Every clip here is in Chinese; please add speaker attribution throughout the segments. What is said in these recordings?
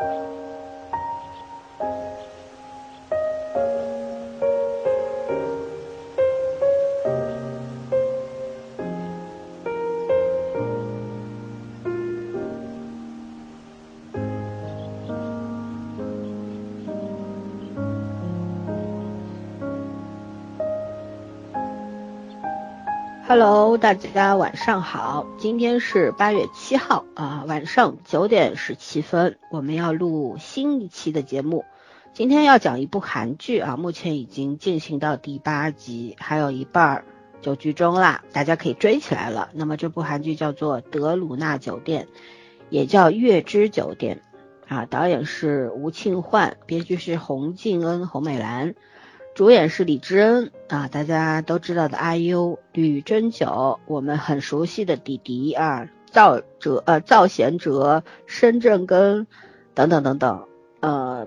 Speaker 1: Thank you. Hello，大家晚上好，今天是八月七号啊，晚上九点十七分，我们要录新一期的节目。今天要讲一部韩剧啊，目前已经进行到第八集，还有一半儿就剧终啦，大家可以追起来了。那么这部韩剧叫做《德鲁纳酒店》，也叫《月之酒店》啊，导演是吴庆焕，编剧是洪敬恩、洪美兰。主演是李智恩啊，大家都知道的阿 U 吕珍九，我们很熟悉的迪迪啊，赵哲呃赵贤哲、深圳根等等等等，呃，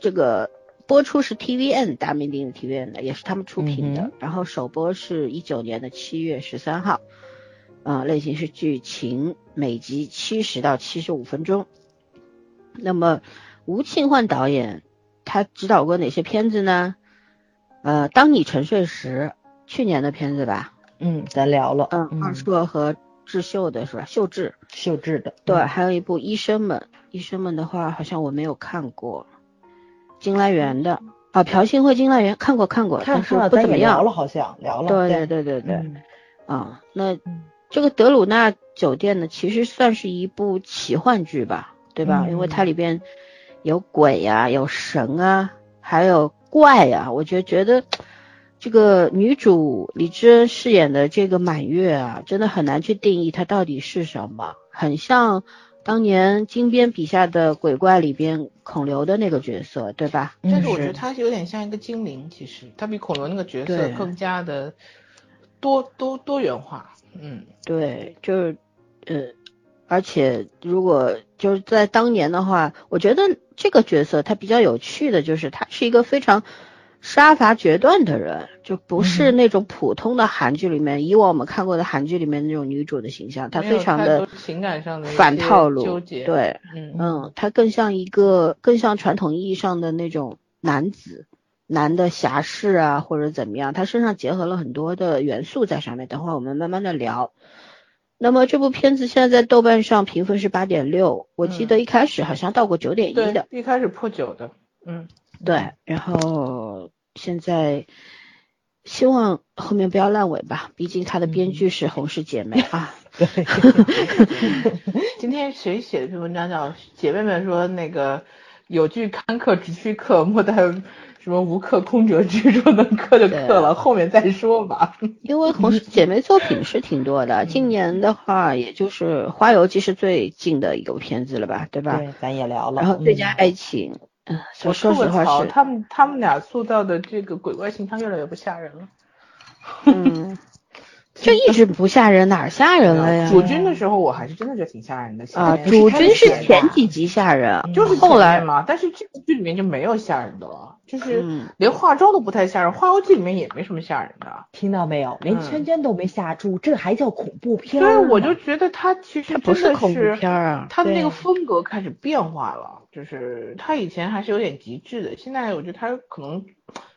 Speaker 1: 这个播出是 TVN 大名鼎鼎 TVN 的，也是他们出品的，然后首播是一九年的七月十三号，啊，类型是剧情，每集七十到七十五分钟。那么吴庆焕导演他指导过哪些片子呢？呃，当你沉睡时，去年的片子吧，
Speaker 2: 嗯，咱聊了，
Speaker 1: 嗯，二硕和智秀的是吧？秀智，
Speaker 2: 秀智的，
Speaker 1: 对，还有一部医生们，医生们的话好像我没有看过，金来源的，啊，朴信惠金来源看过看过，但是不怎么样，
Speaker 2: 聊了好像聊了，
Speaker 1: 对对对对对，啊，那这个德鲁纳酒店呢，其实算是一部奇幻剧吧，对吧？因为它里边有鬼呀，有神啊，还有。怪呀，我觉觉得这个女主李智恩饰演的这个满月啊，真的很难去定义她到底是什么，很像当年金边笔下的鬼怪里边孔刘的那个角色，对吧？
Speaker 3: 但是我觉得她有点像一个精灵，其实她比孔刘那个角色更加的多多多元化。嗯，
Speaker 1: 对，就是呃，而且如果就是在当年的话，我觉得。这个角色他比较有趣的就是，他是一个非常杀伐决断的人，就不是那种普通的韩剧里面以往我们看过的韩剧里面那种女主的形象，她非常的
Speaker 3: 情感上的
Speaker 1: 反套路，对，嗯嗯，他更像一个更像传统意义上的那种男子，男的侠士啊或者怎么样，他身上结合了很多的元素在上面，等会儿我们慢慢的聊。那么这部片子现在在豆瓣上评分是八点六，我记得一开始好像到过九点一的，
Speaker 3: 一开始破九的，嗯，
Speaker 1: 对，然后现在希望后面不要烂尾吧，毕竟它的编剧是洪氏姐妹 啊。
Speaker 2: 对，
Speaker 3: 今天谁写的篇文章叫姐妹们说那个有句坎坷只需刻，莫待。什么无克空折之说能克就克了，后面再说吧。
Speaker 1: 因为同时姐妹作品是挺多的，今年的话，也就是《花游记》是最近的一个片子了吧，对吧？
Speaker 2: 对，咱也聊了。
Speaker 1: 然后最佳爱情，嗯，我说实话是
Speaker 3: 他们他们俩塑造的这个鬼怪形象越来越不吓人了。
Speaker 1: 嗯。就一直不吓人，哪吓人了呀？
Speaker 3: 主君的时候，我还是真的觉得挺吓人的。
Speaker 1: 啊，主君是前几集吓人，
Speaker 3: 就是
Speaker 1: 后来
Speaker 3: 嘛。但是这个剧里面就没有吓人的了，就是连化妆都不太吓人。《花游记》里面也没什么吓人的，
Speaker 2: 听到没有？连圈圈都没吓住，这还叫恐怖片？
Speaker 3: 对，我就觉得他其实
Speaker 1: 不是恐怖片啊，
Speaker 3: 他的那个风格开始变化了。就是他以前还是有点极致的，现在我觉得他可能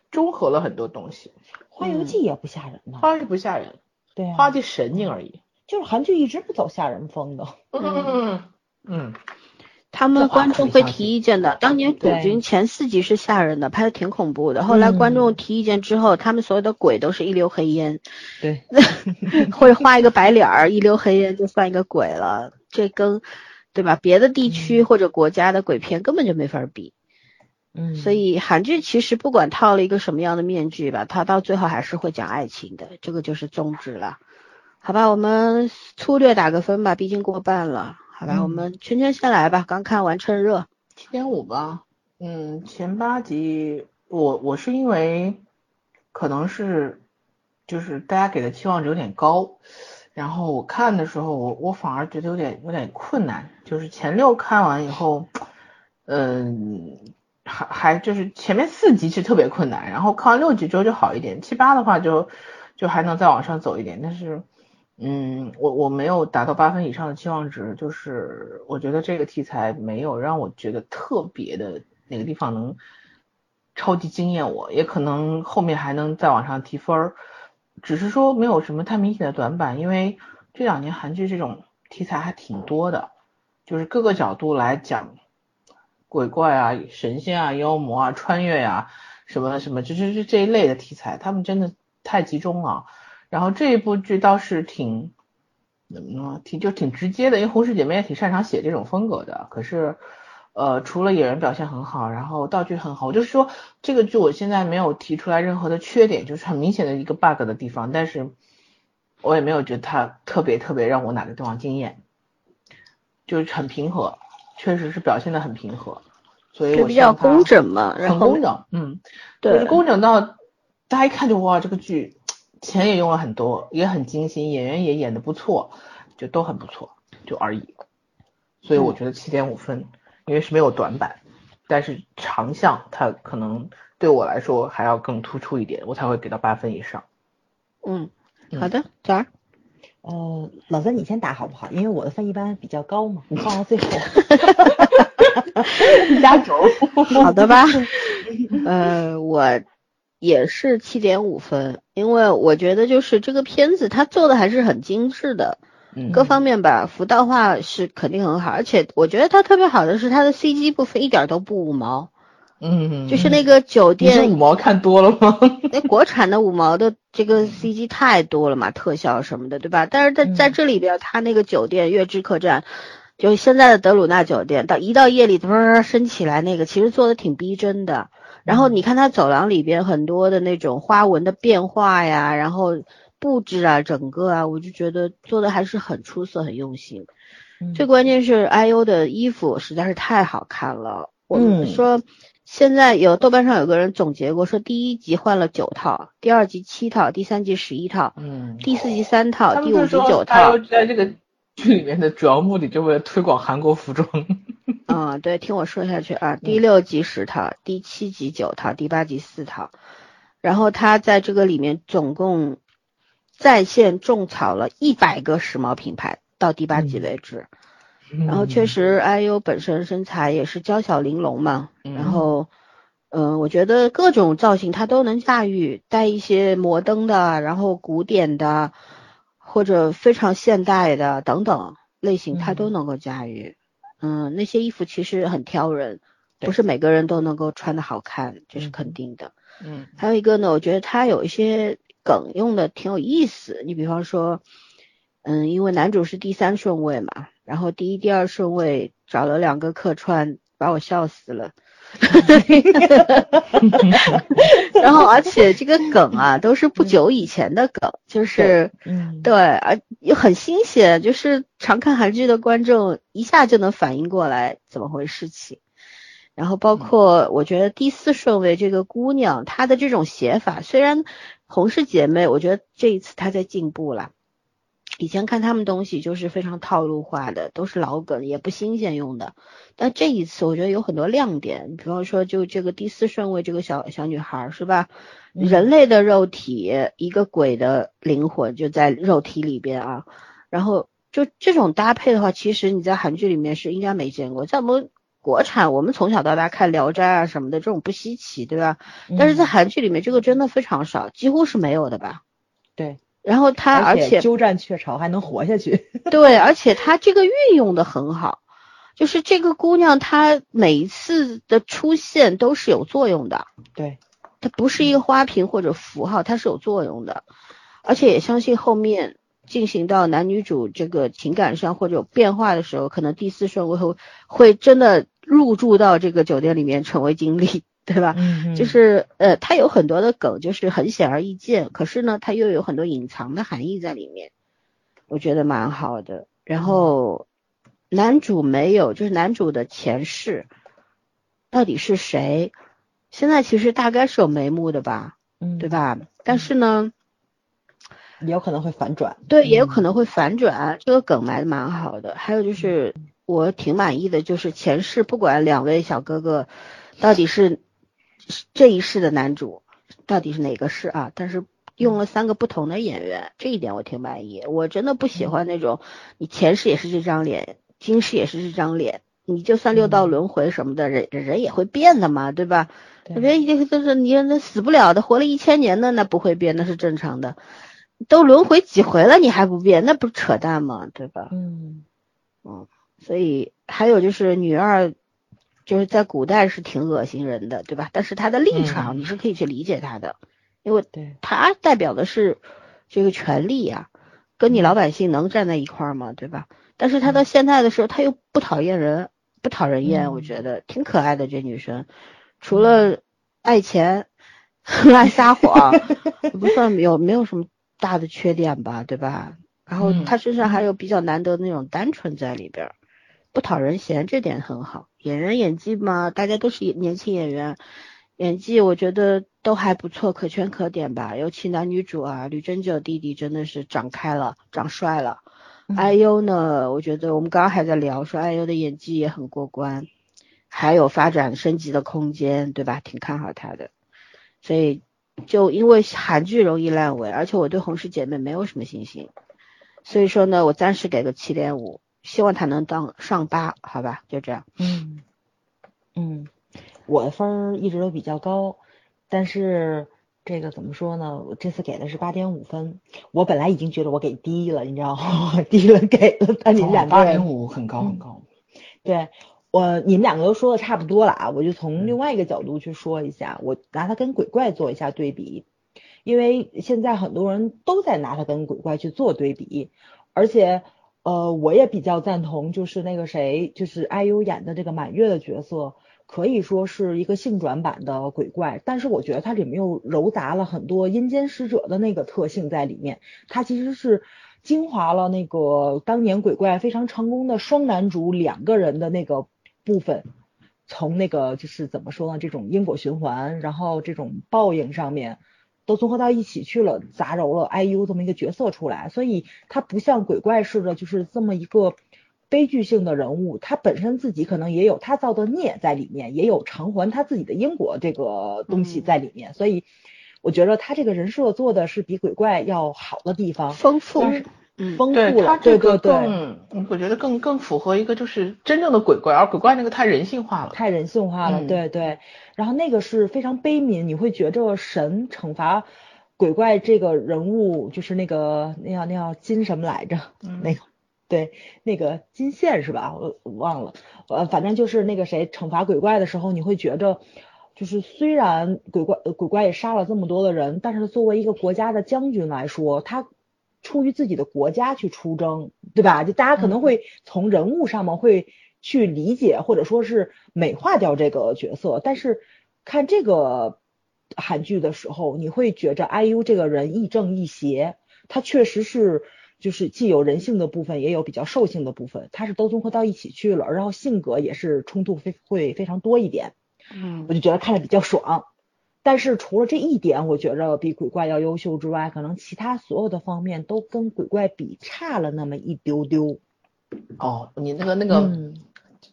Speaker 3: 中和了很多东西。
Speaker 2: 《花游记》也不吓人
Speaker 3: 呢，《花游记》不吓人。
Speaker 2: 对，
Speaker 3: 花的神经而已，
Speaker 2: 就是韩剧一直不走吓人风的。
Speaker 3: 嗯嗯，
Speaker 1: 他们观众会提意见的。当年主君前四集是吓人的，拍的挺恐怖的。后来观众提意见之后，他们所有的鬼都是一溜黑烟。
Speaker 2: 对，
Speaker 1: 会画一个白脸儿，一溜黑烟就算一个鬼了。这跟对吧？别的地区或者国家的鬼片根本就没法比。
Speaker 2: 嗯，
Speaker 1: 所以韩剧其实不管套了一个什么样的面具吧，它到最后还是会讲爱情的，这个就是宗旨了。好吧，我们粗略打个分吧，毕竟过半了。好吧，我们圈圈先来吧，刚看完趁热，
Speaker 3: 七点五吧。嗯，前八集我我是因为可能是就是大家给的期望值有点高，然后我看的时候我我反而觉得有点有点困难，就是前六看完以后，嗯。还还就是前面四集是特别困难，然后看完六集之后就好一点，七八的话就就还能再往上走一点，但是嗯，我我没有达到八分以上的期望值，就是我觉得这个题材没有让我觉得特别的哪个地方能超级惊艳我，也可能后面还能再往上提分儿，只是说没有什么太明显的短板，因为这两年韩剧这种题材还挺多的，就是各个角度来讲，鬼怪啊、神仙啊、妖魔啊、穿越呀、什么什么，就就就这一类的题材，他们真的太集中了。然后这一部剧倒是挺怎么说，挺就挺直接的，因为红石姐妹也挺擅长写这种风格的。可是，呃，除了演员表现很好，然后道具很好，我就是说这个剧我现在没有提出来任何的缺点，就是很明显的一个 bug 的地方，但是我也没有觉得它特别特别让我哪个地方惊艳，就是很平和，确实是表现的很平和，所以我
Speaker 1: 比较工整嘛，
Speaker 3: 很工整，嗯，对，工整到大家一看就哇这个剧。钱也用了很多，也很精心，演员也演的不错，就都很不错，就而已。所以我觉得七点五分，因为是没有短板，但是长项它可能对我来说还要更突出一点，我才会给到八分以上。
Speaker 1: 嗯，好的，早儿。
Speaker 2: 呃，老三你先打好不好？因为我的分一般比较高嘛，你放到最后。
Speaker 3: 压 轴。
Speaker 1: 好的吧。呃，我。也是七点五分，因为我觉得就是这个片子它做的还是很精致的，各方面吧，服道化是肯定很好，而且我觉得它特别好的是它的 CG 部分一点都不五毛，
Speaker 3: 嗯，
Speaker 1: 就是那个酒店，
Speaker 3: 是五毛看多了吗？
Speaker 1: 那国产的五毛的这个 CG 太多了嘛，特效什么的，对吧？但是在在这里边，它那个酒店月之客栈，就现在的德鲁纳酒店，到一到夜里啵升起来那个，其实做的挺逼真的。然后你看它走廊里边很多的那种花纹的变化呀，然后布置啊，整个啊，我就觉得做的还是很出色，很用心。最关键是 IU 的衣服实在是太好看了。我们说现在有豆瓣上有个人总结过，说第一集换了九套，第二集七套，第三集十一套，
Speaker 3: 嗯，
Speaker 1: 第四集三套，第五集九套。
Speaker 3: 在这个剧里面的主要目的就为了推广韩国服装。
Speaker 1: 嗯，对，听我说下去啊。第六集十套，第七集九套，第八集四套。然后他在这个里面总共在线种草了一百个时髦品牌，到第八集为止。然后确实，IU 本身身材也是娇小玲珑嘛。然后，嗯，我觉得各种造型她都能驾驭，带一些摩登的，然后古典的，或者非常现代的等等类型，他都能够驾驭。嗯，那些衣服其实很挑人，不是每个人都能够穿的好看，这是肯定的。
Speaker 3: 嗯，
Speaker 1: 还有一个呢，我觉得他有一些梗用的挺有意思。你比方说，嗯，因为男主是第三顺位嘛，然后第一、第二顺位找了两个客串，把我笑死了。然后，而且这个梗啊，都是不久以前的梗，就是，
Speaker 2: 嗯，
Speaker 1: 对，而又很新鲜，就是常看韩剧的观众一下就能反应过来怎么回事情。然后，包括我觉得第四顺位这个姑娘，她的这种写法，虽然红氏姐妹，我觉得这一次她在进步了。以前看他们东西就是非常套路化的，都是老梗，也不新鲜用的。但这一次我觉得有很多亮点，比方说就这个第四顺位这个小小女孩是吧？人类的肉体，一个鬼的灵魂就在肉体里边啊。然后就这种搭配的话，其实你在韩剧里面是应该没见过。在我们国产，我们从小到大看《聊斋》啊什么的，这种不稀奇，对吧？但是在韩剧里面，这个真的非常少，几乎是没有的吧？
Speaker 2: 对。
Speaker 1: 然后他而且
Speaker 2: 鸠占鹊巢还能活下去，
Speaker 1: 对，而且他这个运用的很好，就是这个姑娘她每一次的出现都是有作用的，
Speaker 2: 对，
Speaker 1: 她不是一个花瓶或者符号，它是有作用的，而且也相信后面进行到男女主这个情感上或者有变化的时候，可能第四顺位会会真的入住到这个酒店里面成为经理。对吧？
Speaker 2: 嗯，
Speaker 1: 就是呃，它有很多的梗，就是很显而易见，可是呢，它又有很多隐藏的含义在里面，我觉得蛮好的。然后男主没有，就是男主的前世到底是谁？现在其实大概是有眉目的吧，
Speaker 2: 嗯，
Speaker 1: 对吧？但是呢，
Speaker 2: 也有可能会反转，
Speaker 1: 对，也有可能会反转，这个梗埋的蛮好的。还有就是我挺满意的，就是前世不管两位小哥哥到底是。这一世的男主到底是哪个世啊？但是用了三个不同的演员，这一点我挺满意。我真的不喜欢那种你前世也是这张脸，今世也是这张脸，你就算六道轮回什么的，人人也会变的嘛，对吧？别一定就是你那死不了的，活了一千年的那不会变，那是正常的。都轮回几回了，你还不变，那不是扯淡吗？对吧？
Speaker 2: 嗯
Speaker 1: 嗯，所以还有就是女二，就是在古代是挺恶心人的，对吧？但是他的立场你是可以去理解他的，因为
Speaker 2: 对
Speaker 1: 她代表的是这个权利呀，跟你老百姓能站在一块儿吗？对吧？但是他到现在的时候，他又不讨厌人，不讨人厌，我觉得挺可爱的这女生，除了爱钱、爱撒谎，不算有没有什么。大的缺点吧，对吧？然后他身上还有比较难得的那种单纯在里边，不讨人嫌，这点很好。演员演技嘛，大家都是年轻演员，演技我觉得都还不错，可圈可点吧。尤其男女主啊，吕珍九弟弟真的是长开了，长帅了。IU 呢，我觉得我们刚刚还在聊，说 IU 的演技也很过关，还有发展升级的空间，对吧？挺看好他的，所以。就因为韩剧容易烂尾，而且我对《红氏姐妹》没有什么信心，所以说呢，我暂时给个七点五，希望他能当上八，好吧，就这样。
Speaker 2: 嗯嗯，我的分一直都比较高，但是这个怎么说呢？我这次给的是八点五分，我本来已经觉得我给低了，你知道吗？低了给了，但你两个
Speaker 3: 八点五很高很高，
Speaker 2: 对。我你们两个都说的差不多了啊，我就从另外一个角度去说一下，我拿它跟鬼怪做一下对比，因为现在很多人都在拿它跟鬼怪去做对比，而且呃我也比较赞同，就是那个谁，就是 IU 演的这个满月的角色，可以说是一个性转版的鬼怪，但是我觉得它里面又糅杂了很多阴间使者的那个特性在里面，它其实是。精华了那个当年鬼怪非常成功的双男主两个人的那个。部分从那个就是怎么说呢？这种因果循环，然后这种报应上面都综合到一起去了，杂糅了 IU 这么一个角色出来，所以他不像鬼怪似的，就是这么一个悲剧性的人物。他本身自己可能也有他造的孽在里面，也有偿还他自己的因果这个东西在里面，所以我觉得他这个人设做的是比鬼怪要好的地方，
Speaker 1: 丰富。
Speaker 2: 嗯，丰富了，他
Speaker 3: 这个更，我觉得更更符合一个就是真正的鬼怪，而鬼怪那个太人性化了，
Speaker 2: 太人性化了，对对。然后那个是非常悲悯，你会觉着神惩罚鬼怪这个人物，就是那个那叫那叫金什么来着？那个对，那个金线是吧？我忘了，呃，反正就是那个谁惩罚鬼怪的时候，你会觉着，就是虽然鬼怪鬼怪也杀了这么多的人，但是作为一个国家的将军来说，他。出于自己的国家去出征，对吧？就大家可能会从人物上面会去理解，或者说是美化掉这个角色。但是看这个韩剧的时候，你会觉着 IU 这个人亦正亦邪，他确实是就是既有人性的部分，也有比较兽性的部分，他是都综合到一起去了。然后性格也是冲突非会非常多一点，
Speaker 1: 嗯，
Speaker 2: 我就觉得看着比较爽。但是除了这一点，我觉着比鬼怪要优秀之外，可能其他所有的方面都跟鬼怪比差了那么一丢丢。
Speaker 3: 哦，你那个那个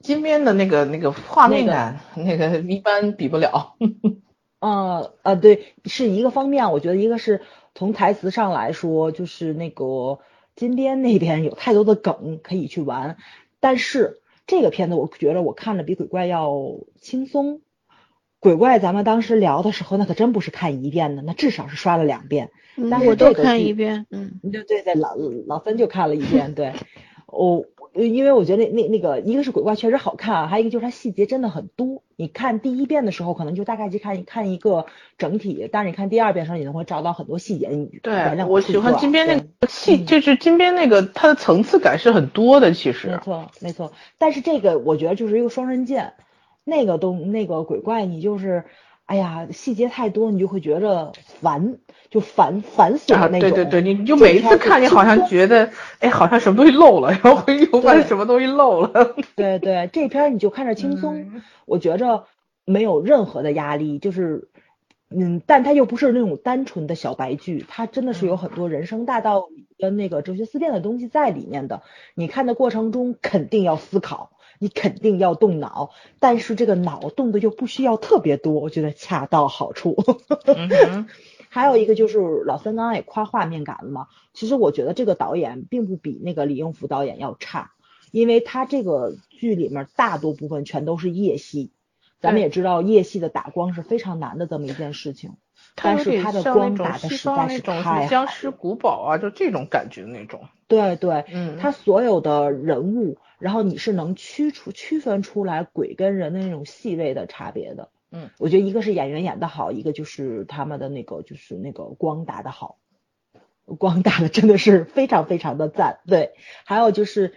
Speaker 3: 金边的那个那个画面感，那个一般比不了。
Speaker 2: 呃呃，对，是一个方面，我觉得一个是从台词上来说，就是那个金边那边有太多的梗可以去玩。但是这个片子，我觉得我看着比鬼怪要轻松。鬼怪，咱们当时聊的时候，那可真不是看一遍的，那至少是刷了两遍。但
Speaker 1: 我都看一遍，
Speaker 2: 嗯，对对对，老老三就看了一遍。对，我因为我觉得那那那个，一个是鬼怪确实好看啊，还有一个就是它细节真的很多。你看第一遍的时候，可能就大概去看看一个整体，但是你看第二遍的时候，你能会找到很多细节。
Speaker 3: 对，我喜欢金边那个细，就是金边那个它的层次感是很多的，其实。
Speaker 2: 没错没错，但是这个我觉得就是一个双刃剑。那个东那个鬼怪，你就是，哎呀，细节太多，你就会觉着烦，就烦烦死了那
Speaker 3: 种。对对对，你就每一次看，你好像觉得，哎，好像什么东西漏了，然后又发现什么东西漏了。
Speaker 2: 对对，这片你就看着轻松，我觉着没有任何的压力，就是，嗯，但它又不是那种单纯的小白剧，它真的是有很多人生大道理跟那个哲学思辨的东西在里面的。你看的过程中肯定要思考。你肯定要动脑，但是这个脑动的又不需要特别多，我觉得恰到好处。还有一个就是老三刚刚也夸画面感了嘛，其实我觉得这个导演并不比那个李应福导演要差，因为他这个剧里面大多部分全都是夜戏，咱们也知道夜戏的打光是非常难的这么一件事情，但是它的光打的实在是太
Speaker 3: 僵尸古堡啊，就这种感觉那种。
Speaker 2: 对对，
Speaker 3: 嗯，
Speaker 2: 他所有的人物，然后你是能区出区分出来鬼跟人的那种细微的差别的。
Speaker 3: 嗯，
Speaker 2: 我觉得一个是演员演的好，一个就是他们的那个就是那个光打的好，光打的真的是非常非常的赞。对，还有就是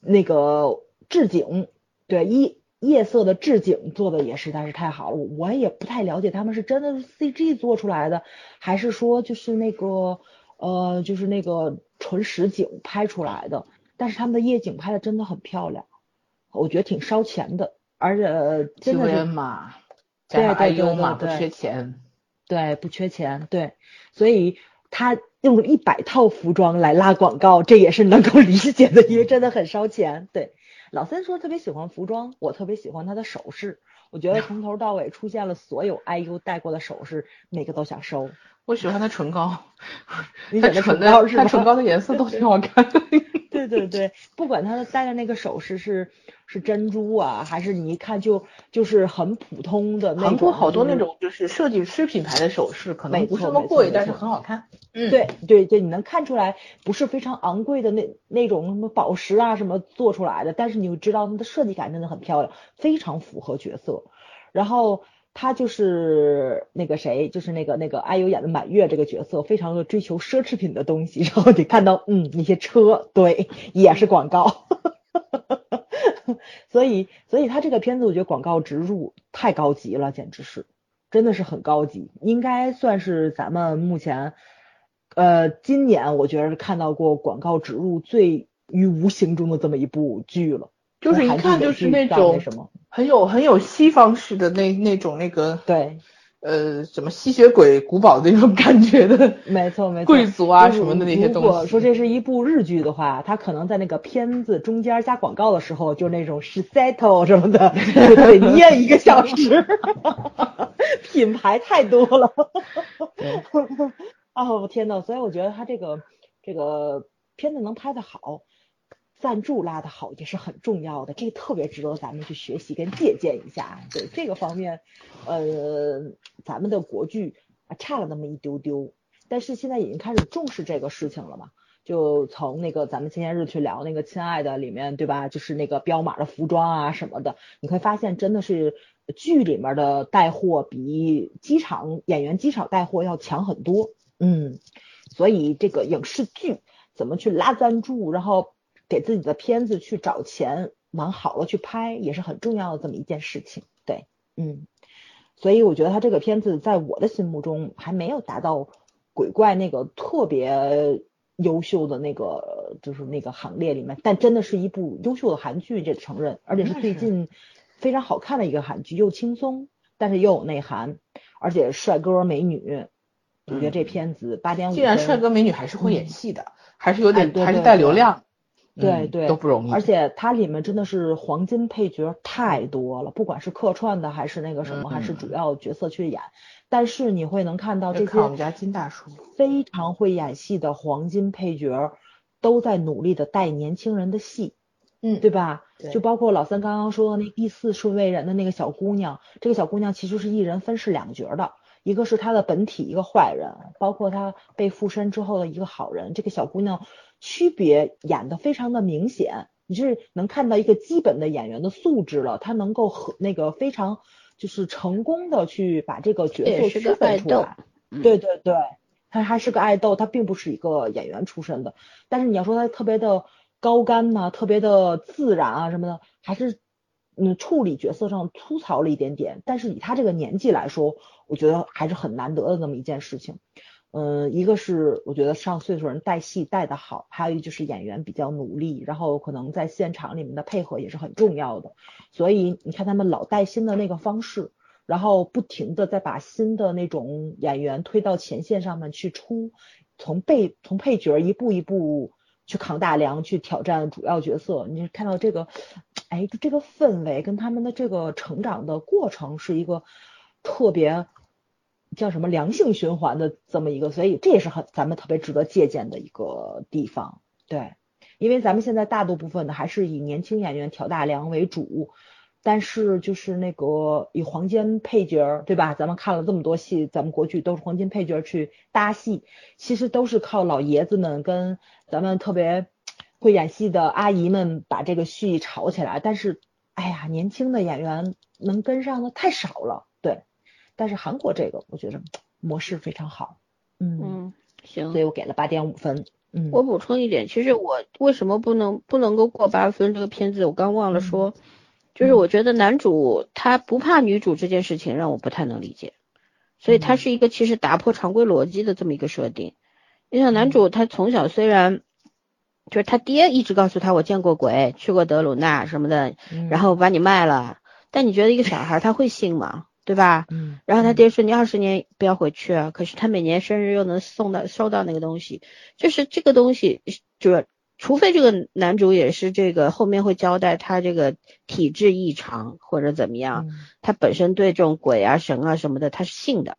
Speaker 2: 那个置景，对夜夜色的置景做的也实在是太好了。我也不太了解他们是真的是 CG 做出来的，还是说就是那个呃就是那个纯实景拍出来的。但是他们的夜景拍的真的很漂亮，我觉得挺烧钱的，而且真的是
Speaker 3: 嘛。
Speaker 2: 对对对
Speaker 3: 对，不缺钱，
Speaker 2: 对，不缺钱，对，所以他用一百套服装来拉广告，这也是能够理解的，因为真的很烧钱。对，老三说特别喜欢服装，我特别喜欢他的首饰，我觉得 从头到尾出现了所有 IU 戴过的首饰，每个都想收。
Speaker 3: 我喜欢他唇膏，
Speaker 2: 他
Speaker 3: 唇
Speaker 2: 膏是
Speaker 3: 他唇膏的颜色都挺好看的。
Speaker 2: 对对对，不管他的戴的那个首饰是是珍珠啊，还是你一看就就是很普通的那种。
Speaker 3: 韩国好多那种就是设计师品牌的首饰，可能不是那么贵，但是很好看。
Speaker 2: 嗯，对对对，你能看出来不是非常昂贵的那那种什么宝石啊什么做出来的，但是你会知道它的设计感真的很漂亮，非常符合角色。然后。他就是那个谁，就是那个那个 IU 演的满月这个角色，非常的追求奢侈品的东西。然后你看到，嗯，那些车，对，也是广告。所以，所以他这个片子，我觉得广告植入太高级了，简直是，真的是很高级，应该算是咱们目前，呃，今年我觉得看到过广告植入最于无形中的这么一部剧了。
Speaker 3: 就是一看就是那种很有很有西方式的那那种那个
Speaker 2: 对，
Speaker 3: 呃，什么吸血鬼古堡的那种感觉的，
Speaker 2: 没错没错，
Speaker 3: 贵族啊什么的那些东西。
Speaker 2: 如果说这是一部日剧的话，它可能在那个片子中间加广告的时候，就那种 settle 什么的，得 念一个小时，品牌太多了。哦天呐，所以我觉得他这个这个片子能拍的好。赞助拉的好也是很重要的，这个特别值得咱们去学习跟借鉴一下。对这个方面，呃，咱们的国剧啊差了那么一丢丢，但是现在已经开始重视这个事情了嘛。就从那个咱们前些日去聊那个《亲爱的》里面，对吧？就是那个彪马的服装啊什么的，你会发现真的是剧里面的带货比机场演员机场带货要强很多。嗯，所以这个影视剧怎么去拉赞助，然后。给自己的片子去找钱，往好了去拍也是很重要的这么一件事情。对，嗯，所以我觉得他这个片子在我的心目中还没有达到鬼怪那个特别优秀的那个就是那个行列里面，但真的是一部优秀的韩剧，这承认，而且是最近非常好看的一个韩剧，又轻松，但是又有内涵，而且帅哥美女，我觉得这片子八点五。
Speaker 3: 既然帅哥美女还是会演戏的，还是有点还是带流量。
Speaker 2: 对对，
Speaker 3: 都不容易。
Speaker 2: 而且它里面真的是黄金配角太多了，不管是客串的还是那个什么，还是主要角色去演。但是你会能看到这些
Speaker 3: 我们家金大叔
Speaker 2: 非常会演戏的黄金配角，都在努力的带年轻人的戏，
Speaker 3: 嗯，
Speaker 2: 对吧？对就包括老三刚刚说的那第四顺位人的那个小姑娘，这个小姑娘其实是一人分饰两角的，一个是她的本体一个坏人，包括她被附身之后的一个好人。这个小姑娘。区别演的非常的明显，你是能看到一个基本的演员的素质了，他能够和那个非常就是成功的去把这个角色区分出来。对对对，他还是个爱豆，他并不是一个演员出身的。但是你要说他特别的高干呐，特别的自然啊什么的，还是嗯处理角色上粗糙了一点点。但是以他这个年纪来说，我觉得还是很难得的那么一件事情。嗯，一个是我觉得上岁数人带戏带的好，还有一就是演员比较努力，然后可能在现场里面的配合也是很重要的。所以你看他们老带新的那个方式，然后不停的在把新的那种演员推到前线上面去出，从配从配角一步一步去扛大梁，去挑战主要角色。你看到这个，哎，这个氛围跟他们的这个成长的过程是一个特别。叫什么良性循环的这么一个，所以这也是很咱们特别值得借鉴的一个地方。对，因为咱们现在大多部分的还是以年轻演员挑大梁为主。但是就是那个以黄金配角儿，对吧？咱们看了这么多戏，咱们国剧都是黄金配角去搭戏，其实都是靠老爷子们跟咱们特别会演戏的阿姨们把这个戏炒起来。但是，哎呀，年轻的演员能跟上的太少了。对，但是韩国这个我觉得模式非常好。
Speaker 1: 嗯嗯，行，
Speaker 2: 所以我给了八点五分。嗯，
Speaker 1: 我补充一点，其实我为什么不能不能够过八分？这个片子我刚忘了说。就是我觉得男主他不怕女主这件事情让我不太能理解，所以他是一个其实打破常规逻辑的这么一个设定。你想男主他从小虽然就是他爹一直告诉他我见过鬼，去过德鲁纳什么的，然后把你卖了，但你觉得一个小孩他会信吗？对吧？嗯。然后他爹说你二十年不要回去啊，可是他每年生日又能送到收到那个东西，就是这个东西就是。除非这个男主也是这个后面会交代他这个体质异常或者怎么样，他本身对这种鬼啊神啊什么的他是信的，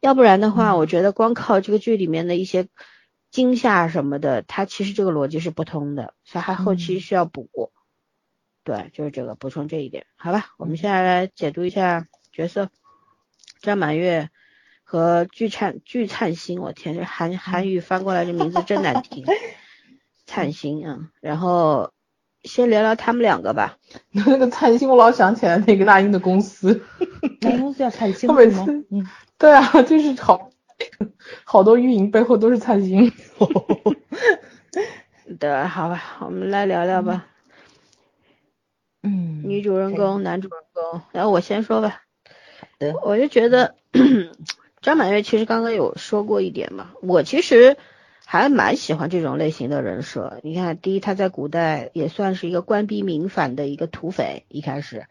Speaker 1: 要不然的话，我觉得光靠这个剧里面的一些惊吓什么的，他其实这个逻辑是不通的，所以他后期需要补。对，就是这个补充这一点，好吧？我们现在来解读一下角色，张满月和具灿具灿星，我天，这韩韩语翻过来这名字真难听。灿星啊，然后先聊聊他们两个吧。
Speaker 3: 那个灿星，我老想起来那个那英的公司，
Speaker 2: 那公司叫灿星
Speaker 3: 吗？嗯，对啊，就是好好多运营背后都是灿星。
Speaker 1: 对，好吧，我们来聊聊吧。
Speaker 2: 嗯，
Speaker 1: 女主人公、男主人公，然后我先说吧。我就觉得张满月其实刚刚有说过一点嘛，我其实。还蛮喜欢这种类型的人设。你看，第一，他在古代也算是一个官逼民反的一个土匪，一开始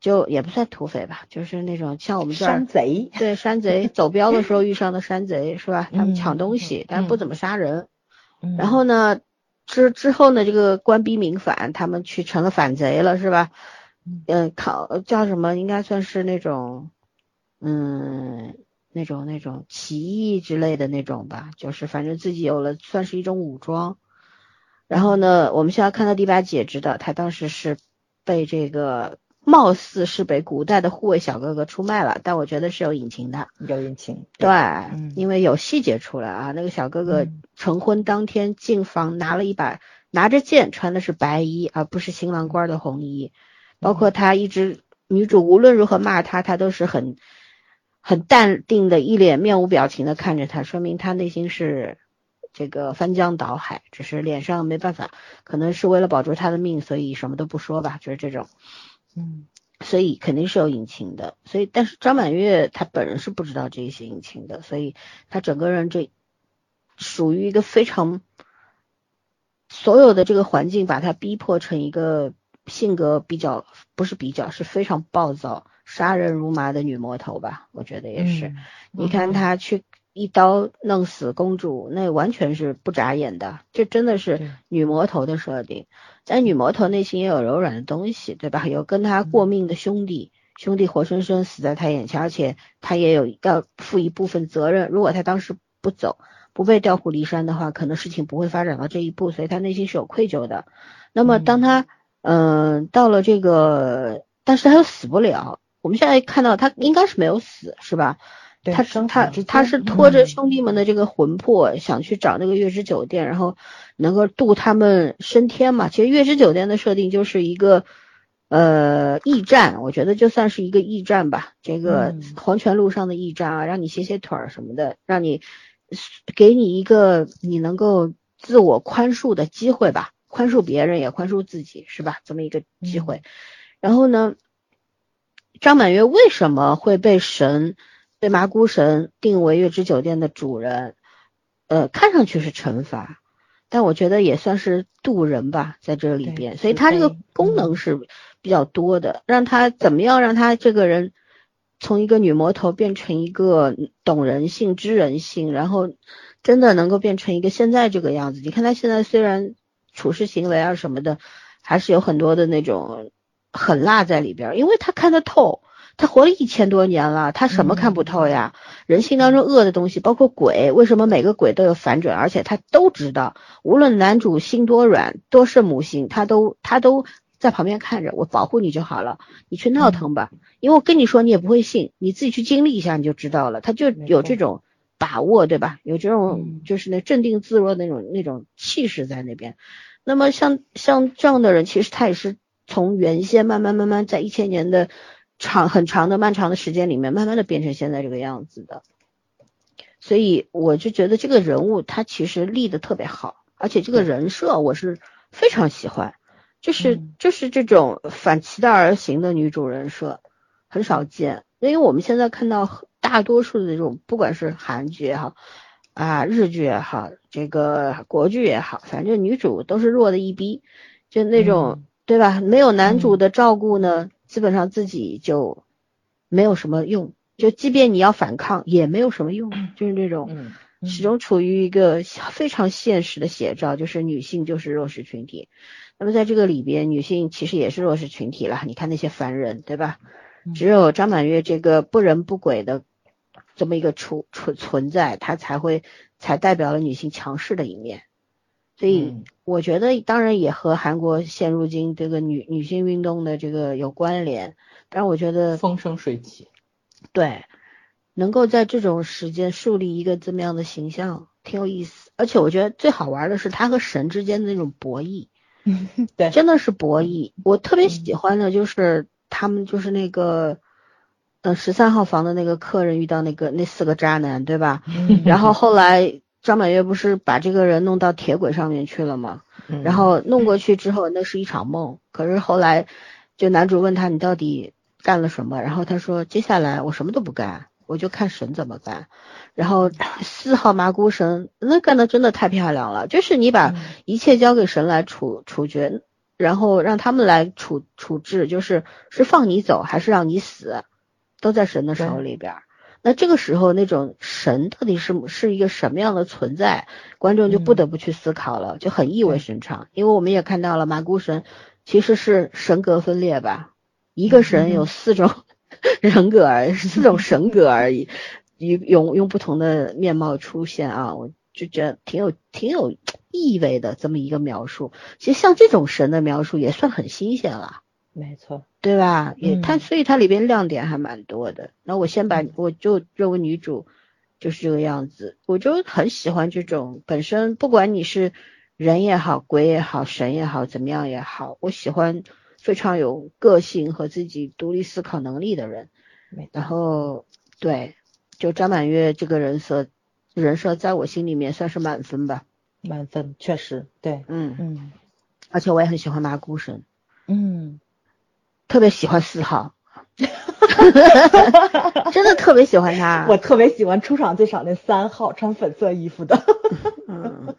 Speaker 1: 就也不算土匪吧，就是那种像我们这
Speaker 2: 山贼，
Speaker 1: 对山贼走 镖的时候遇上的山贼是吧？他们抢东西，但不怎么杀人。然后呢，之之后呢，这个官逼民反，他们去成了反贼了是吧？嗯，考叫什么？应该算是那种，嗯。那种那种起义之类的那种吧，就是反正自己有了算是一种武装。然后呢，我们现在看到第八集也知道，他当时是被这个貌似是被古代的护卫小哥哥出卖了，但我觉得是有隐情的。
Speaker 2: 有隐情。
Speaker 1: 对，因为有细节出来啊，那个小哥哥成婚当天进房拿了一把，拿着剑，穿的是白衣，而不是新郎官的红衣。包括他一直女主无论如何骂他，他都是很。很淡定的一脸面无表情的看着他，说明他内心是这个翻江倒海，只是脸上没办法，可能是为了保住他的命，所以什么都不说吧，就是这种，
Speaker 2: 嗯，
Speaker 1: 所以肯定是有隐情的，所以但是张满月他本人是不知道这些隐情的，所以他整个人这属于一个非常所有的这个环境把他逼迫成一个性格比较不是比较是非常暴躁。杀人如麻的女魔头吧，我觉得也是。你看她去一刀弄死公主，那完全是不眨眼的，这真的是女魔头的设定。但女魔头内心也有柔软的东西，对吧？有跟她过命的兄弟，兄弟活生生死在她眼前，而且她也有要负一部分责任。如果她当时不走，不被调虎离山的话，可能事情不会发展到这一步，所以她内心是有愧疚的。那么当她嗯到了这个，但是他又死不了。我们现在看到他应该是没有死，是吧？他他他是拖着兄弟们的这个魂魄，想去找那个月之酒店，然后能够渡他们升天嘛？其实月之酒店的设定就是一个呃驿站，我觉得就算是一个驿站吧。这个黄泉路上的驿站啊，让你歇歇腿儿什么的，让你给你一个你能够自我宽恕的机会吧，宽恕别人也宽恕自己，是吧？这么一个机会。然后呢？张满月为什么会被神被麻姑神定为月之酒店的主人？呃，看上去是惩罚，但我觉得也算是渡人吧，在这里边，所以他这个功能是比较多的。让他怎么样让他这个人从一个女魔头变成一个懂人性、知人性，然后真的能够变成一个现在这个样子。你看他现在虽然处事行为啊什么的，还是有很多的那种。狠辣在里边，因为他看得透，他活了一千多年了，他什么看不透呀？人性当中恶的东西，包括鬼，为什么每个鬼都有反转？而且他都知道，无论男主心多软，多圣母心，他都他都在旁边看着，我保护你就好了，你去闹腾吧，因为我跟你说你也不会信，你自己去经历一下你就知道了，他就有这种把握，对吧？有这种就是那镇定自若那种那种气势在那边。那么像像这样的人，其实他也是从原先慢慢慢慢在一千年的长很长的漫长的时间里面，慢慢的变成现在这个样子的。所以我就觉得这个人物他其实立的特别好，而且这个人设我是非常喜欢，就是就是这种反其道而行的女主人设很少见，因为我们现在看到大多数的这种，不管是韩剧也好。啊，日剧也好，这个国剧也好，反正女主都是弱的一逼，就那种，对吧？没有男主的照顾呢，基本上自己就没有什么用，就即便你要反抗也没有什么用，就是这种，始终处于一个非常现实的写照，就是女性就是弱势群体。那么在这个里边，女性其实也是弱势群体了。你看那些凡人，对吧？只有张满月这个不人不鬼的。这么一个存存存在，她才会才代表了女性强势的一面，所以我觉得当然也和韩国现如今这个女女性运动的这个有关联，但是我觉得
Speaker 3: 风生水起，
Speaker 1: 对，能够在这种时间树立一个这么样的形象，挺有意思，而且我觉得最好玩的是他和神之间的那种博弈，
Speaker 2: 对，
Speaker 1: 真的是博弈，我特别喜欢的就是他们就是那个。呃十三号房的那个客人遇到那个那四个渣男，对吧？然后后来张满月不是把这个人弄到铁轨上面去了吗？然后弄过去之后，那是一场梦。可是后来，就男主问他你到底干了什么？然后他说接下来我什么都不干，我就看神怎么干。然后四号麻姑神那干的真的太漂亮了，就是你把一切交给神来处处决，然后让他们来处处置，就是是放你走还是让你死？都在神的手里边，那这个时候那种神到底是是一个什么样的存在，观众就不得不去思考了，就很意味深长。因为我们也看到了马姑神其实是神格分裂吧，一个神有四种 人格而四种神格而已，用用不同的面貌出现啊，我就觉得挺有挺有意味的这么一个描述。其实像这种神的描述也算很新鲜了。
Speaker 2: 没错，
Speaker 1: 对吧？也它所以它里边亮点还蛮多的。那我先把我就认为女主就是这个样子，我就很喜欢这种本身不管你是人也好，鬼也好，神也好，怎么样也好，我喜欢非常有个性和自己独立思考能力的人。然后对，就张满月这个人设人设在我心里面算是满分吧。
Speaker 2: 满分，确实对，
Speaker 1: 嗯嗯，而且我也很喜欢麻姑神，
Speaker 2: 嗯。
Speaker 1: 特别喜欢四号，真的特别喜欢他。
Speaker 2: 我特别喜欢出场最少那三号穿粉色衣服的。
Speaker 1: 嗯，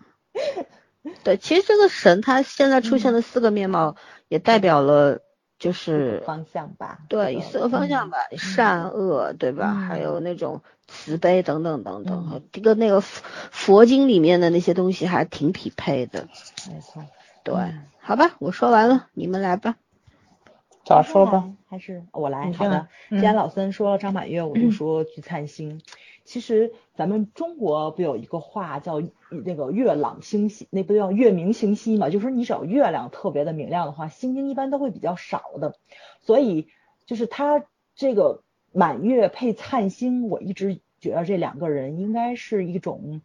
Speaker 1: 对，其实这个神他现在出现的四个面貌，也代表了就是
Speaker 2: 方向吧。
Speaker 1: 对，四个方向吧，善恶对吧？还有那种慈悲等等等等，这个那个佛经里面的那些东西还挺匹配的。
Speaker 2: 没错。
Speaker 1: 对，好吧，我说完了，你们来吧。
Speaker 3: 咋说吧？
Speaker 2: 还是我来？好的。既然老孙说了张满月，我就说聚灿星。其实咱们中国不有一个话叫那个月朗星稀，那不叫月明星稀嘛？就是你只要月亮特别的明亮的话，星星一般都会比较少的。所以就是他这个满月配灿星，我一直觉得这两个人应该是一种，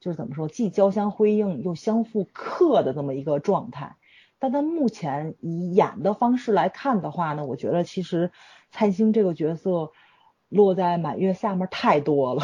Speaker 2: 就是怎么说，既交相辉映又相互克的这么一个状态。但他目前以演的方式来看的话呢，我觉得其实灿星这个角色落在满月下面太多了。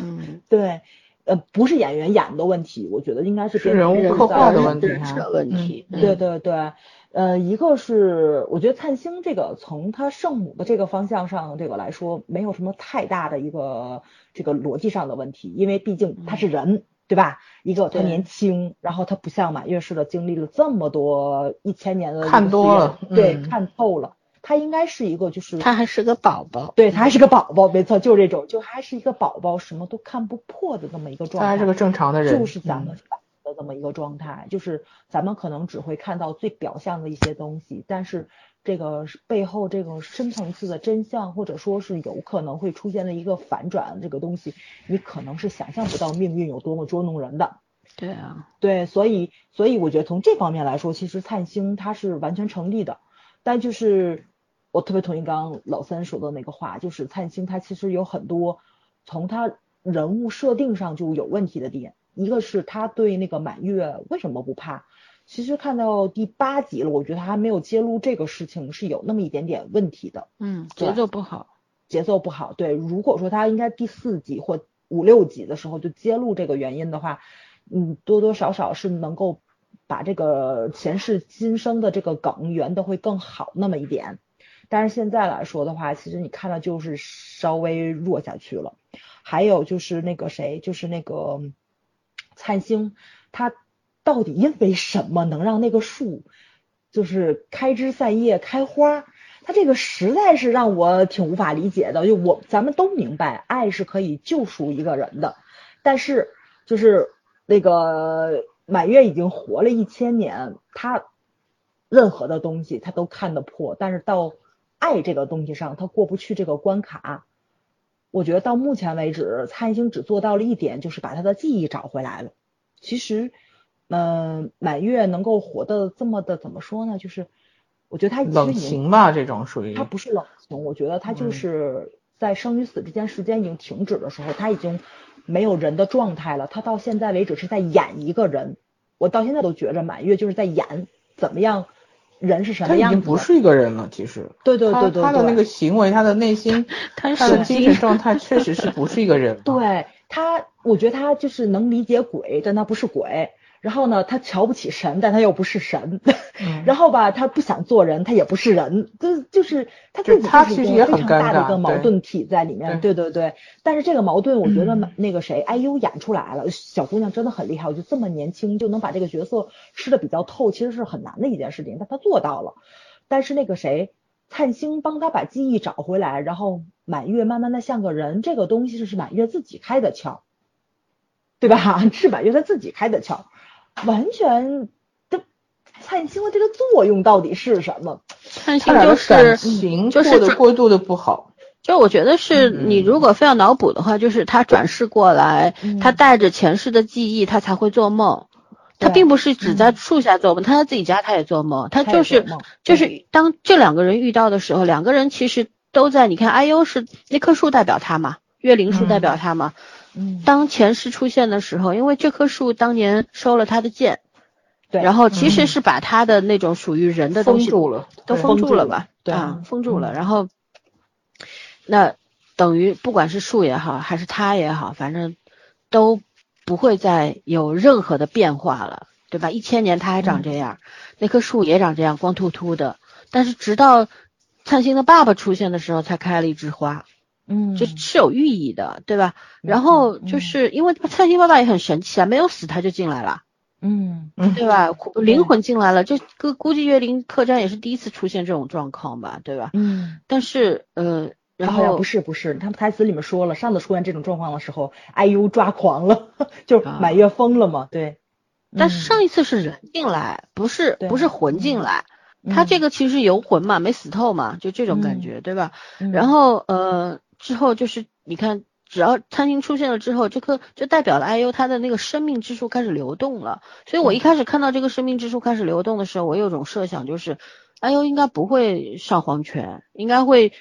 Speaker 1: 嗯，
Speaker 2: 对，呃，不是演员演的问题，我觉得应该是
Speaker 3: 人物刻画的问题
Speaker 1: 问题。
Speaker 2: 对对对，呃，一个是我觉得灿星这个从他圣母的这个方向上这个来说，没有什么太大的一个这个逻辑上的问题，因为毕竟他是人。对吧？一个他年轻，然后他不像满月似的经历了这么多一千年的
Speaker 3: 看多了，
Speaker 2: 对，看透了。他应该是一个，就是
Speaker 1: 他还是个宝宝，
Speaker 2: 对他还是个宝宝，没错，就是这种，就还是一个宝宝，什么都看不破的这么一个状态。
Speaker 3: 他还是个正常的人，
Speaker 2: 就是咱们的这么一个状态，就是咱们可能只会看到最表象的一些东西，但是这个背后这个深层次的真相，或者说是有可能会出现的一个反转，这个东西你可能是想象不到命运有多么捉弄人的。
Speaker 1: 对啊，
Speaker 2: 对，所以所以我觉得从这方面来说，其实灿星它是完全成立的，但就是我特别同意刚刚老三说的那个话，就是灿星他其实有很多从他人物设定上就有问题的点，一个是他对那个满月为什么不怕，其实看到第八集了，我觉得他还没有揭露这个事情是有那么一点点问题的，
Speaker 1: 嗯，节奏不好，
Speaker 2: 节奏不好。对，如果说他应该第四集或五六集的时候就揭露这个原因的话，嗯，多多少少是能够把这个前世今生的这个梗圆的会更好那么一点。但是现在来说的话，其实你看到就是稍微弱下去了。还有就是那个谁，就是那个灿星，他到底因为什么能让那个树就是开枝散叶开花？他这个实在是让我挺无法理解的。就我咱们都明白，爱是可以救赎一个人的，但是就是那个满月已经活了一千年，他任何的东西他都看得破，但是到爱这个东西上，他过不去这个关卡。我觉得到目前为止，蔡兴只做到了一点，就是把他的记忆找回来了。其实，嗯、满月能够活得这么的怎么说呢？就是我觉得他
Speaker 3: 冷情吧，这种属于
Speaker 2: 他不是冷情，我觉得他就
Speaker 3: 嗯
Speaker 2: 是在生与死之间时间已经停止的时候，他已经没有人的状态了。他到现在为止是在演一个人，我到现在都觉着满月就是在演怎么样，人是什
Speaker 3: 他已
Speaker 2: 么样子的。
Speaker 3: 经不是一个人了，其实。
Speaker 2: 对对对对对
Speaker 3: 他他的那个行为，他的内心，
Speaker 1: 他
Speaker 3: 他的精神状态确实是不是一个人。
Speaker 2: 对他，我觉得他就是能理解鬼，但他不是鬼。然后呢，他瞧不起神，但他又不是神。
Speaker 3: 嗯
Speaker 2: 然后吧，他不想做人，他也不是人，就就是他自己
Speaker 3: 他其实也
Speaker 2: 就是一个非常大的一个矛盾体在里面。对对对，但是这个矛盾，我觉得
Speaker 3: 嗯
Speaker 2: 那个谁哎呦演出来了，小姑娘真的很厉害。我觉得这么年轻就能把这个角色吃的比较透，其实是很难的一件事情，但她做到了。但是那个谁，灿星帮他把记忆找回来，然后满月慢慢的像个人，这个东西是满月自己开的窍，对吧？是满月他自己开的窍，完全这灿星的这个作用到底是什么？
Speaker 1: 灿星就是，
Speaker 3: 情过
Speaker 1: 就是
Speaker 3: 过度的不好。
Speaker 1: 就我觉得是你如果非要脑补的话，就是他转世过来，
Speaker 2: 嗯
Speaker 1: 他带着前世的记忆，他才会做梦。他并不是只在树下做梦，他在自己家他也做梦，他
Speaker 2: 他
Speaker 1: 就是就是当这两个人遇到的时候，两个人其实都在。你看，IU 是那棵树代表他嘛，月灵树代表他嘛。
Speaker 2: 嗯，
Speaker 1: 当前世出现的时候，因为这棵树当年收了他的剑，
Speaker 2: 对，
Speaker 1: 然后其实
Speaker 3: 嗯
Speaker 1: 是把他的那种属于人的东西
Speaker 3: 封住了，
Speaker 1: 都封
Speaker 2: 封住了
Speaker 1: 吧？
Speaker 2: 对。
Speaker 1: 啊，封住了。
Speaker 2: 嗯。
Speaker 1: 然后，那等于不管是树也好，还是他也好，反正都不会再有任何的变化了，对吧？一千年它还长这样，那棵树也长这样，光秃秃的。但是直到灿星的爸爸出现的时候，才开了一枝花，
Speaker 2: 嗯，
Speaker 1: 这是有寓意的，对吧？
Speaker 2: 嗯
Speaker 1: 然后
Speaker 2: 嗯
Speaker 1: 就是因为灿星爸爸也很神奇啊，没有死他就进来了。
Speaker 2: 嗯
Speaker 3: 嗯
Speaker 1: 对吧？灵魂进来了，这个估计月灵客栈也是第一次出现这种状况吧，对吧？
Speaker 2: 嗯。
Speaker 1: 但是呃，然后
Speaker 2: 不是不是，他们台词里面说了，上次出现这种状况的时候，IU 抓狂了，就满月疯了嘛，对。
Speaker 1: 但是
Speaker 2: 嗯
Speaker 1: 上一次是人进来，不是不是魂进来，他这
Speaker 2: 个，
Speaker 1: 其实游魂嘛，没死透嘛，就这种感觉，对吧？
Speaker 2: 嗯
Speaker 1: 然后呃之后就是你看。只要餐厅出现了之后，这颗就代表了 IU 它的那个生命之树开始流动了。所以我一开始看到这个生命之树开始流动的时候，我有种设想，就是 IU 应该不会上黄泉，应该会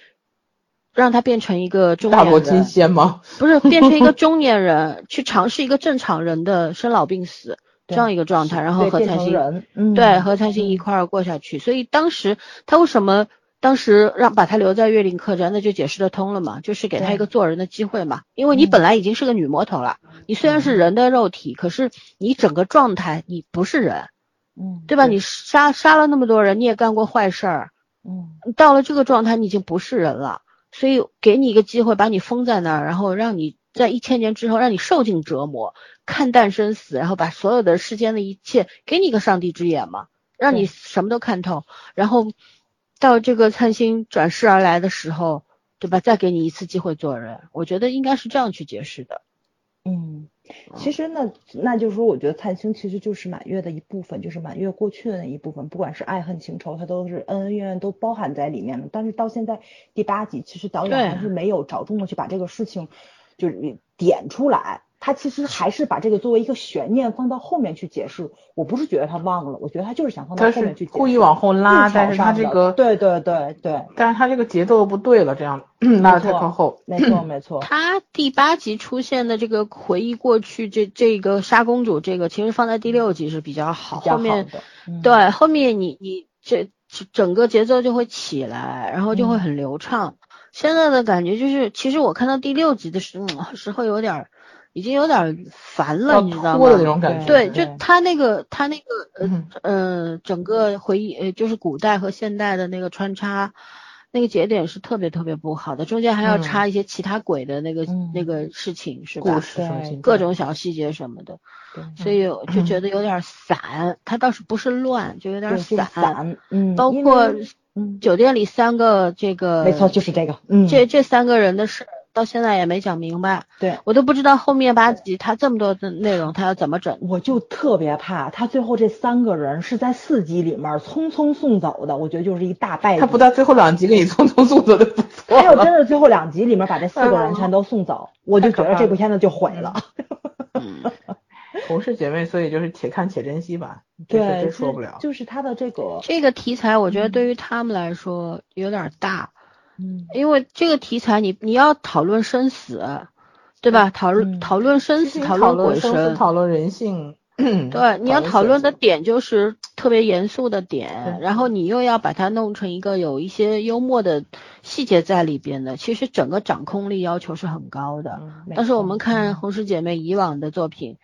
Speaker 1: 让他变成一个中年
Speaker 3: 大罗金，仙吗？
Speaker 1: 不是变成一个 中年人，去尝试一个正常人的生老病死这样一个状态，然后和蔡欣
Speaker 2: 成人，嗯，
Speaker 1: 对和蔡欣一块儿过下去。所以当时他为什么当时让把他留在月灵客栈，那就解释得通了嘛，就是给他一个做人的机会嘛。因为你
Speaker 2: 嗯。
Speaker 1: 本来已经是个女魔头了，你虽然是人的肉体，可是你整个状态你不是人，
Speaker 2: 嗯，
Speaker 1: 对吧？你杀杀了那么多人，你也干过坏事儿，
Speaker 2: 嗯。
Speaker 1: 到了这个状态，你已经不是人了，所以给你一个机会，把你封在那儿，然后让你在一千年之后，让你受尽折磨，看淡生死，然后把所有的世间的一切给你一个上帝之眼嘛，让你什么都看透，然后到这个灿星转世而来的时候，对吧？再给你一次机会做人，我觉得应该是这样去解释的。
Speaker 2: 嗯，其实呢，那就是说，我觉得灿星其实就是满月的一部分，就是满月过去的那一部分，不管是爱恨情仇，它都是恩恩怨怨都包含在里面了。但是到现在第八集，其实导演还是没有着重的去把这个事情就是点出来。他其实还是把这个作为一个悬念放到后面去解释。我不是觉得他忘了，我觉得他就是想放到后面去。
Speaker 3: 故意往后拉，但是他这个
Speaker 2: 对对对对，
Speaker 3: 但是他这个节奏不对了，这样拉太靠后。
Speaker 2: 没错没错。
Speaker 1: 他第八集出现的这个回忆过去，这这个杀公主这个，其实放在第六集是比较好。后面对后面你你这整个节奏就会起来，然后就会很流畅。现在的感觉就是，其实我看到第六集的时候时候有点。已经有点烦了，你知道吗？
Speaker 3: 那种感觉。
Speaker 1: 对，就他那个，他那个，呃，呃，整个回忆，呃，就是古代和现代的那个穿插，那个节点是特别特别不好的，中间还要插一些其他鬼的那个那个事情，是吧？
Speaker 3: 故事，
Speaker 1: 各种小细节什么的。所以就觉得有点散，他倒是不是乱，就有点
Speaker 2: 散。嗯。
Speaker 1: 包括酒店里三个这个。
Speaker 2: 没错，就是这个。嗯。
Speaker 1: 这这三个人的事。到现在也没讲明白，
Speaker 2: 对
Speaker 1: 我都不知道后面八集他这么多的内容他要怎么整，
Speaker 2: 我就特别怕他最后这三个人是在四集里面匆匆送走的，我觉得就是一大败。
Speaker 3: 他不到最后两集给你匆匆送走就不错。
Speaker 2: 他要真的最后两集里面把这四个人全都送走，我就觉得这部片子就毁了。
Speaker 3: 同是姐妹，所以就是且看且珍惜吧。
Speaker 2: 对，
Speaker 3: 真说不了。
Speaker 2: 就是他的这个
Speaker 1: 这个题材，我觉得对于他们来说有点大。
Speaker 2: 嗯，
Speaker 1: 因为这个题材，你你要讨论生死，对吧？讨论讨论生死，讨论鬼神，
Speaker 3: 讨论人性。
Speaker 1: 对，你要讨论的点就是特别严肃的点，然后你又要把它弄成一个有一些幽默的细节在里边的，其实整个掌控力要求是很高的。但是我们看红石姐妹以往的作品，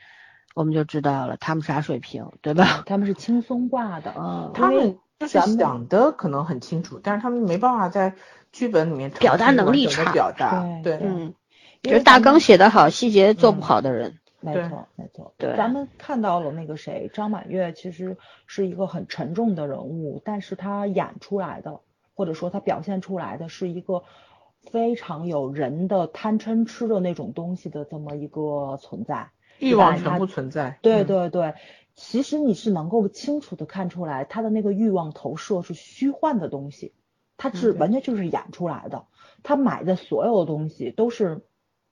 Speaker 1: 我们就知道了他们啥水平，对吧？
Speaker 2: 他们是轻松挂的，
Speaker 1: 嗯，
Speaker 3: 他们就是想的可能很清楚，但是他们没办法在。剧本里面
Speaker 1: 表达能力差，
Speaker 3: 表达对，
Speaker 1: 嗯，就是大纲写得好，细节做不好的人，
Speaker 2: 没错没错。
Speaker 1: 对，
Speaker 2: 咱们看到了那个谁，张满月其实是一个很沉重的人物，但是他演出来的，或者说他表现出来的是一个非常有人的贪嗔痴的那种东西的这么一个存在，
Speaker 3: 欲望全部存在。
Speaker 2: 对对对，其实你是能够清楚的看出来，他的那个欲望投射是虚幻的东西。他是完全就是演出来的，他买的所有的东西都是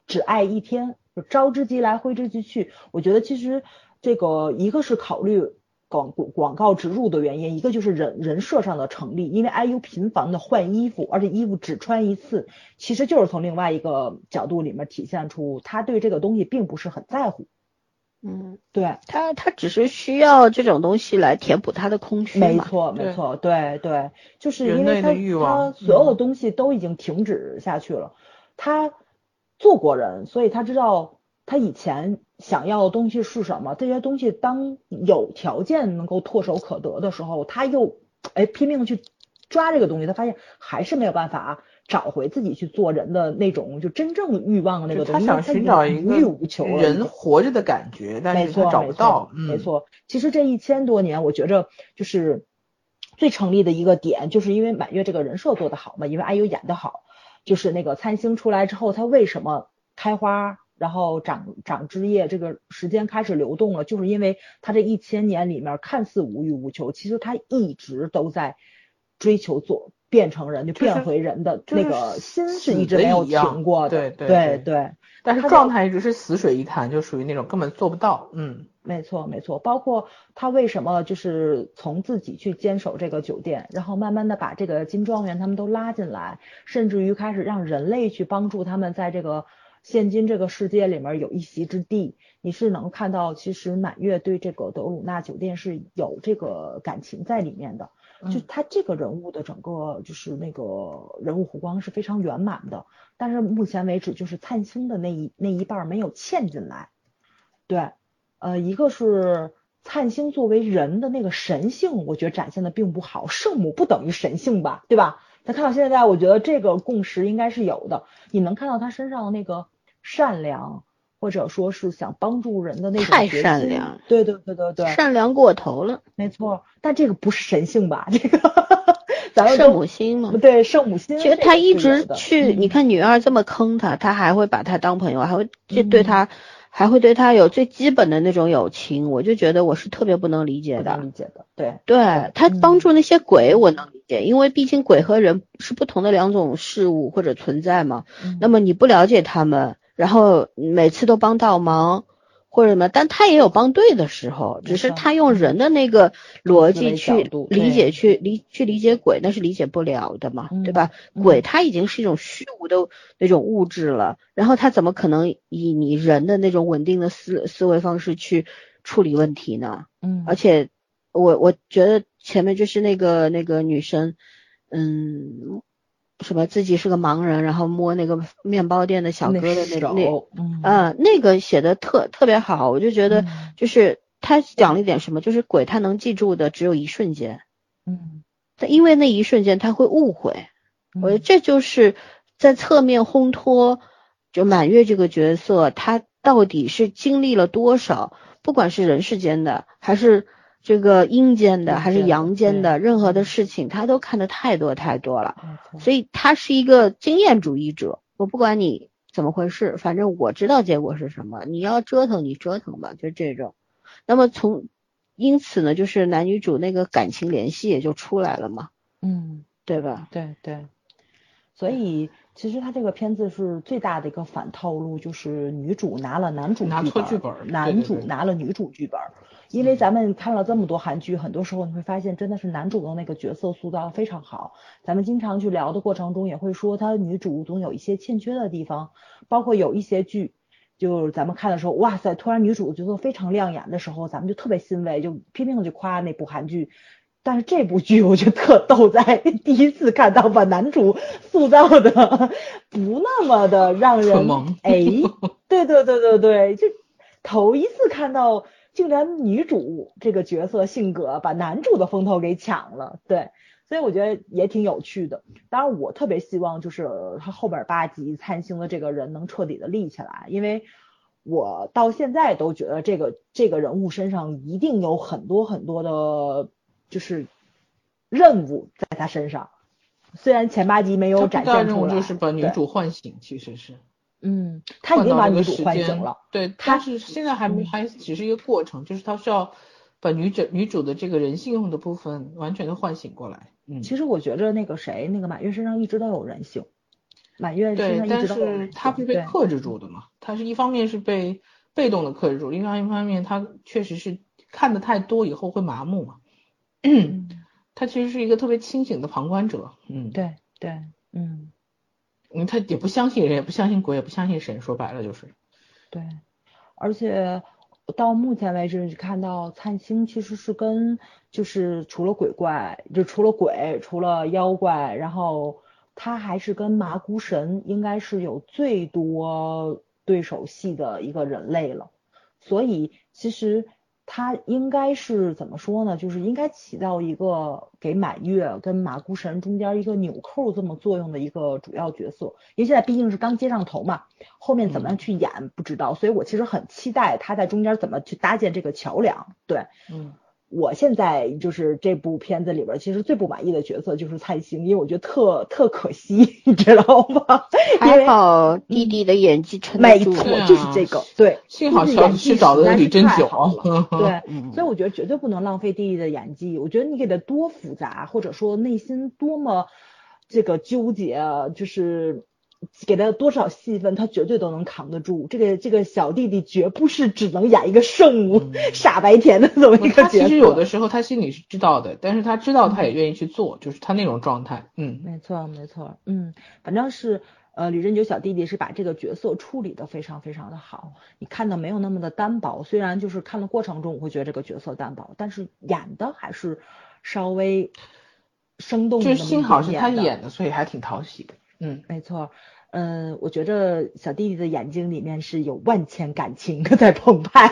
Speaker 2: 只爱一天，就招之即来，挥之即去。我觉得其实这个一个是考虑广广告植入的原因，一个就是人人设上的成立，因为 IU 频繁的换衣服，而且衣服只穿一次，其实就是从另外一个角度里面体现出他对这个东西并不是很在乎。
Speaker 1: 嗯，
Speaker 2: 对
Speaker 1: 他，他只是需要这种东西来填补他的空虚
Speaker 2: 没错，没错，对对，就是因为他他所有的东西都已经停止下去了。他做过人，所以他知道他以前想要的东西是什么。这些东西当有条件能够唾手可得的时候，他又哎拼命去抓这个东西，他发现还是没有办法。找回自己去做人的那种就真正欲望的那个东
Speaker 3: 西，他想寻找一个人活着的感觉，但是他找不到。
Speaker 2: 没错，其实这一千多年，我觉着就是最成立的一个点，就是因为满月这个人设做得好嘛，因为 IU 演得好，就是那个参星出来之后，他为什么开花，然后长长枝叶，这个时间开始流动了，就是因为他这一千年里面看似无欲无求，其实他一直都在追求做。变成人就变回人的那个心是一直没有停过
Speaker 3: 的，
Speaker 2: 对
Speaker 3: 对
Speaker 2: 对。
Speaker 3: 但是状态一直是死水一潭，就属于那种根本做不到。嗯，
Speaker 2: 没错没错。包括他为什么就是从自己去坚守这个酒店，然后慢慢的把这个金庄园他们都拉进来，甚至于开始让人类去帮助他们在这个现今这个世界里面有一席之地。你是能看到，其实满月对这个德鲁纳酒店是有这个感情在里面的。就他这个人物的整个就是那个人物弧光是非常圆满的，但是目前为止就是灿星的那一那一半没有嵌进来。对，呃，一个是灿星作为人的那个神性，我觉得展现的并不好。圣母不等于神性吧，对吧？那看到现在，我觉得这个共识应该是有的。你能看到他身上的那个善良。或者说是想帮助人的那种
Speaker 1: 太善良，
Speaker 2: 对对对对对，
Speaker 1: 善良过头了，
Speaker 2: 没错。但这个不是神性吧？这个，咱
Speaker 1: 圣母心嘛，
Speaker 2: 对圣母心。
Speaker 1: 其实他一直去，你看女二这么坑他，他还会把他当朋友，还会就对他还会对他有最基本的那种友情，我就觉得我是特别不能理解的。
Speaker 2: 理解的，对，
Speaker 1: 对他帮助那些鬼，我能理解，因为毕竟鬼和人是不同的两种事物或者存在嘛。那么你不了解他们，然后每次都帮倒忙。或者什么，但他也有帮对的时候，只是他用人的那个逻辑去理解、去理、去理解鬼，那是理解不了的嘛，对吧？鬼他已经是一种虚无的那种物质了，然后他怎么可能以你人的那种稳定的思思维方式去处理问题呢？
Speaker 2: 嗯，
Speaker 1: 而且我我觉得前面就是那个那个女生，嗯。什么自己是个盲人，然后摸那个面包店的小哥的那
Speaker 2: 那
Speaker 1: 嗯，那个写的特特别好，我就觉得就是他讲了一点什么，就是鬼他能记住的只有一瞬间，
Speaker 2: 嗯，
Speaker 1: 因为那一瞬间他会误会，我觉得这就是在侧面烘托，就满月这个角色他到底是经历了多少，不管是人世间的还是。这个阴间的还是阳间的，任何的事情他都看得太多太多了，所以他是一个经验主义者。我不管你怎么回事，反正我知道结果是什么。你要折腾你折腾吧，就这种。那么从因此呢，就是男女主那个感情联系也就出来了嘛，
Speaker 2: 嗯，
Speaker 1: 对吧？
Speaker 2: 对对。所以其实他这个片子是最大的一个反套路，就是女主拿了男主
Speaker 3: 剧
Speaker 2: 本，男主拿了女主剧本。因为咱们看了这么多韩剧，很多时候你会发现，真的是男主的那个角色塑造非常好。咱们经常去聊的过程中，也会说他女主总有一些欠缺的地方，包括有一些剧，就咱们看的时候，哇塞，突然女主角色非常亮眼的时候，咱们就特别欣慰，就拼命的去夸那部韩剧。但是这部剧我觉得特逗，在第一次看到把男主塑造的 不那么的让人哎，对对对对对，就头一次看到。竟然女主这个角色性格把男主的风头给抢了，对，所以我觉得也挺有趣的。当然，我特别希望就是他后边八集灿星的这个人能彻底的立起来，因为我到现在都觉得这个这个人物身上一定有很多很多的，就是任务在他身上。虽然前八集没有展现出
Speaker 3: 来，就是把女主唤醒，其实是。
Speaker 2: 嗯，他已经把女主唤醒了。
Speaker 3: 对，他是现在还没还只是一个过程，就是他需要把女主女主的这个人性的部分完全的唤醒过来。嗯，
Speaker 2: 其实我觉着那个谁，那个满月身上一直都有人性。满月身上一直都有人性。
Speaker 3: 他不是被克制住的嘛？他是一方面是被被动的克制住，另外一方面他确实是看的太多以后会麻木嘛。嗯 他其实是一个特别清醒的旁观者。嗯，
Speaker 2: 对对，嗯。
Speaker 3: 嗯，他也不相信人，也不相信鬼，也不相信神，说白了就是。
Speaker 2: 对，而且到目前为止，你看到灿星其实是跟就是除了鬼怪，就除了鬼，除了妖怪，然后他还是跟麻姑神应该是有最多对手戏的一个人类了，所以其实。他应该是怎么说呢？就是应该起到一个给满月跟马姑神中间一个纽扣这么作用的一个主要角色，因为现在毕竟是刚接上头嘛，后面怎么样去演不知道，所以我其实很期待他在中间怎么去搭建这个桥梁。对，
Speaker 3: 嗯。
Speaker 2: 我现在就是这部片子里边，其实最不满意的角色就是蔡兴，因为我觉得特特可惜，你知道吗？
Speaker 1: 还好弟弟的演技撑
Speaker 2: 没错，就是这个，对，
Speaker 3: 幸好是去找的李珍九，
Speaker 2: 对，所以我觉得绝对不能浪费弟弟的演技。我觉得你给他多复杂，或者说内心多么这个纠结，就是。给他多少戏份，他绝对都能扛得住。这个这个小弟弟绝不是只能演一个圣母傻白甜的这么一个角色。他
Speaker 3: 其实有的时候他心里是知道的，但是他知道他也愿意去做，就是他那种状态。嗯，
Speaker 2: 没错没错，嗯，反正是呃李振九小弟弟是把这个角色处理的非常非常的好，你看的没有那么的单薄。虽然就是看的过程中我会觉得这个角色单薄，但是演的还是稍微生动。
Speaker 3: 就是幸好是他演的，所以还挺讨喜的。嗯，
Speaker 2: 没错，嗯，我觉着小弟弟的眼睛里面是有万千感情在澎湃，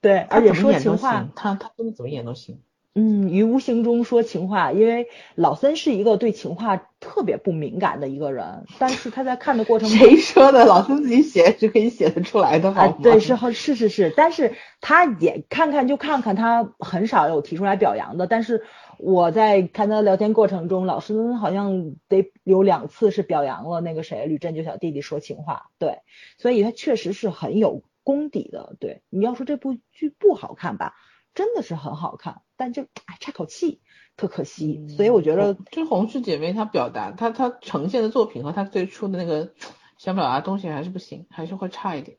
Speaker 2: 对，而且说情话，
Speaker 3: 他他真的怎么演都行，
Speaker 2: 嗯，于无形中说情话，因为老森是一个对情话特别不敏感的一个人，但是他在看的过程中，
Speaker 3: 谁说的？老森自己写是可以写得出来的，好吗？
Speaker 2: 对，是是是是，但是他也看看就看看，他很少有提出来表扬的。但是我在看他聊天过程中，老师好像得有两次是表扬了那个谁吕振九小弟弟说情话，对，所以他确实是很有功底的。对，你要说这部剧不好看吧？真的是很好看，但就哎差口气，特可惜。所以我觉得，
Speaker 3: 就红氏姐妹她表达，她她呈现的作品和她最初的那个想表达东西还是不行，还是会差一点。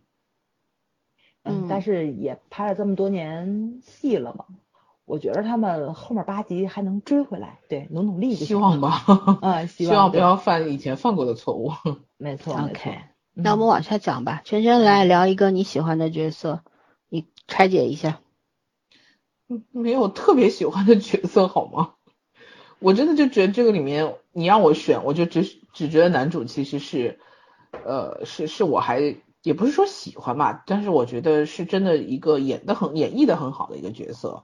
Speaker 2: 嗯，但是也拍了这么多年戏了嘛，我觉得他们后面八集还能追回来，对，努努力就
Speaker 3: 希望吧。
Speaker 2: 嗯，
Speaker 3: 希望不要犯以前犯过的错误。
Speaker 2: 没错
Speaker 1: ，OK。那我们往下讲吧，圈圈来聊一个你喜欢的角色，你拆解一下。
Speaker 3: 没有特别喜欢的角色好吗？我真的就觉得这个里面你让我选，我就只只觉得男主其实是，呃，是是我还也不是说喜欢吧，但是我觉得是真的一个演的很演绎的很好的一个角色，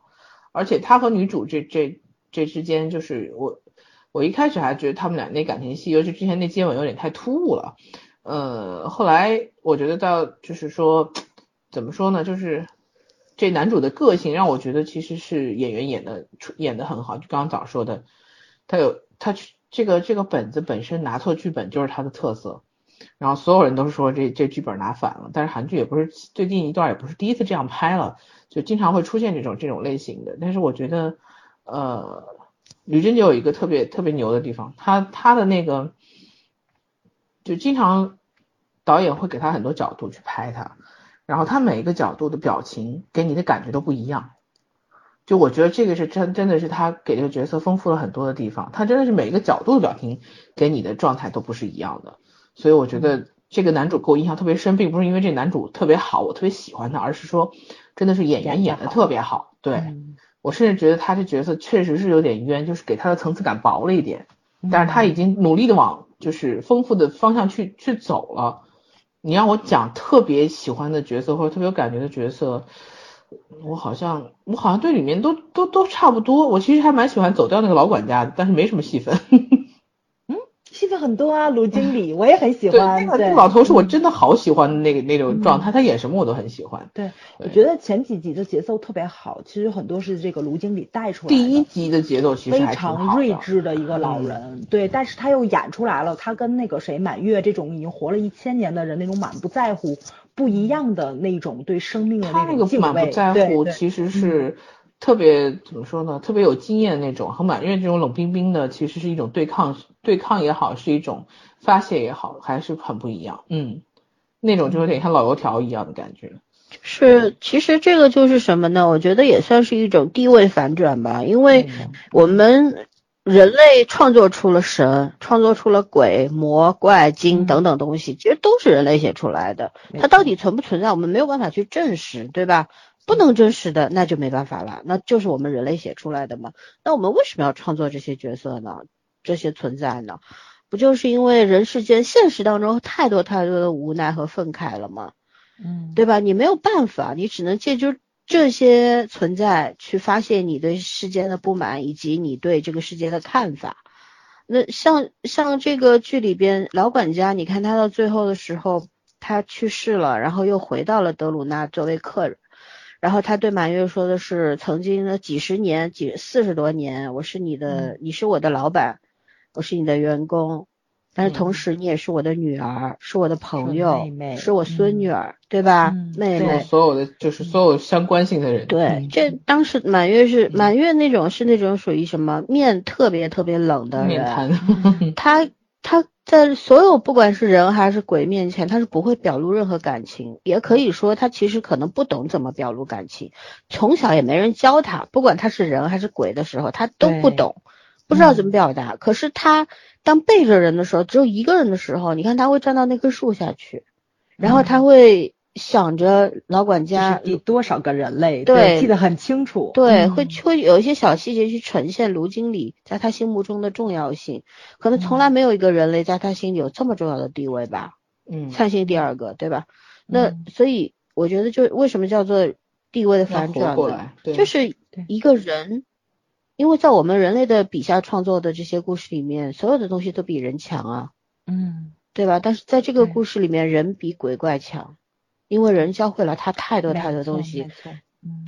Speaker 3: 而且他和女主这这这之间就是我我一开始还觉得他们俩那感情戏，尤其之前那接吻有点太突兀了，呃，后来我觉得到就是说怎么说呢，就是。这男主的个性让我觉得其实是演员演的演的很好，就刚刚早说的，他有他这个这个本子本身拿错剧本就是他的特色，然后所有人都说这这剧本拿反了，但是韩剧也不是最近一段也不是第一次这样拍了，就经常会出现这种这种类型的，但是我觉得呃吕珍就有一个特别特别牛的地方，他他的那个就经常导演会给他很多角度去拍他。然后他每一个角度的表情给你的感觉都不一样，就我觉得这个是真真的是他给这个角色丰富了很多的地方，他真的是每一个角度的表情给你的状态都不是一样的，所以我觉得这个男主给我印象特别深，并不是因为这男主特别好，我特别喜欢他，而是说真的是演员演的特别好，对我甚至觉得他这角色确实是有点冤，就是给他的层次感薄了一点，但是他已经努力的往就是丰富的方向去去走了。你让我讲特别喜欢的角色或者特别有感觉的角色，我好像我好像对里面都都都差不多。我其实还蛮喜欢走掉那个老管家的，但是没什么戏份。
Speaker 2: 戏份很多啊，卢经理 我也很喜欢。
Speaker 3: 对，那个老头是我真的好喜欢的那个那种状态，他演什么我都很喜欢。
Speaker 2: 对，我觉得前几集的节奏特别好，其实很多是这个卢经理带出来
Speaker 3: 的。第一集的节奏其实
Speaker 2: 非常睿智的一个老人，对，但是他又演出来了，他跟那个谁满月这种已经活了一千年的人那种满不在乎不一样的那种对生命的那
Speaker 3: 种敬畏。他那个满不在乎其实是。特别怎么说呢？特别有经验那种，和满月这种冷冰冰的，其实是一种对抗，对抗也好，是一种发泄也好，还是很不一样。嗯，那种就有点像老油条一样的感觉。
Speaker 1: 是，其实这个就是什么呢？我觉得也算是一种地位反转吧，因为我们人类创作出了神，创作出了鬼、魔、怪、精等等东西，其实都是人类写出来的。它到底存不存在，我们没有办法去证实，对吧？不能真实的，那就没办法了，那就是我们人类写出来的嘛。那我们为什么要创作这些角色呢？这些存在呢？不就是因为人世间现实当中太多太多的无奈和愤慨了吗？
Speaker 2: 嗯，
Speaker 1: 对吧？你没有办法，你只能借助这些存在去发泄你对世间的不满以及你对这个世界的看法。那像像这个剧里边老管家，你看他到最后的时候，他去世了，然后又回到了德鲁纳作为客人。然后他对满月说的是：“曾经的几十年、几四十多年，我是你的，你是我的老板，我是你的员工，但是同时你也是我的女儿，是我的朋友，是我孙女儿，对吧？妹妹，
Speaker 3: 所有的就是所有相关性的人。
Speaker 1: 对，这当时满月是满月那种是那种属于什么面特别特别冷的人，他他。”在所有不管是人还是鬼面前，他是不会表露任何感情，也可以说他其实可能不懂怎么表露感情，从小也没人教他，不管他是人还是鬼的时候，他都不懂，不知道怎么表达。可是他当背着人的时候，只有一个人的时候，你看他会站到那棵树下去，然后他会。想着老管家
Speaker 2: 第多少个人类，
Speaker 1: 对，
Speaker 2: 记得很清楚。
Speaker 1: 对，会会有一些小细节去呈现卢经理在他心目中的重要性。可能从来没有一个人类在他心里有这么重要的地位吧。
Speaker 3: 嗯，
Speaker 1: 灿星第二个，对吧？那所以我觉得，就为什么叫做地位的反转呢？就是一个人因为在我们人类的笔下创作的这些故事里面，所有的东西都比人强啊，
Speaker 2: 嗯，
Speaker 1: 对吧？但是在这个故事里面，人比鬼怪强，因为人教会了他太多太多东西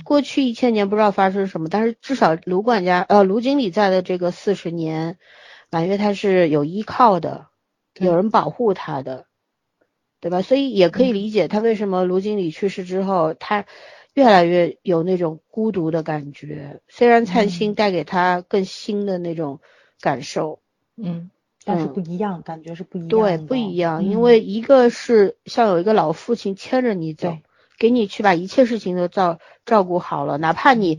Speaker 1: 过去一千年不知道发生什么，但是至少卢管家呃卢经理在的这个四十年，满月他是有依靠的，有人保护他的，对吧？所以也可以
Speaker 2: 嗯。
Speaker 1: 理解他为什么卢经理去世之后，他越来越有那种孤独的感觉。虽然灿星
Speaker 2: 嗯
Speaker 1: 带给他更新的那种感受，
Speaker 3: 嗯
Speaker 2: 但是
Speaker 1: 嗯。
Speaker 2: 不一样，感觉是不一样
Speaker 1: 对，不一样，因
Speaker 2: 嗯。
Speaker 1: 为一个是像有一个老父亲牵着你走
Speaker 2: 对，
Speaker 1: 给你去把一切事情都照照顾好了，哪怕你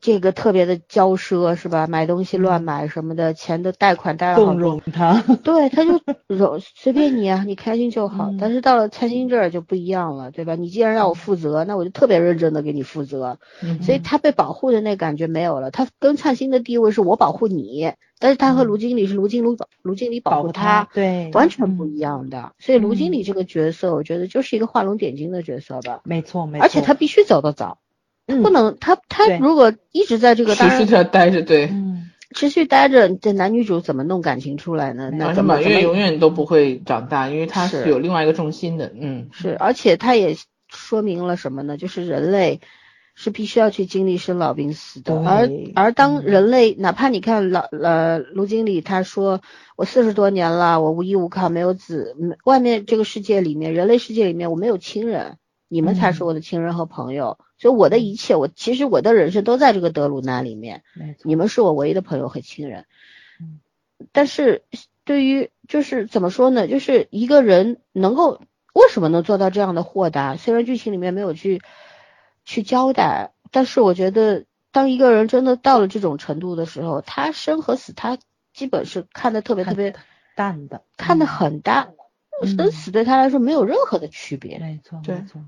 Speaker 1: 这个特别的骄奢是吧？买东西乱
Speaker 2: 嗯
Speaker 1: 买什么的，钱都贷款贷了好
Speaker 2: 纵
Speaker 1: 多，
Speaker 2: 容他，
Speaker 1: 对，他就 容随便你啊，你开心就好。
Speaker 2: 嗯
Speaker 1: 但是到了灿星这儿就不一样了，对吧？你既然让我负责，那我就特别认真的给你负责。
Speaker 3: 嗯
Speaker 1: 所以他被保护的那感觉没有了。他跟灿星的地位是我保护你，但是他和
Speaker 2: 嗯
Speaker 1: 卢经理是卢经卢保卢经理保
Speaker 2: 保护
Speaker 1: 护他，
Speaker 2: 对，
Speaker 1: 完全不
Speaker 2: 嗯
Speaker 1: 一样的。所以卢经
Speaker 2: 嗯
Speaker 1: 理这个角色，我觉得就是一个画龙点睛的角色吧。
Speaker 2: 没错没错，
Speaker 1: 而且他必须走得早，
Speaker 2: 嗯
Speaker 1: 不能他他如果一直在这个
Speaker 3: 持续的待着，对，
Speaker 2: 嗯
Speaker 1: 持续待着，这男女主怎么弄感情出来呢？那怎么怎么
Speaker 3: 满月永远都不会长大，因为他
Speaker 1: 是。
Speaker 3: 是有另外一个重心的，嗯。
Speaker 1: 是，而且他也说明了什么呢？就是人类是必须要去经历生老病死的，而而当
Speaker 2: 嗯。
Speaker 1: 人类，哪怕你看老呃卢经理他说我四十多年了，我无依无靠，没有子，外面这个世界里面，人类世界里面我没有亲人，你们才是
Speaker 2: 嗯
Speaker 1: 我的亲人和朋友，所以我的一切，我其实我的人生都在这个德鲁纳里面。
Speaker 2: 没错，
Speaker 1: 你们是我唯一的朋友和亲人
Speaker 2: 嗯。
Speaker 1: 但是对于就是怎么说呢？就是一个人能够为什么能做到这样的豁达？虽然剧情里面没有去去交代，但是我觉得当一个人真的到了这种程度的时候，他生和死他基本是看得特别特别
Speaker 2: 淡的，
Speaker 1: 看得
Speaker 2: 嗯
Speaker 1: 很淡，
Speaker 2: 嗯
Speaker 1: 生死对他来说没有任何的区别，
Speaker 2: 没错没错。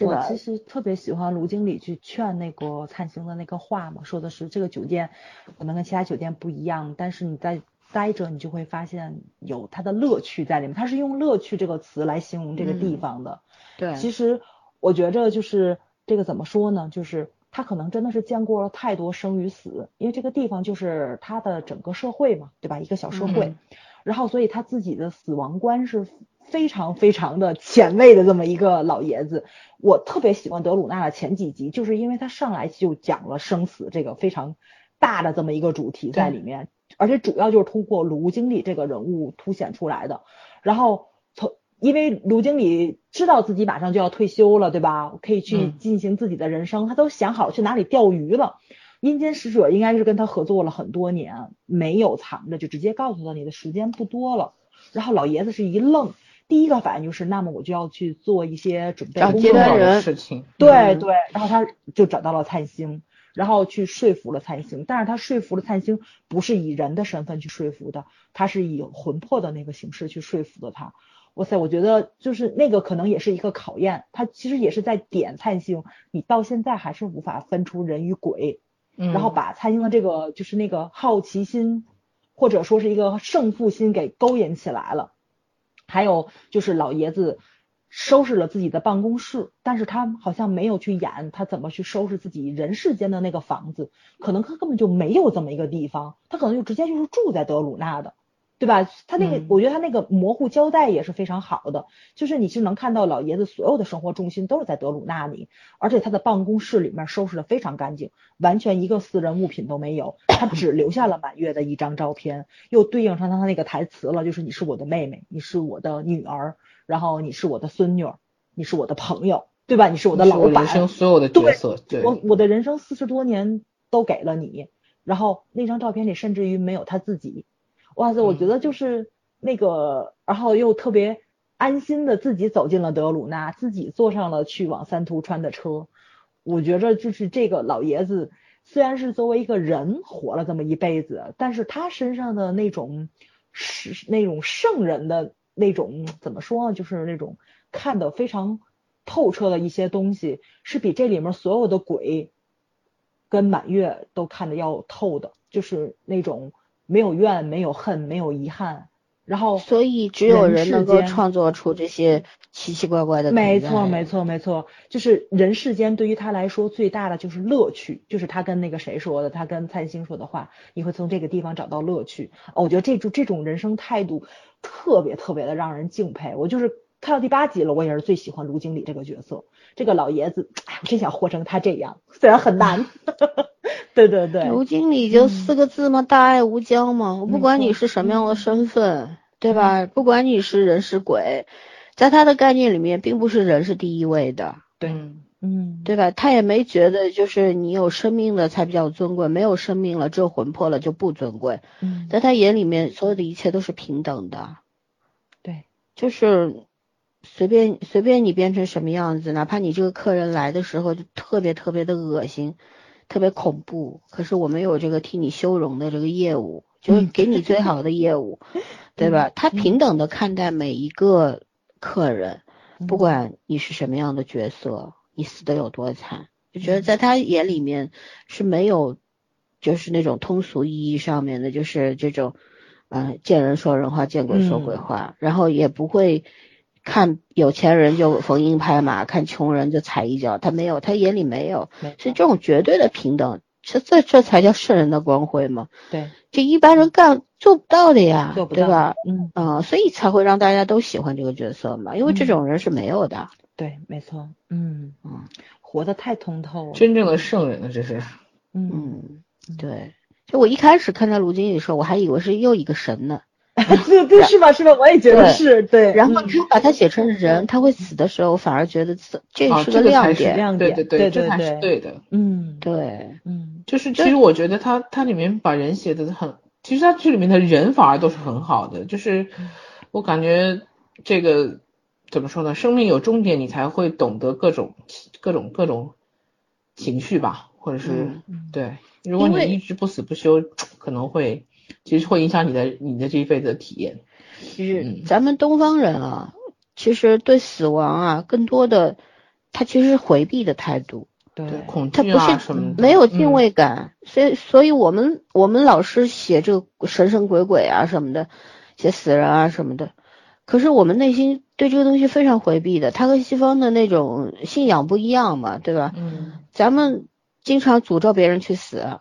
Speaker 2: 我其实特别喜欢卢经理去劝那个灿星的那个话嘛，说的是这个酒店可能跟其他酒店不一样，但是你在待着，你就会发现有它的乐趣在里面。他是用乐趣这个词来形容这个地
Speaker 1: 嗯
Speaker 2: 方的。
Speaker 1: 对，
Speaker 2: 其实我觉着就是这个怎么说呢？就是他可能真的是见过了太多生与死，因为这个地方就是他的整个社会嘛，对吧？一个小社会，
Speaker 3: 嗯
Speaker 2: 然后所以他自己的死亡观是非常非常的前卫的这么一个老爷子。我特别喜欢德鲁纳的前几集，就是因为他上来就讲了生死这个非常大的这么一个主题在里面，而且主要就是通过卢经理这个人物凸显出来的。然后从因为卢经理知道自己马上就要退休了，对吧？可以去
Speaker 3: 嗯
Speaker 2: 进行自己的人生，他都想好去哪里钓鱼了。阴间使者应该是跟他合作了很多年，没有藏着，就直接告诉他你的时间不多了。然后老爷子是一愣，第一个反应就是，那么我就要去做一些准备工作
Speaker 3: 的事情，
Speaker 2: 对
Speaker 1: 嗯。
Speaker 2: 对，然后他就找到了灿星，然后去说服了灿星，但是他说服了灿星不是以人的身份去说服的，他是以魂魄的那个形式去说服的他。哇塞，我觉得就是那个可能也是一个考验，他其实也是在点灿星，你到现在还是无法分出人与鬼，
Speaker 3: 嗯。
Speaker 2: 然后把灿星的这个就是那个好奇心，或者说是一个胜负心给勾引起来了。还有就是老爷子收拾了自己的办公室，但是他好像没有去演他怎么去收拾自己人世间的那个房子，可能他根本就没有这么一个地方，他可能就直接就是住在德鲁纳的。对吧？他那个，
Speaker 3: 嗯
Speaker 2: 我觉得他那个模糊交代也是非常好的，就是你是能看到老爷子所有的生活重心都是在德鲁纳里，而且他的办公室里面收拾的非常干净，完全一个私人物品都没有，他只留下了满月的一张照片，又对应上他那个台词了，就是你是我的妹妹，你是我的女儿，然后你是我的孙女儿，你是我的朋友，对吧？你是我的老板，
Speaker 3: 我人生所有的角色，对，
Speaker 2: 我我的人生四十多年都给了你，然后那张照片里甚至于没有他自己，哇塞，我觉得就是那个，然后又特别安心的自己走进了德鲁纳，自己坐上了去往三途川的车，我觉着就是这个老爷子虽然是作为一个人活了这么一辈子，但是他身上的那种是那种圣人的那种怎么说呢，就是那种看得非常透彻的一些东西，是比这里面所有的鬼跟满月都看得要透的，就是那种没有怨、没有恨、没有遗憾，然后
Speaker 1: 所以只有
Speaker 2: 人
Speaker 1: 能够创作出这些奇奇怪怪的
Speaker 2: 没错没错没错，就是人世间对于他来说最大的就是乐趣，就是他跟那个谁说的，他跟灿星说的话，你会从这个地方找到乐趣。哦我觉得这种这种人生态度特别特别的让人敬佩。我就是看到第八集了，我也是最喜欢卢经理这个角色，这个老爷子，哎，我真想活成他这样，虽然很难。对对对，
Speaker 1: 刘经理就四个字嘛，大爱无疆嘛。我不管你是什么样的身份，对
Speaker 2: 嗯
Speaker 1: 吧？不管你是人是鬼，在他的概念里面，并不是人是第一位的，
Speaker 2: 对
Speaker 3: 嗯
Speaker 2: 嗯，
Speaker 1: 对吧？他也没觉得就是你有生命了才比较尊贵，没有生命了，只有魂魄了就不尊贵。
Speaker 2: 嗯，
Speaker 1: 在他眼里面，所有的一切都是平等的，
Speaker 2: 对，
Speaker 1: 就是随便随便你变成什么样子，哪怕你这个客人来的时候就特别特别的恶心，特别恐怖，可是我们有这个替你修容的这个业务，就是
Speaker 2: 嗯
Speaker 1: 给你最好的业务，对吧？他平等的看待每一个客人，不
Speaker 2: 嗯。
Speaker 1: 管你是什么样的角色，你死的有多惨，就
Speaker 2: 嗯
Speaker 1: 觉得在他眼里面是没有，就是那种通俗意义上面的，就是这种，呃，见人说人话，见鬼说鬼
Speaker 2: 嗯。
Speaker 1: 话，然后也不会看有钱人就逢迎拍马，看穷人就踩一脚，他没有，他眼里没有，
Speaker 2: 没
Speaker 1: 是这种绝对的平等，这这这才叫圣人的光辉嘛，
Speaker 2: 对，
Speaker 1: 这一般人干做不到的呀，
Speaker 2: 做不到。
Speaker 1: 对吧？
Speaker 2: 嗯，
Speaker 1: 啊、所以才会让大家都喜欢这个角色嘛，因为这
Speaker 2: 嗯
Speaker 1: 种人是没有的。
Speaker 2: 对，没错，嗯。
Speaker 1: 嗯。
Speaker 2: 活得太通透了，
Speaker 3: 真正的圣人呢，这是。
Speaker 2: 嗯，
Speaker 1: 嗯，对。就我一开始看到卢经理的时候，我还以为是又一个神呢。
Speaker 2: 对对是吧是吧？我也觉得是对，嗯
Speaker 1: 然后他把它写成人，他会死的时候，我反而觉得这这
Speaker 3: 啊
Speaker 1: 是
Speaker 3: 个才是
Speaker 1: 亮点。
Speaker 2: 亮
Speaker 3: 对对
Speaker 2: 点对
Speaker 3: 这才
Speaker 2: 对
Speaker 3: 是对的。
Speaker 2: 嗯
Speaker 1: 对，
Speaker 2: 嗯
Speaker 3: 就是其实我觉得他他里面把人写的很，其实他剧里面的人反而都是很好的，就是我感觉这个怎么说呢，生命有终点，你才会懂得各种各种各种情绪吧，或者是、对，如果你一直不死不休，可能会其实会影响你的你的这一辈子的体验。
Speaker 1: 其实
Speaker 3: 嗯
Speaker 1: 咱们东方人啊，其实对死亡啊，更多的他其实是回避的态度。
Speaker 2: 对
Speaker 3: 对，恐惧
Speaker 1: 他不是
Speaker 3: 啊什么的，
Speaker 1: 没有敬
Speaker 3: 嗯
Speaker 1: 畏感，所以所以我们我们老是写这个神神鬼鬼啊什么的，写死人啊什么的，可是我们内心对这个东西非常回避的，它和西方的那种信仰不一样嘛，对吧？
Speaker 3: 嗯
Speaker 1: 咱们经常诅咒别人去死，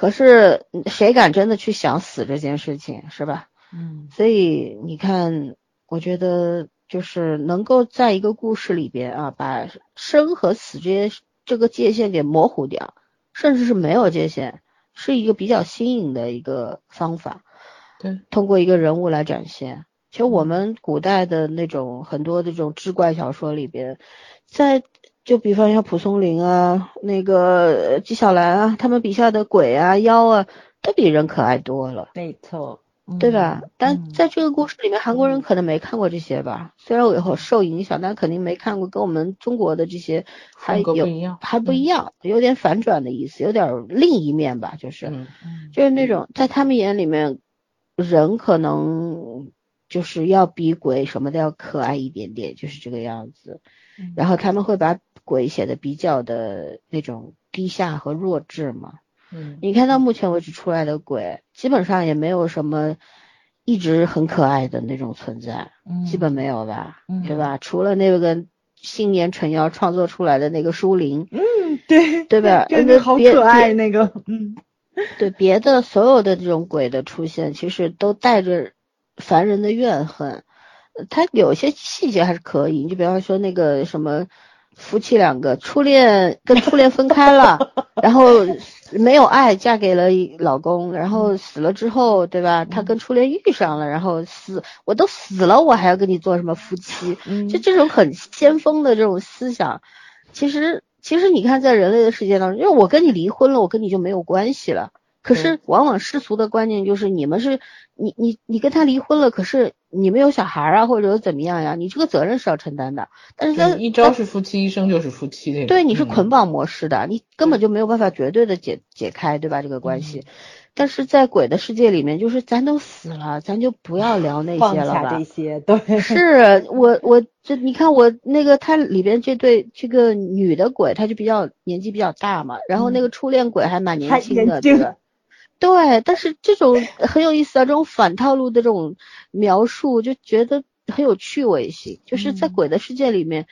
Speaker 1: 可是谁敢真的去想死这件事情，是吧？
Speaker 2: 嗯
Speaker 1: 所以你看，我觉得就是能够在一个故事里边啊，把生和死这些这个界限给模糊掉，甚至是没有界限，是一个比较新颖的一个方法。
Speaker 3: 对，
Speaker 1: 通过一个人物来展现。其实我们古代的那种很多的这种志怪小说里边，在就比方像蒲松龄啊，那个呃纪晓岚啊，他们笔下的鬼啊、妖啊，都比人可爱多了。
Speaker 2: 没错，
Speaker 1: 对吧？
Speaker 2: 嗯
Speaker 1: 但在这个故事里面，韩国人可能没看过这些吧。虽然我以后受影响，但肯定没看过，跟我们中国的这些还有，还不一样，有点反转的意思，有点另一面吧，就是。就是那种在他们眼里面，人可能就是要比鬼什么的要可爱一点点，就是这个样子。
Speaker 2: 嗯
Speaker 1: 然后他们会把鬼写的比较的那种低下和弱智嘛。
Speaker 3: 嗯
Speaker 1: 你看到目前为止出来的鬼，基本上也没有什么一直很可爱的那种存在，
Speaker 2: 嗯
Speaker 1: 基本没有吧，
Speaker 2: 嗯
Speaker 1: 对吧？除了那个新年陈瑶创作出来的那个书灵，
Speaker 2: 嗯对
Speaker 1: 对吧？
Speaker 2: 真的好可爱那个嗯
Speaker 1: 对别的所有的这种鬼的出现，其实都带着凡人的怨恨。呃他有些细节还是可以，你就比方说那个什么夫妻两个初恋跟初恋分开了，然后没有爱，嫁给了老公，然后死了之后，对吧？他跟初恋遇上了，然后死我都死了，我还要跟你做什么夫妻？
Speaker 2: 嗯
Speaker 1: 就这种很先锋的这种思想，其实其实你看，在人类的世界当中，因为我跟你离婚了，我跟你就没有关系了。可是往往世俗的观念就是，你们是你你你跟他离婚了，可是你们有小孩啊，或者怎么样呀？你这个责任是要承担的。但是在
Speaker 3: 对一朝是夫妻，一生就是夫妻那种。
Speaker 1: 对，你是
Speaker 3: 嗯
Speaker 1: 捆绑模式的，你根本就没有办法绝对的解解开，对吧？这个关系。但是在鬼的世界里面，就是咱都死了，咱就不要聊那些了吧
Speaker 2: 下 这。些对
Speaker 1: 是我我这你看我那个他里边这对这个女的鬼，她就比较年纪比较大嘛，然后那个初恋鬼还蛮年轻的，对吧？对，但是这种很有意思啊，这种反套路的这种描述，就觉得很有趣味性。就是在鬼的世界里面，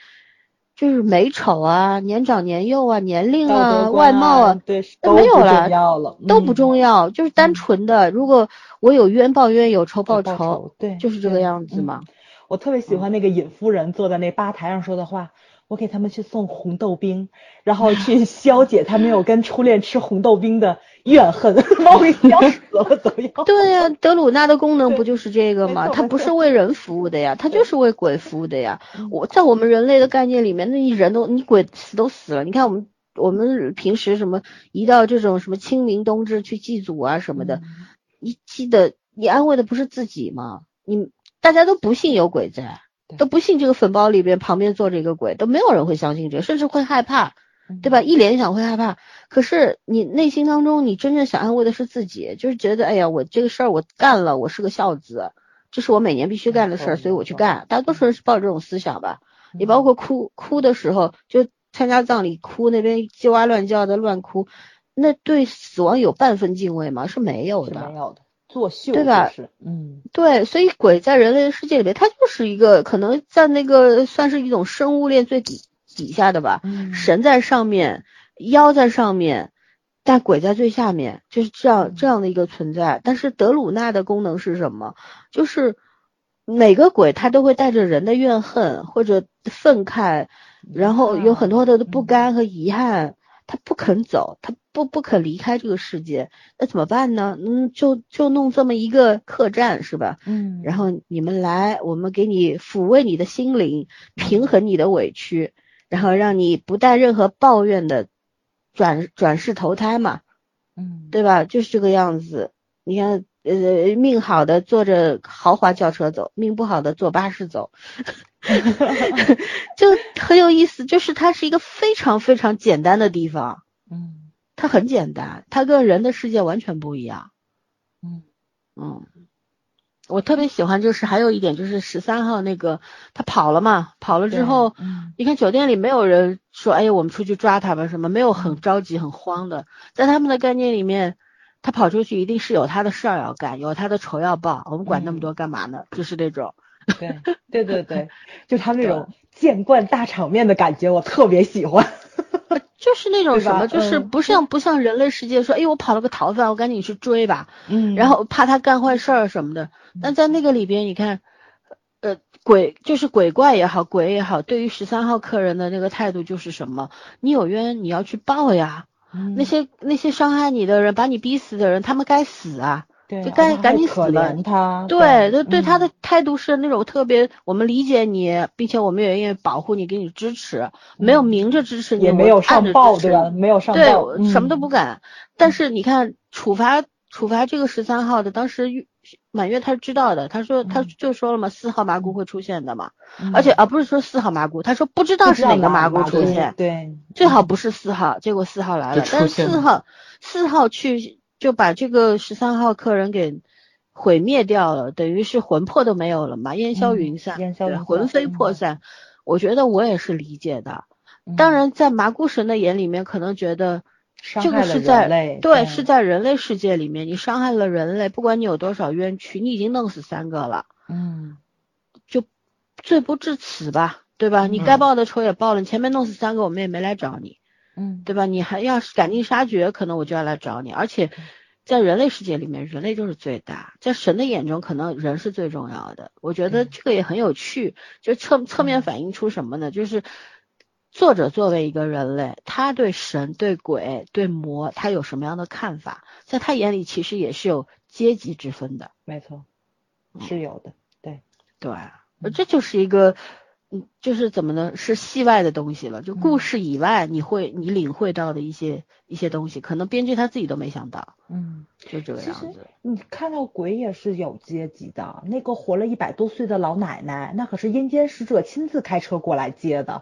Speaker 1: 就是美丑啊、年长年幼啊、年龄啊、外貌啊，
Speaker 2: 对，
Speaker 1: 都没有
Speaker 2: 了，
Speaker 1: 都不重要，就是单纯的。如果我有冤报冤，有仇报
Speaker 2: 仇，对，
Speaker 1: 就是这个样子嘛。
Speaker 2: 我特别喜欢那个尹夫人坐在那吧台上说的话。我给他们去送红豆冰，然后 去消解他没有跟初恋吃红豆冰的怨恨，把我给 笑死了都要。
Speaker 1: 对呀，德鲁纳的功能不就是这个吗？它不是为人服务的呀，它就是为鬼服务的呀。我在我们人类的概念里面，那你人都你鬼死都死了。你看我们我们平时什么一到这种什么清明冬至去祭祖啊什么的，你记得你安慰的不是自己吗？你大家都不信有鬼在。都不信这个粉包里边旁边坐着一个鬼，都没有人会相信这，甚至会害怕，对吧？一联想会害怕。可是你内心当中，你真正想安慰的是自己，就是觉得，哎呀，我这个事儿我干了，我是个孝子，这是我每年必须干的事儿，所以我去干。大多数人是抱着这种思想吧。你包括哭哭的时候，就参加葬礼哭，那边叽哇乱叫的乱哭，那对死亡有半分敬畏吗？是没有的，
Speaker 2: 没有的。作秀
Speaker 1: 对吧？
Speaker 2: 嗯，
Speaker 1: 对，所以鬼在人类的世界里面，它就是一个可能在那个算是一种生物链最底底下的吧。神在上面，妖在上面，但鬼在最下面，就是这样这样的一个存在。但是德鲁纳的功能是什么？就是每个鬼他都会带着人的怨恨或者愤慨，然后有很多的不甘和遗憾。他不肯走，他不不肯离开这个世界，那怎么办呢？嗯，就就弄这么一个客栈是吧？
Speaker 2: 嗯，
Speaker 1: 然后你们来，我们给你抚慰你的心灵，平衡你的委屈，然后让你不带任何抱怨的转转世投胎嘛，
Speaker 2: 嗯，
Speaker 1: 对吧？就是这个样子。你看，呃，命好的坐着豪华轿车走，命不好的坐巴士走。就很有意思，就是它是一个非常非常简单的地方，
Speaker 2: 嗯，
Speaker 1: 它很简单，它跟人的世界完全不一样，
Speaker 2: 嗯。
Speaker 1: 嗯，我特别喜欢，就是还有一点就是十三号那个他跑了嘛，跑了之后，你看酒店里没有人说，哎，我们出去抓他吧什么，没有很着急很慌的，在他们的概念里面，他跑出去一定是有他的事儿要干，有他的仇要报，我们管那么多干嘛呢？就是那种。
Speaker 2: 对对对对，就他那种见惯大场面的感觉，我特别喜欢。
Speaker 1: 就是那种 什么，就是不像不像人类世界说，哎，我跑了个逃犯，我赶紧去追吧。
Speaker 2: 嗯。
Speaker 1: 然后怕他干坏事儿什么的。但在那个里边，你看，呃，鬼就是鬼怪也好，鬼也好，对于十三号客人的那个态度就是什么？你有冤，你要去报呀。那些那些伤害你的人，把你逼死的人，他们该死啊。就该赶紧死了，
Speaker 2: 他
Speaker 1: 对，就对他的态度是那种特别，我们理解你，并且我们也愿意保护你，给你支持，没有明着支持你，
Speaker 2: 也没有上报，对吧？没有上
Speaker 1: 报，对，什么都不敢。但是你看，处罚处罚这个十三号的，当时满月他是知道的，他说他就说了嘛，四号麻姑会出现的嘛，而且啊不是说四号麻姑，他说不知道是哪个
Speaker 2: 麻
Speaker 1: 姑出现，
Speaker 2: 对，
Speaker 1: 最好不是四号，结果四号来了，但是四号四号去。就把这个十三号客人给毁灭掉了，等于是魂魄都没有了嘛，烟消云散，魂飞魄散。我觉得我也是理解的。当然，在麻姑神的眼里面，可能觉得这个是在
Speaker 2: 对
Speaker 1: 是在人类世界里面，你伤害了人类，不管你有多少冤屈，你已经弄死三个了，
Speaker 2: 嗯，
Speaker 1: 就罪不至此吧，对吧？你该报的仇也报了，你前面弄死三个，我们也没来找你。
Speaker 2: 嗯，
Speaker 1: 对吧？你还要是赶尽杀绝，可能我就要来找你。而且，在人类世界里面，人类就是最大，在神的眼中，可能人是最重要的。我觉得这个也很有趣，就侧侧面反映出什么呢？就是作者作为一个人类，他对神、对鬼、对魔，他有什么样的看法？在他眼里，其实也是有阶级之分的。
Speaker 2: 没错，是有的。对
Speaker 1: 对，这就是一个。嗯，就是怎么呢？是戏外的东西了，就故事以外，你会你领会到的一些一些东西，可能编剧他自己都没想到。
Speaker 2: 嗯，
Speaker 1: 就这个样子。
Speaker 2: 你看到鬼也是有阶级的，那个活了一百多岁的老奶奶，那可是阴间使者亲自开车过来接的，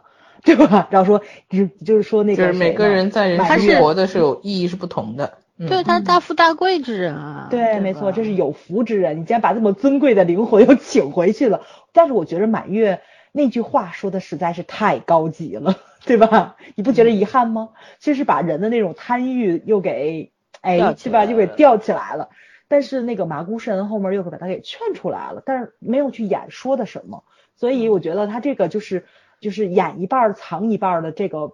Speaker 2: 对吧？然后说，就就是说那个，
Speaker 3: 就是每个人在人
Speaker 1: 生
Speaker 3: 活的是有意义是不同的。
Speaker 1: 对，他是大富大贵之人啊。
Speaker 2: 对，没错，这是有福之人。你竟然把这么尊贵的灵魂 又请回去了，但是我觉得满月。那句话说的实在是太高级了，对吧？你不觉得遗憾吗？就是把人的那种贪欲又给哎，对吧？又给吊起来了。但是那个麻姑神后面又给把他给劝出来了，但是没有去演说的什么，所以我觉得他这个就是就是演一半藏一半的这个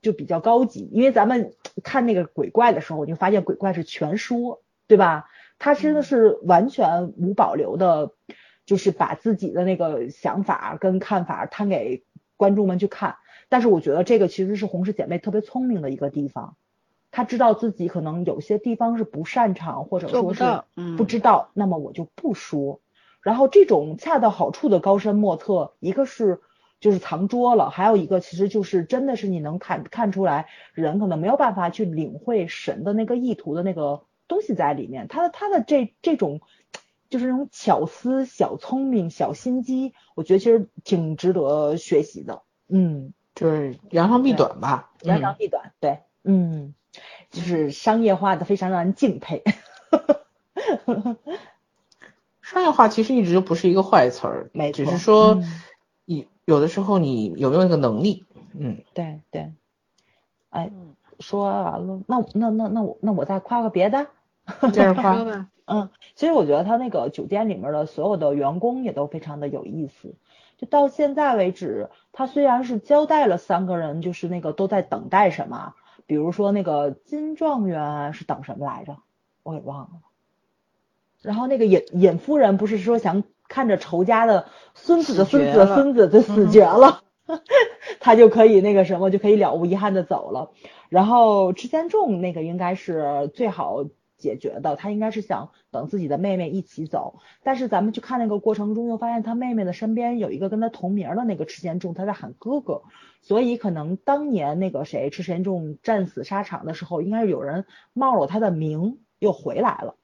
Speaker 2: 就比较高级，因为咱们看那个鬼怪的时候，你就发现鬼怪是全说，对吧？他真的是完全无保留的，就是把自己的那个想法跟看法摊给观众们去看。但是我觉得这个其实是红氏姐妹特别聪明的一个地方。她知道自己可能有些地方是不擅长，或者说是不知道，那么我就不说。然后这种恰到好处的高深莫测，一个是就是藏拙了，还有一个其实就是真的是你能看看出来，人可能没有办法去领会神的那个意图的那个东西在里面。他的他的这这种就是那种巧思、小聪明、小心机，我觉得其实挺值得学习的。嗯，
Speaker 3: 就是扬长避短吧，
Speaker 2: 扬长避短，对，嗯。就是商业化的，非常让人敬佩。
Speaker 3: 商业化其实一直就不是一个坏词儿，只是说你有的时候你有没有那个能力。嗯，
Speaker 2: 对对。哎，说完了，那那那那我那我再夸个别的。
Speaker 3: 接着夸。
Speaker 2: 嗯，其实我觉得他那个酒店里面的所有的员工也都非常的有意思。就到现在为止，他虽然是交代了三个人，就是那个都在等待什么。比如说那个金状元是等什么来着？我给忘了。然后那个尹尹夫人不是说想看着仇家的孙子的孙子的孙子就死绝了，他就可以那个什么就可以了无遗憾的走了。然后池贤仲那个应该是最好。解决的，他应该是想等自己的妹妹一起走，但是咱们去看那个过程中，又发现他妹妹的身边有一个跟他同名的那个池贤仲，他在喊哥哥，所以可能当年那个谁池贤仲战死沙场的时候，应该是有人冒了他的名又回来了。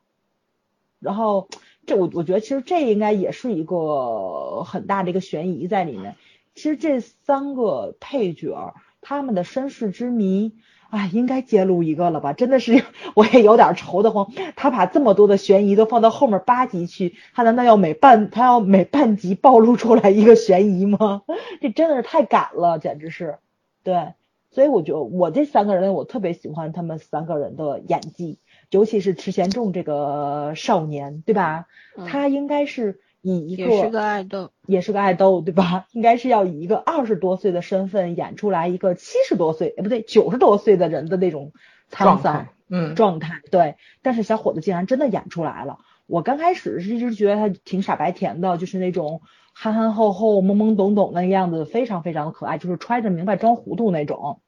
Speaker 2: 然后这我我觉得其实这应该也是一个很大的一个悬疑在里面。其实这三个配角他们的身世之谜。哎，应该揭露一个了吧？真的是，我也有点愁得慌。他把这么多的悬疑都放到后面八集去，他难道要每半他要每半集暴露出来一个悬疑吗？这真的是太赶了，简直是。对，所以我觉得我这三个人，我特别喜欢他们三个人的演技，尤其是池贤仲这个少年，对吧？他应该是。以一个
Speaker 1: 也是个爱豆，
Speaker 2: 也是个爱豆，对吧？应该是要以一个二十多岁的身份演出来一个七十多岁，哎，不对，九十多岁的人的那种沧桑，
Speaker 3: 嗯，
Speaker 2: 状态，对。但是小伙子竟然真的演出来了。我刚开始是一直觉得他挺傻白甜的，就是那种憨憨厚厚、懵懵懂懂那个样子，非常非常的可爱，就是揣着明白装糊涂那种。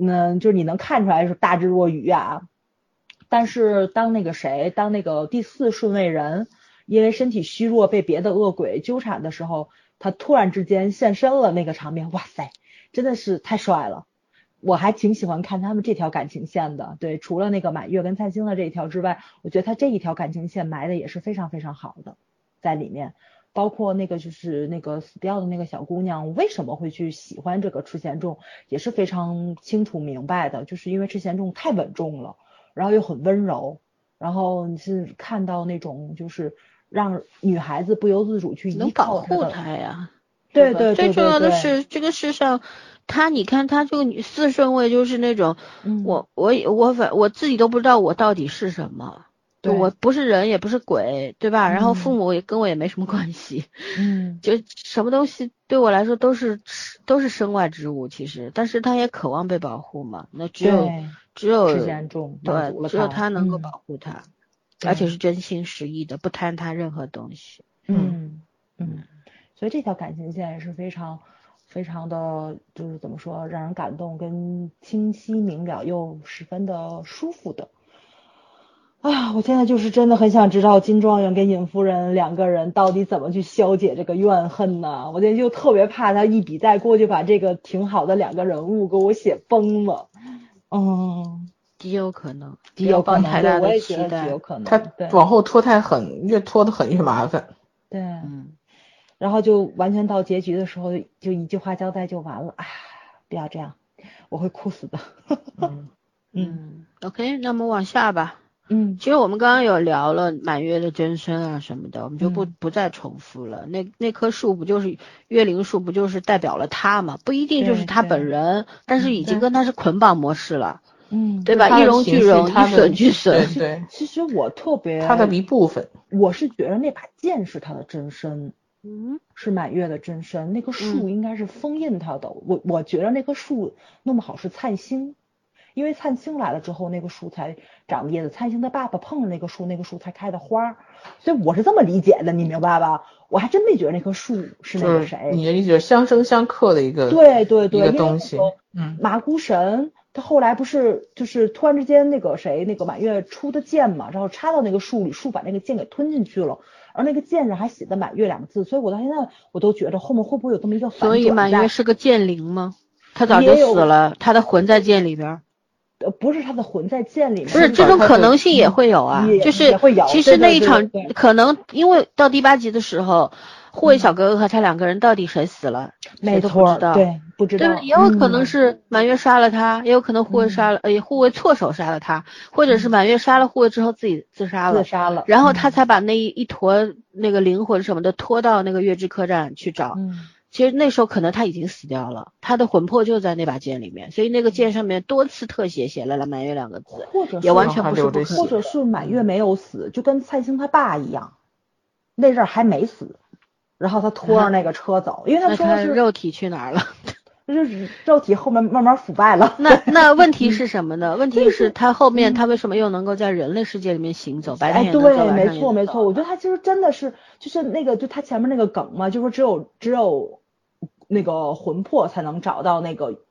Speaker 2: 嗯，就是你能看出来是大智若愚啊。但是当那个谁，当那个第四顺位人。因为身体虚弱被别的恶鬼纠缠的时候，他突然之间现身了，那个场面，哇塞，真的是太帅了！我还挺喜欢看他们这条感情线的。对，除了那个满月跟蔡星的这一条之外，我觉得他这一条感情线埋的也是非常非常好的，在里面，包括那个就是那个死掉的那个小姑娘为什么会去喜欢这个池贤重，也是非常清楚明白的，就是因为池贤重太稳重了，然后又很温柔，然后你是看到那种就是。让女孩子不由自主去依
Speaker 1: 靠他呀，
Speaker 2: 对对对
Speaker 1: 最重要的是这个世上，他你看他这个女四顺位就是那种，我我我反我自己都不知道我到底是什么，我不是人也不是鬼，对吧？然后父母也跟我也没什么关系，
Speaker 2: 嗯，
Speaker 1: 就什么东西对我来说都是都是身外之物，其实，但是他也渴望被保护嘛，那只有只有对，只有他能够保护他。而且是真心实意的，不贪他任何东西。
Speaker 2: 嗯嗯，所以这条感情线是非常非常的，就是怎么说，让人感动跟清晰明了又十分的舒服的。啊，我现在就是真的很想知道金状元跟尹夫人两个人到底怎么去消解这个怨恨呢？我现在就特别怕他一笔带过，就把这个挺好的两个人物给我写崩了。嗯。
Speaker 1: 极有可能，
Speaker 2: 极有可能，
Speaker 1: 对，
Speaker 2: 我也觉得极有可能。
Speaker 3: 他往后拖太狠，越拖得很越麻烦。
Speaker 2: 对，嗯，然后就完全到结局的时候，就一句话交代就完了。啊，不要这样，我会哭死的。
Speaker 1: 嗯嗯，OK，那么往下吧。
Speaker 2: 嗯，
Speaker 1: 其实我们刚刚有聊了满月的真身啊什么的，我们就不不再重复了。那那棵树不就是月灵树，不就是代表了他嘛？不一定就是他本人，但是已经跟他是捆绑模式了。
Speaker 2: 嗯，
Speaker 1: 对吧？一荣俱荣，一损俱损。
Speaker 3: 对对，
Speaker 2: 其实我特别，
Speaker 3: 他的一部分。
Speaker 2: 我是觉得那把剑是他的真身，
Speaker 1: 嗯，
Speaker 2: 是满月的真身，那棵树
Speaker 1: 嗯
Speaker 2: 应该是封印他的。我我觉得那棵树弄不好是灿星，因为灿星来了之后，那个树才长叶子。灿星的爸爸碰了那个树，那个树才开的花。所以我是这么理解的，你明白吧？我还真没觉得那棵树是那个谁。
Speaker 3: 你的理解相生相克的一个
Speaker 2: 对对对，
Speaker 3: 一个东西嗯
Speaker 2: 麻姑神他后来不是就是突然之间那个谁那个满月出的剑嘛，然后插到那个树里，树把那个剑给吞进去了，而那个剑上还写的满月两个字，所以我到现在我都觉得后面会不会有这么一个反转
Speaker 1: 所以满月是个剑灵吗？他早就死了，他的魂在剑里边儿。
Speaker 2: 呃不是他的魂在剑里面，
Speaker 1: 不是这种可能性也会有啊，
Speaker 2: 也
Speaker 1: 就是其实那一场可能因为到第八集的时候，护卫小哥哥和他两个人到底谁死了，谁
Speaker 2: 没
Speaker 1: 都不知道。
Speaker 2: 对，不知道？
Speaker 1: 也有可能
Speaker 2: 嗯
Speaker 1: 是满月杀了他，也有可能护卫杀了，呃，护卫错手杀了他，或者是满月杀了护卫之后自己自杀了
Speaker 2: 自，杀了，
Speaker 1: 然后他
Speaker 2: 嗯
Speaker 1: 才把那一一坨那个灵魂什么的拖到那个月之客栈去找。
Speaker 2: 嗯
Speaker 1: 其实那时候可能他已经死掉了，他的魂魄就在那把剑里面，所以那个剑上面多次特写写了了满月两个字，
Speaker 2: 或者
Speaker 1: 也完全不是不可
Speaker 2: 或。者是满月没有死，就跟蔡兴他爸一样，那阵儿还没死，然后他拖着那个车走，因为他说的是
Speaker 1: 他肉体去哪儿了？
Speaker 2: 就是肉体后面慢慢腐败了。
Speaker 1: 那那问题是什么呢？问题是他后面他为什么又能够在人类世界里面行走？白天
Speaker 2: 对，没错没错，我觉得他其实真的是，就是那个，就他前面那个梗嘛，就说只有只有那个魂魄才能找到那个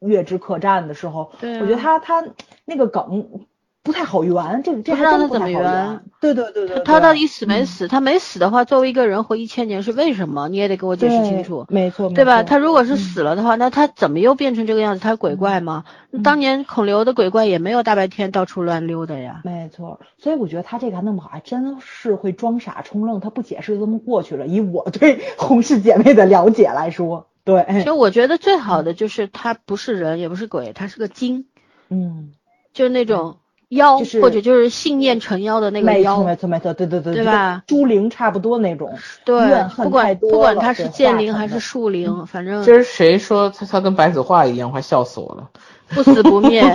Speaker 2: 月之客栈的时候，
Speaker 1: 对啊
Speaker 2: 我觉得他他那个梗不太好圆，这这
Speaker 1: 不知
Speaker 2: 还真不
Speaker 1: 道他怎么
Speaker 2: 太好圆
Speaker 1: 圆。
Speaker 2: 对对对对，对
Speaker 1: 他到底死没
Speaker 2: 嗯
Speaker 1: 死？他没死的话，作为一个人活一千年是为什么？你也得给我解释清楚。
Speaker 2: 没错，
Speaker 1: 对吧？
Speaker 2: 没错
Speaker 1: 他如果是
Speaker 2: 嗯
Speaker 1: 死了的话，那他怎么又变成这个样子？他是鬼怪吗？
Speaker 2: 嗯
Speaker 1: 当年孔刘的鬼怪也没有大白天到处乱溜达呀。
Speaker 2: 没错，所以我觉得他这个还弄不好，还真是会装傻充愣，他不解释就这么过去了。以我对洪氏姐妹的了解来说，对，
Speaker 1: 其实我觉得最好的就是他不是人，也不是鬼，他是个精，
Speaker 2: 嗯，
Speaker 1: 就是那种妖，
Speaker 2: 就是
Speaker 1: 或者就是信念成妖的那个
Speaker 2: 没错
Speaker 1: 妖。
Speaker 2: 没错没错，对对对，
Speaker 1: 对吧？
Speaker 2: 猪灵差不多那种，
Speaker 1: 对不管不管他是剑灵还是树灵，反正
Speaker 3: 今儿谁说他他跟白子画一样，快笑死我了。
Speaker 1: 不死不灭，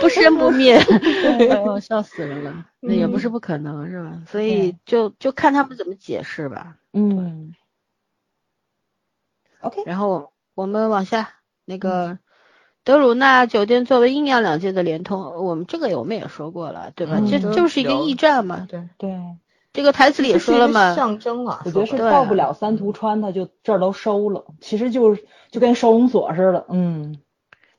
Speaker 1: 不生不灭，哎呦笑死人了。那也不是不可能，是吧？所以就就看他们怎么解释吧。
Speaker 2: 嗯，OK，
Speaker 1: 然后我们往下，那个德鲁纳酒店作为阴阳两界的连通，我们这个我们也说过了，对吧？
Speaker 2: 嗯
Speaker 1: 这就是一个驿站嘛。
Speaker 3: 对，
Speaker 2: 对，
Speaker 1: 这个台词里也说了嘛，
Speaker 3: 象征啊，
Speaker 2: 我觉得是到不了三途川，他就这儿都收了，其实就是就跟收容所似的，嗯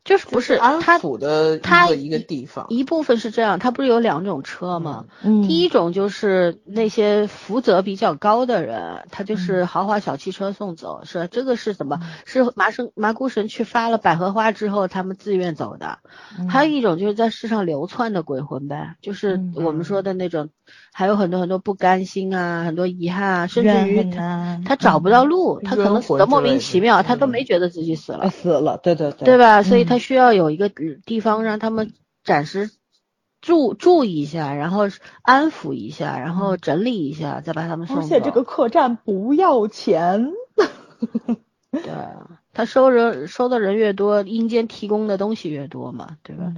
Speaker 1: 就是不是
Speaker 3: 安
Speaker 1: 他
Speaker 3: 抚的一
Speaker 1: 他
Speaker 3: 个一个地方。
Speaker 1: 一部分是这样，它不是有两种车吗？
Speaker 2: 嗯，
Speaker 1: 第一种就是那些福泽比较高的人，他
Speaker 2: 嗯
Speaker 1: 就是豪华小汽车送走，是这个是什么？是麻生麻姑神去发了百合花之后，他们自愿走的。
Speaker 2: 嗯
Speaker 1: 还有一种就是在世上流窜的鬼魂呗，就是
Speaker 2: 嗯
Speaker 1: 我们说的那种，还有很多很多不甘心啊，很多遗憾啊，甚至于
Speaker 2: 他啊
Speaker 1: 他找不到路，他可能死的莫名其妙，他都
Speaker 3: 嗯
Speaker 1: 没觉得自己死
Speaker 2: 啊
Speaker 1: 了，
Speaker 2: 死了，对对对，
Speaker 1: 对吧？所以
Speaker 2: 嗯
Speaker 1: 他需要有一个地方让他们暂时住住一下，然后安抚一下，然后整理一下，再把他们送走。
Speaker 2: 而且这个客栈不要钱，
Speaker 1: 对，他收人收的人越多，阴间提供的东西越多嘛，对吧？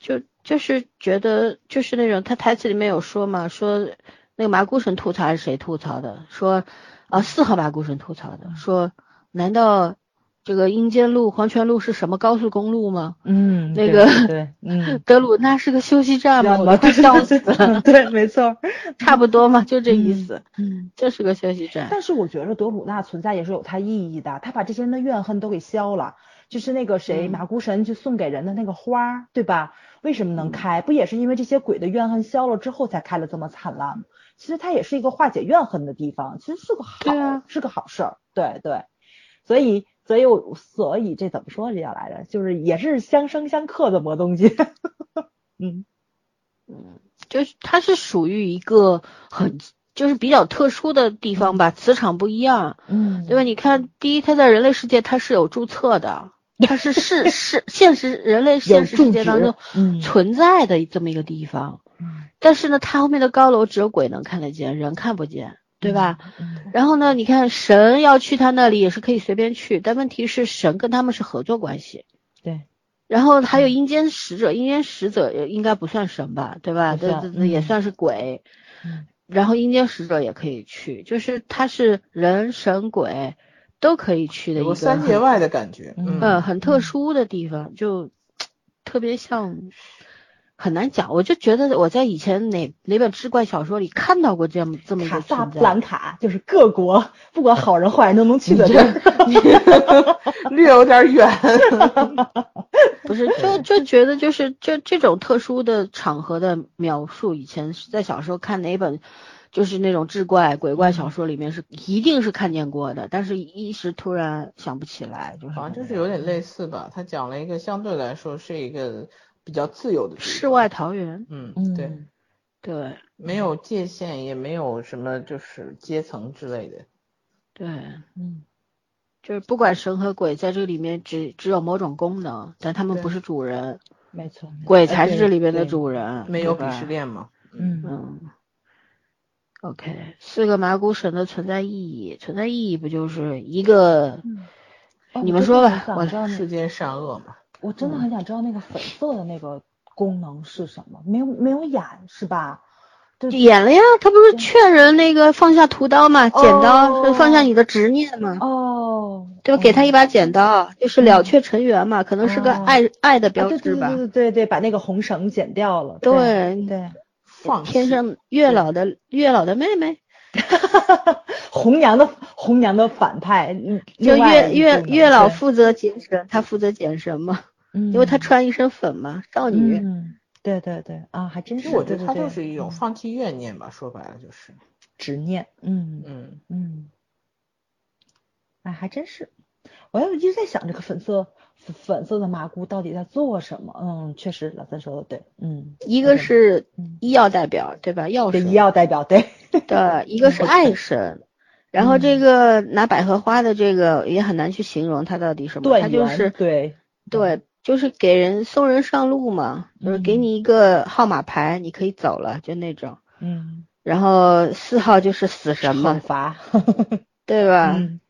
Speaker 1: 就就是觉得就是那种他台词里面有说嘛，说那个麻姑神吐槽还是谁吐槽的？说啊四号麻姑神吐槽的，说难道这个阴间路黄泉路是什么高速公路吗？
Speaker 2: 嗯，
Speaker 1: 那个
Speaker 2: 对对，嗯，
Speaker 1: 德鲁纳是个休息站吗？我快笑死了，
Speaker 2: 对，没错，
Speaker 1: 差不多嘛，就这意思，
Speaker 2: 嗯。
Speaker 1: 就是个休息站。
Speaker 2: 但是我觉得德鲁纳存在也是有它意义的，他把这些人的怨恨都给消了。就是那个谁，
Speaker 1: 嗯
Speaker 2: 马姑神就送给人的那个花儿，对吧？为什么能开？不也是因为这些鬼的怨恨消了之后才开了这么灿烂吗？其实它也是一个化解怨恨的地方，其实是个好，
Speaker 1: 啊
Speaker 2: 是个好事儿。对对，所以所以我所以这怎么说这叫来着？就是也是相生相克的么东西。嗯嗯
Speaker 1: 就是它是属于一个很就是比较特殊的地方吧，磁场不一样，
Speaker 2: 嗯。
Speaker 1: 对吧？你看，第一，它在人类世界它是有注册的，它是是是 现实人类现实世界当中
Speaker 2: 嗯。
Speaker 1: 存在的这么一个地方，
Speaker 2: 嗯。
Speaker 1: 但是呢，它后面的高楼只有鬼能看得见，人看不见，对吧？
Speaker 2: 嗯
Speaker 1: 然后呢，你看神要去他那里也是可以随便去，但问题是神跟他们是合作关系，对。然后还有阴间使者，阴间使者也应该不算神吧，对吧？这
Speaker 2: 不算
Speaker 1: 这这也
Speaker 2: 嗯。
Speaker 1: 算是鬼。
Speaker 2: 嗯
Speaker 1: 然后阴间使者也可以去，就是它是人神鬼都可以去的一个
Speaker 3: 三界外的感觉，
Speaker 2: 嗯。
Speaker 1: 呃很特
Speaker 2: 嗯。
Speaker 1: 殊的地方，就特别像很难讲。我就觉得我在以前哪哪本志怪小说里看到过这样这么一
Speaker 2: 卡萨
Speaker 1: 个存在。
Speaker 2: 布兰卡就是各国不管好人坏人都能去的地儿。
Speaker 3: 略有点远。
Speaker 1: 不是，就就觉得就是就这种特殊的场合的描述，以前是在小时候看哪本，就是那种志怪鬼怪小说里面是一定是看见过的，但是一时突然想不起来，就是
Speaker 3: 好像就是有点类似吧。他讲了一个相对来说是一个比较自由的
Speaker 1: 世外，桃源，
Speaker 3: 嗯，
Speaker 2: 嗯。
Speaker 3: 对，
Speaker 1: 对。
Speaker 3: 没有界限，也没有什么就是阶层之类的。
Speaker 1: 对，
Speaker 2: 嗯。
Speaker 1: 就是不管神和鬼在这里面只只有某种功能，但他们不是主人，
Speaker 2: 没错，
Speaker 1: 鬼才是这里边的主人，
Speaker 3: 没有鄙视链嘛？
Speaker 2: 嗯。
Speaker 1: 嗯，OK，四个麻古神的存在意义，存在意义不就是一个？你们说吧我
Speaker 3: 世间善恶嘛。
Speaker 2: 我真的很想知道那个粉色的那个功能是什么？没有没有演是吧？就
Speaker 1: 演了呀，他不是劝人那个放下屠刀嘛，剪刀
Speaker 2: 哦
Speaker 1: 放下你的执念嘛，
Speaker 2: 哦，
Speaker 1: 就？给他一把剪刀，就是了却尘缘嘛，可能是个
Speaker 2: 哦
Speaker 1: 爱爱的
Speaker 2: 啊
Speaker 1: 标志吧
Speaker 2: 对对对。对对对，把那个红绳剪掉了。
Speaker 1: 对
Speaker 2: 对，
Speaker 3: 放
Speaker 1: 天上月老的月老的妹妹，
Speaker 2: 红娘的红娘的反派，嗯
Speaker 1: 就月月月老负责剪神，他负责剪神嘛，
Speaker 2: 嗯
Speaker 1: 因为她穿一身粉嘛，少女。
Speaker 2: 嗯，对对对啊，还真是。
Speaker 3: 其实我觉得
Speaker 2: 对对对
Speaker 3: 它就是一种
Speaker 2: 嗯
Speaker 3: 放弃怨念吧，说白了就是，
Speaker 2: 执念。嗯
Speaker 3: 嗯，
Speaker 2: 嗯，哎，还真是。我要一直在想这个粉色粉粉色的麻姑到底在做什么？嗯，确实老三说的对。嗯，
Speaker 1: 一个是
Speaker 2: 嗯
Speaker 1: 医药代表，对吧？药
Speaker 2: 对医，药代表，对。
Speaker 1: 对，一个是爱神。然后这个拿百合花的这个也很难去形容它到底什么，它就是
Speaker 2: 对
Speaker 1: 对，就是给人送人上路嘛，就是给
Speaker 2: 嗯
Speaker 1: 你一个号码牌，你可以走了，就那种。
Speaker 2: 嗯，
Speaker 1: 然后四号就是死神
Speaker 2: 惩
Speaker 1: 嘛，
Speaker 2: 罚。
Speaker 1: 对吧？
Speaker 2: 嗯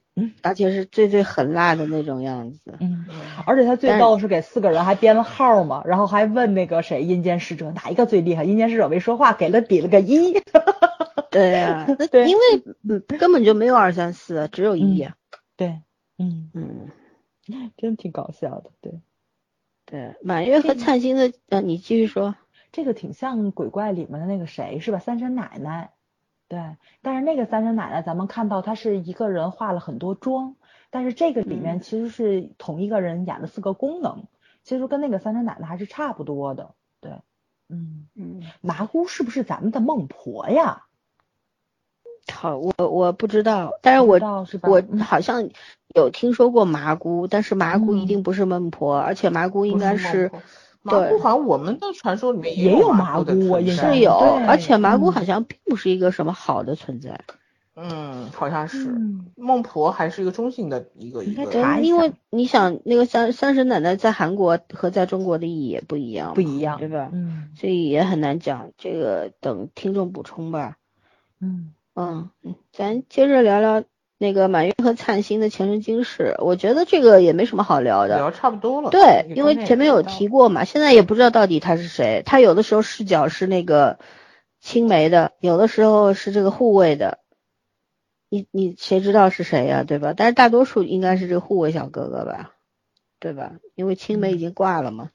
Speaker 1: 而且是最最狠辣的那种样子。
Speaker 2: 嗯，而且他最
Speaker 1: 但
Speaker 2: 逗是给四个人还编了号嘛，然后还问那个谁阴间使者哪一个最厉害，阴间使者没说话，给了比了个一。
Speaker 1: 对呀、那
Speaker 2: 对
Speaker 1: 因为嗯根本就没有二三四，只有一嗯。
Speaker 2: 对，嗯，
Speaker 1: 嗯，
Speaker 2: 真挺搞笑的，对。
Speaker 1: 对，满月和灿星的，呃，你继续说。
Speaker 2: 这个挺像鬼怪里面的那个谁是吧？三婶奶奶，对，但是那个三婶奶奶咱们看到她是一个人化了很多妆，但是这个里面
Speaker 1: 嗯
Speaker 2: 其实是同一个人演了四个功能，其实跟那个三婶奶奶还是差不多的，对，嗯，
Speaker 1: 嗯，
Speaker 2: 麻姑是不是咱们的孟婆呀？
Speaker 1: 好，我我不知道，但是我
Speaker 2: 是吧？
Speaker 1: 我
Speaker 2: 嗯
Speaker 1: 好像有听说过麻姑，但是麻姑一
Speaker 2: 嗯
Speaker 1: 定不是孟婆，而且麻姑应该是
Speaker 3: 麻
Speaker 1: 对
Speaker 3: 姑好像我们的传说里面
Speaker 2: 也有
Speaker 3: 有
Speaker 2: 麻
Speaker 3: 姑的
Speaker 2: 姑我印象
Speaker 3: 存在
Speaker 1: 是有，
Speaker 2: 对
Speaker 1: 而且麻姑
Speaker 2: 嗯
Speaker 1: 好像并不是一个什么好的存在。
Speaker 3: 嗯，好像是
Speaker 2: 嗯
Speaker 3: 孟婆还是一个中性的一个一
Speaker 2: 应该
Speaker 3: 个
Speaker 1: 因为
Speaker 2: 下
Speaker 1: 你想，那个三三婶奶奶在韩国和在中国的意义也不一样嘛，
Speaker 2: 不一样，
Speaker 1: 对吧？
Speaker 2: 嗯
Speaker 1: 所以也很难讲，这个等听众补充吧。
Speaker 2: 嗯
Speaker 1: 嗯，嗯咱接着聊聊那个满月和灿星的前世今世，我觉得这个也没什么好聊的。
Speaker 3: 聊差不多了。
Speaker 1: 对，因为前面有提过嘛，现在也不知道到底他是谁。他有的时候视角是那个青梅的，有的时候是这个护卫的。你你谁知道是谁呀、对吧？但是大多数应该是这个护卫小哥哥吧，对吧？因为青梅已经挂了嘛。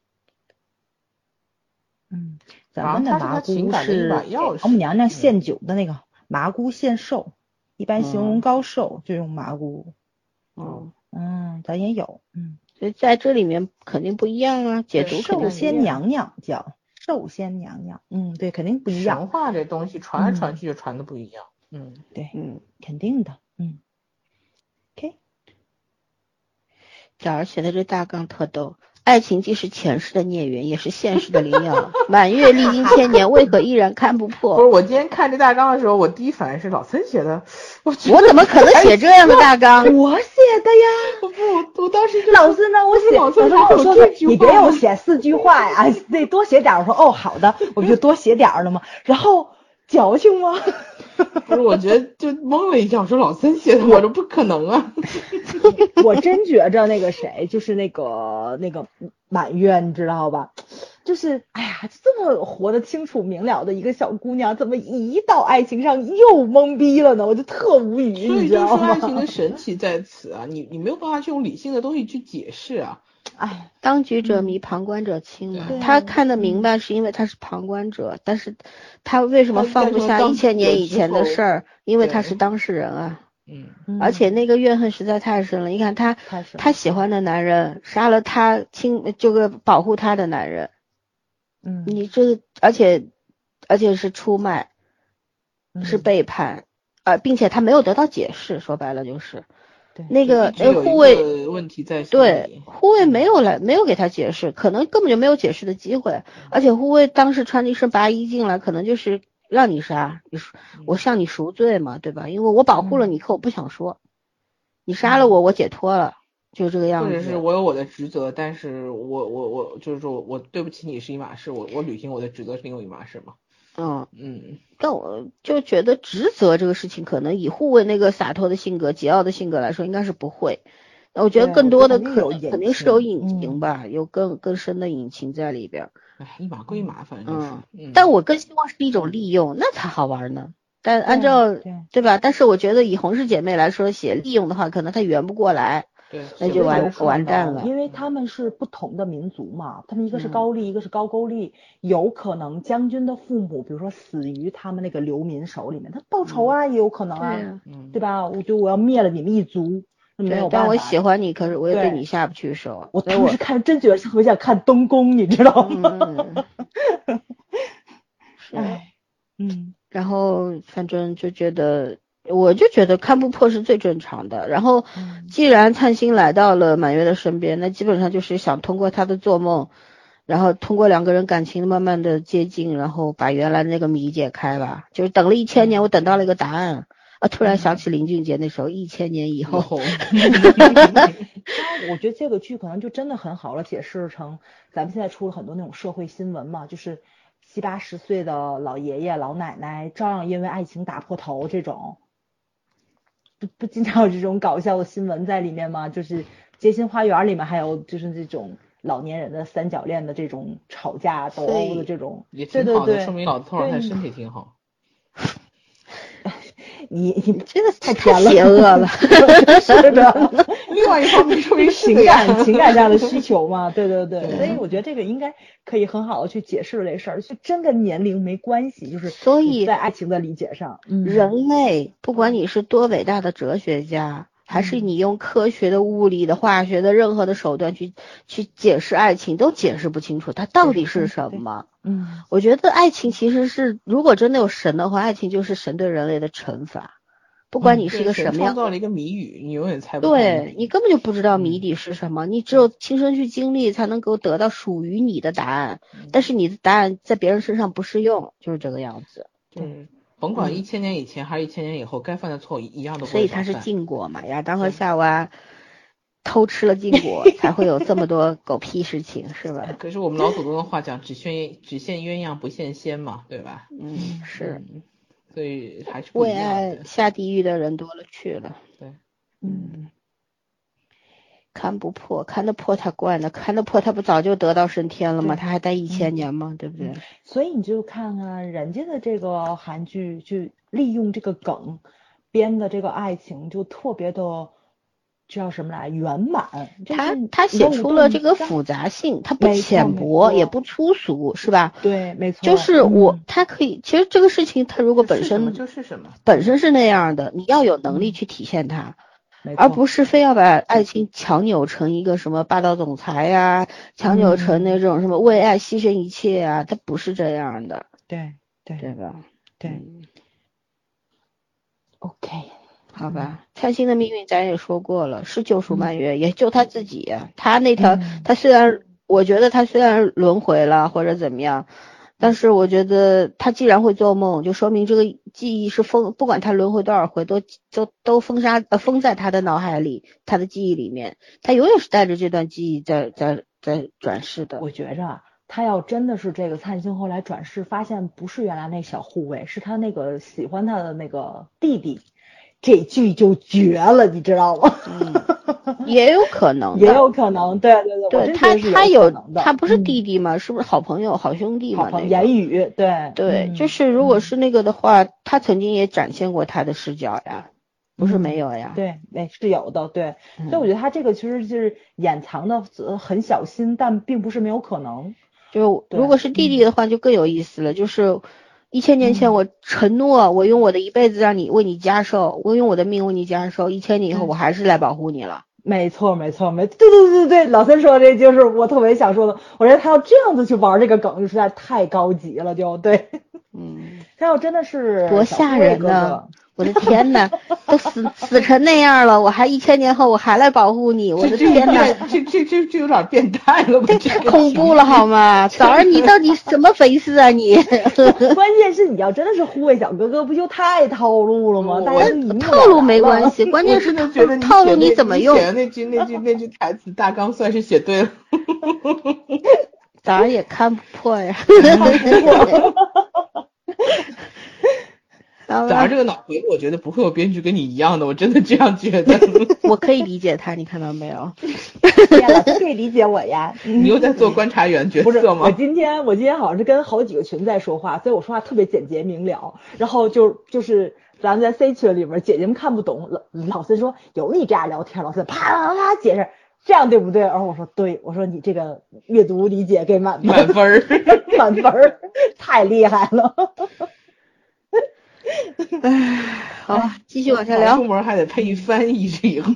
Speaker 2: 嗯，咱们的麻姑是王母娘娘
Speaker 3: 嗯
Speaker 2: 献酒的那个麻姑献寿，一般形容
Speaker 1: 嗯
Speaker 2: 高寿就用麻姑。
Speaker 1: 嗯，
Speaker 2: 嗯，咱也有，嗯，
Speaker 1: 所以在这里面肯定不一样啊，解读
Speaker 2: 寿。仙娘娘叫寿仙娘娘，嗯，对，肯定不一样
Speaker 3: 神，话这东西传来
Speaker 2: 嗯
Speaker 3: 传去就传的不一样。嗯，
Speaker 2: 对，
Speaker 1: 嗯，
Speaker 2: 肯定的，嗯，OK，
Speaker 1: 早上写的这大纲特逗。爱情既是前世的孽缘，也是现实的灵药。满月历经千年，为何依然看不破
Speaker 3: 不是，我今天看这大纲的时候，我第一反应是老孙写的，我
Speaker 1: 我怎么可能写这样的大纲？
Speaker 2: 我写的呀。
Speaker 3: 得不，我当时就
Speaker 2: 老孙呢？我写，
Speaker 3: 老师
Speaker 2: 老师
Speaker 3: 还有
Speaker 2: 跟我说你别
Speaker 3: 让
Speaker 2: 我写四句话呀，得多写点儿。我说哦，好的，我就多写点儿了吗。然后矫情吗？
Speaker 3: 不是，我觉得就懵了一下，我说老森写的，我说不可能啊。
Speaker 2: 我真觉着那个谁，就是那个那个满月，你知道吧？就是哎呀，这么活得清楚明了的一个小姑娘，怎么一到爱情上又懵逼了呢？我就特无语，
Speaker 3: 所以
Speaker 2: 就是？
Speaker 3: 爱情的神奇在此啊，你你没有办法去用理性的东西去解释啊。
Speaker 2: 哎，
Speaker 1: 当局者迷，旁观者清嘛。他看得明白，是因为他是旁观者，但是他为什么放不下一千年以前的事儿？因为他是当事人啊。
Speaker 3: 嗯，
Speaker 1: 而且那个怨恨实在太深了。你看他，他喜欢的男人杀了他亲这个保护他的男人，
Speaker 2: 嗯，
Speaker 1: 你这个而且而且是出卖，是背叛，呃，并且他没有得到解释，说白了就是。那个那护卫
Speaker 3: 问题在
Speaker 1: 对护卫没有来没有给他解释，可能根本就没有解释的机会。而且护卫当时穿着一身白衣进来，可能就是让你杀，你我向你赎罪嘛，对吧？因为我保护了你，可我不想说，你杀了我，我解脱了，就这个样子。
Speaker 3: 或者是我有我的职责，但是我我我就是说我对不起你是一码事，我我履行我的职责是另外一码事嘛。
Speaker 1: 嗯
Speaker 3: 嗯，
Speaker 1: 但我就觉得职责这个事情，可能以护卫那个洒脱的性格、桀骜的性格来说，应该是不会。那我觉得更多的可能肯定是有隐情吧，有更更深的隐情在里边。
Speaker 3: 哎，一码归一码，反正就是。
Speaker 1: 嗯，但我更希望是一种利用，那才好玩呢。但按照对吧？但是我觉得以红氏姐妹来说，写利用的话，可能她圆不过来。
Speaker 3: 对，
Speaker 1: 那就完完蛋了，
Speaker 2: 因为他们是不同的民族嘛，他们一个是高丽，一个是高句丽，有可能将军的父母，比如说死于他们那个流民手里面，他报仇啊，也有可能啊，对吧？我就我要灭了你们一族，没有
Speaker 1: 办法。但我喜欢你，可是我也对你下不去手。
Speaker 2: 我当时看真觉得特别想看东宫，你知道吗？
Speaker 1: 哎，嗯，然后反正就觉得。我就觉得看不破是最正常的。然后，既然灿星来到了满月的身边，那基本上就是想通过他的做梦，然后通过两个人感情慢慢的接近，然后把原来的那个谜解开吧。就是等了一千年，我等到了一个答案啊！突然想起林俊杰那首《一千年以后》。
Speaker 2: 我觉得这个剧可能就真的很好了，解释成咱们现在出了很多那种社会新闻嘛，就是七八十岁的老爷爷老奶奶照样因为爱情打破头这种。不不经常有这种搞笑的新闻在里面吗？就是《街心花园》里面还有就是这种老年人的三角恋的这种吵架斗殴的这种，
Speaker 3: 也挺好的，说明老头儿他身体挺好。
Speaker 2: 你你
Speaker 1: 真的
Speaker 2: 太甜
Speaker 1: 了，邪恶了，
Speaker 2: 是的。
Speaker 3: 另外一方面出于
Speaker 2: 情感情感上的需求嘛，对对对。所以我觉得这个应该可以很好的去解释这事儿，就真跟年龄没关系，就是
Speaker 1: 所以
Speaker 2: 在爱情的理解上，
Speaker 1: 人类不管你是多伟大的哲学家。还是你用科学的、物理的、化学的任何的手段去去解释爱情，都解释不清楚它到底是什么。
Speaker 2: 嗯，
Speaker 1: 我觉得爱情其实是，如果真的有神的话，爱情就是神对人类的惩罚。不管你是一个什么样，
Speaker 3: 创造了一个谜语，你永远猜不
Speaker 1: 对你根本就不知道谜底是什么，你只有亲身去经历，才能够得到属于你的答案。但是你的答案在别人身上不适用，就是这个样子。
Speaker 3: 对。甭管一千年以前还是一千年以后，该犯的错一样的。
Speaker 1: 所以他是禁果嘛？亚当和夏娃偷吃了禁果，才会有这么多狗屁事情，是吧？
Speaker 3: 可是我们老祖宗的话讲，只羡只羡鸳鸯不羡仙嘛，对吧？
Speaker 1: 嗯，是。
Speaker 3: 所以还是
Speaker 1: 为爱下地狱的人多了去了。
Speaker 3: 对，
Speaker 1: 嗯。看不破，看得破他惯的，看得破他不早就得道升天了吗？他还待一千年吗？对不对？
Speaker 2: 所以你就看看人家的这个韩剧，就利用这个梗编的这个爱情，就特别的叫什么来圆满。
Speaker 1: 他他写出了这个复杂性，他不浅薄也不粗俗，是吧？
Speaker 2: 对，没错。
Speaker 1: 就是我，他可以，其实这个事情他如果本身
Speaker 3: 就是什么，
Speaker 1: 本身是那样的，你要有能力去体现它。而不是非要把爱情强扭成一个什么霸道总裁呀，强扭成那种什么为爱牺牲一切啊，它不是这样的。
Speaker 2: 对对
Speaker 1: 对吧？
Speaker 2: 对。OK，
Speaker 1: 好吧。灿星的命运咱也说过了，是救赎满月，也救他自己。他那条，他虽然我觉得他虽然轮回了或者怎么样。但是我觉得他既然会做梦，就说明这个记忆是封，不管他轮回多少回，都都都封杀呃封在他的脑海里，他的记忆里面，他永远是带着这段记忆在在在转世的。
Speaker 2: 我觉着他要真的是这个灿星后来转世，发现不是原来那小护卫，是他那个喜欢他的那个弟弟，这剧就绝了，你知道吗？
Speaker 1: 也有可能，
Speaker 2: 也有可能，对对
Speaker 1: 对，
Speaker 2: 对
Speaker 1: 他他
Speaker 2: 有，
Speaker 1: 他不是弟弟吗？是不是好朋友、好兄弟嘛？
Speaker 2: 言语，对
Speaker 1: 对，就是如果是那个的话，他曾经也展现过他的视角呀，不是没有呀？
Speaker 2: 对，哎，是有的，对。所以我觉得他这个其实就是掩藏的很小心，但并不是没有可能。
Speaker 1: 就如果是弟弟的话，就更有意思了。就是一千年前我承诺，我用我的一辈子让你为你加寿，我用我的命为你加寿。一千年以后，我还是来保护你了。
Speaker 2: 没错，没错，没对对对对，老三说的这就是我特别想说的。我觉得他要这样子去玩这个梗，就实在太高级了，就对。
Speaker 1: 嗯，
Speaker 2: 他要真的是
Speaker 1: 多吓人呢。我的天呐，都死死成那样了，我还一千年后我还来保护你，我的天呐，
Speaker 3: 这这这这有点变态了，
Speaker 1: 这太恐怖了好吗？早上你到底什么肥事啊你？
Speaker 2: 关键是你要真的是护卫小哥哥，不就太套路了吗？
Speaker 1: 套路没关系，关键是套路你怎么用？
Speaker 3: 那句那句那句台词大纲算是写对了，
Speaker 1: 早上也看不破呀。
Speaker 3: 早上这个脑回路，我觉得不会有编剧跟你一样的，我真的这样觉得。
Speaker 1: 我可以理解他，你看到没有？
Speaker 2: 老师可以理解我呀。
Speaker 3: 你又在做观察员角色
Speaker 2: 吗？我今天我今天好像是跟好几个群在说话，所以我说话特别简洁明了。然后就就是咱们在 C 群里面，姐姐们看不懂，老老师说有你这样聊天，老师啪啪啪解释，这样对不对？然后我说对，我说你这个阅读理解给满
Speaker 3: 满分儿，
Speaker 2: 满分儿，太厉害了。
Speaker 1: 唉，好，继续往下聊。
Speaker 3: 出门还得配翻译，这以后。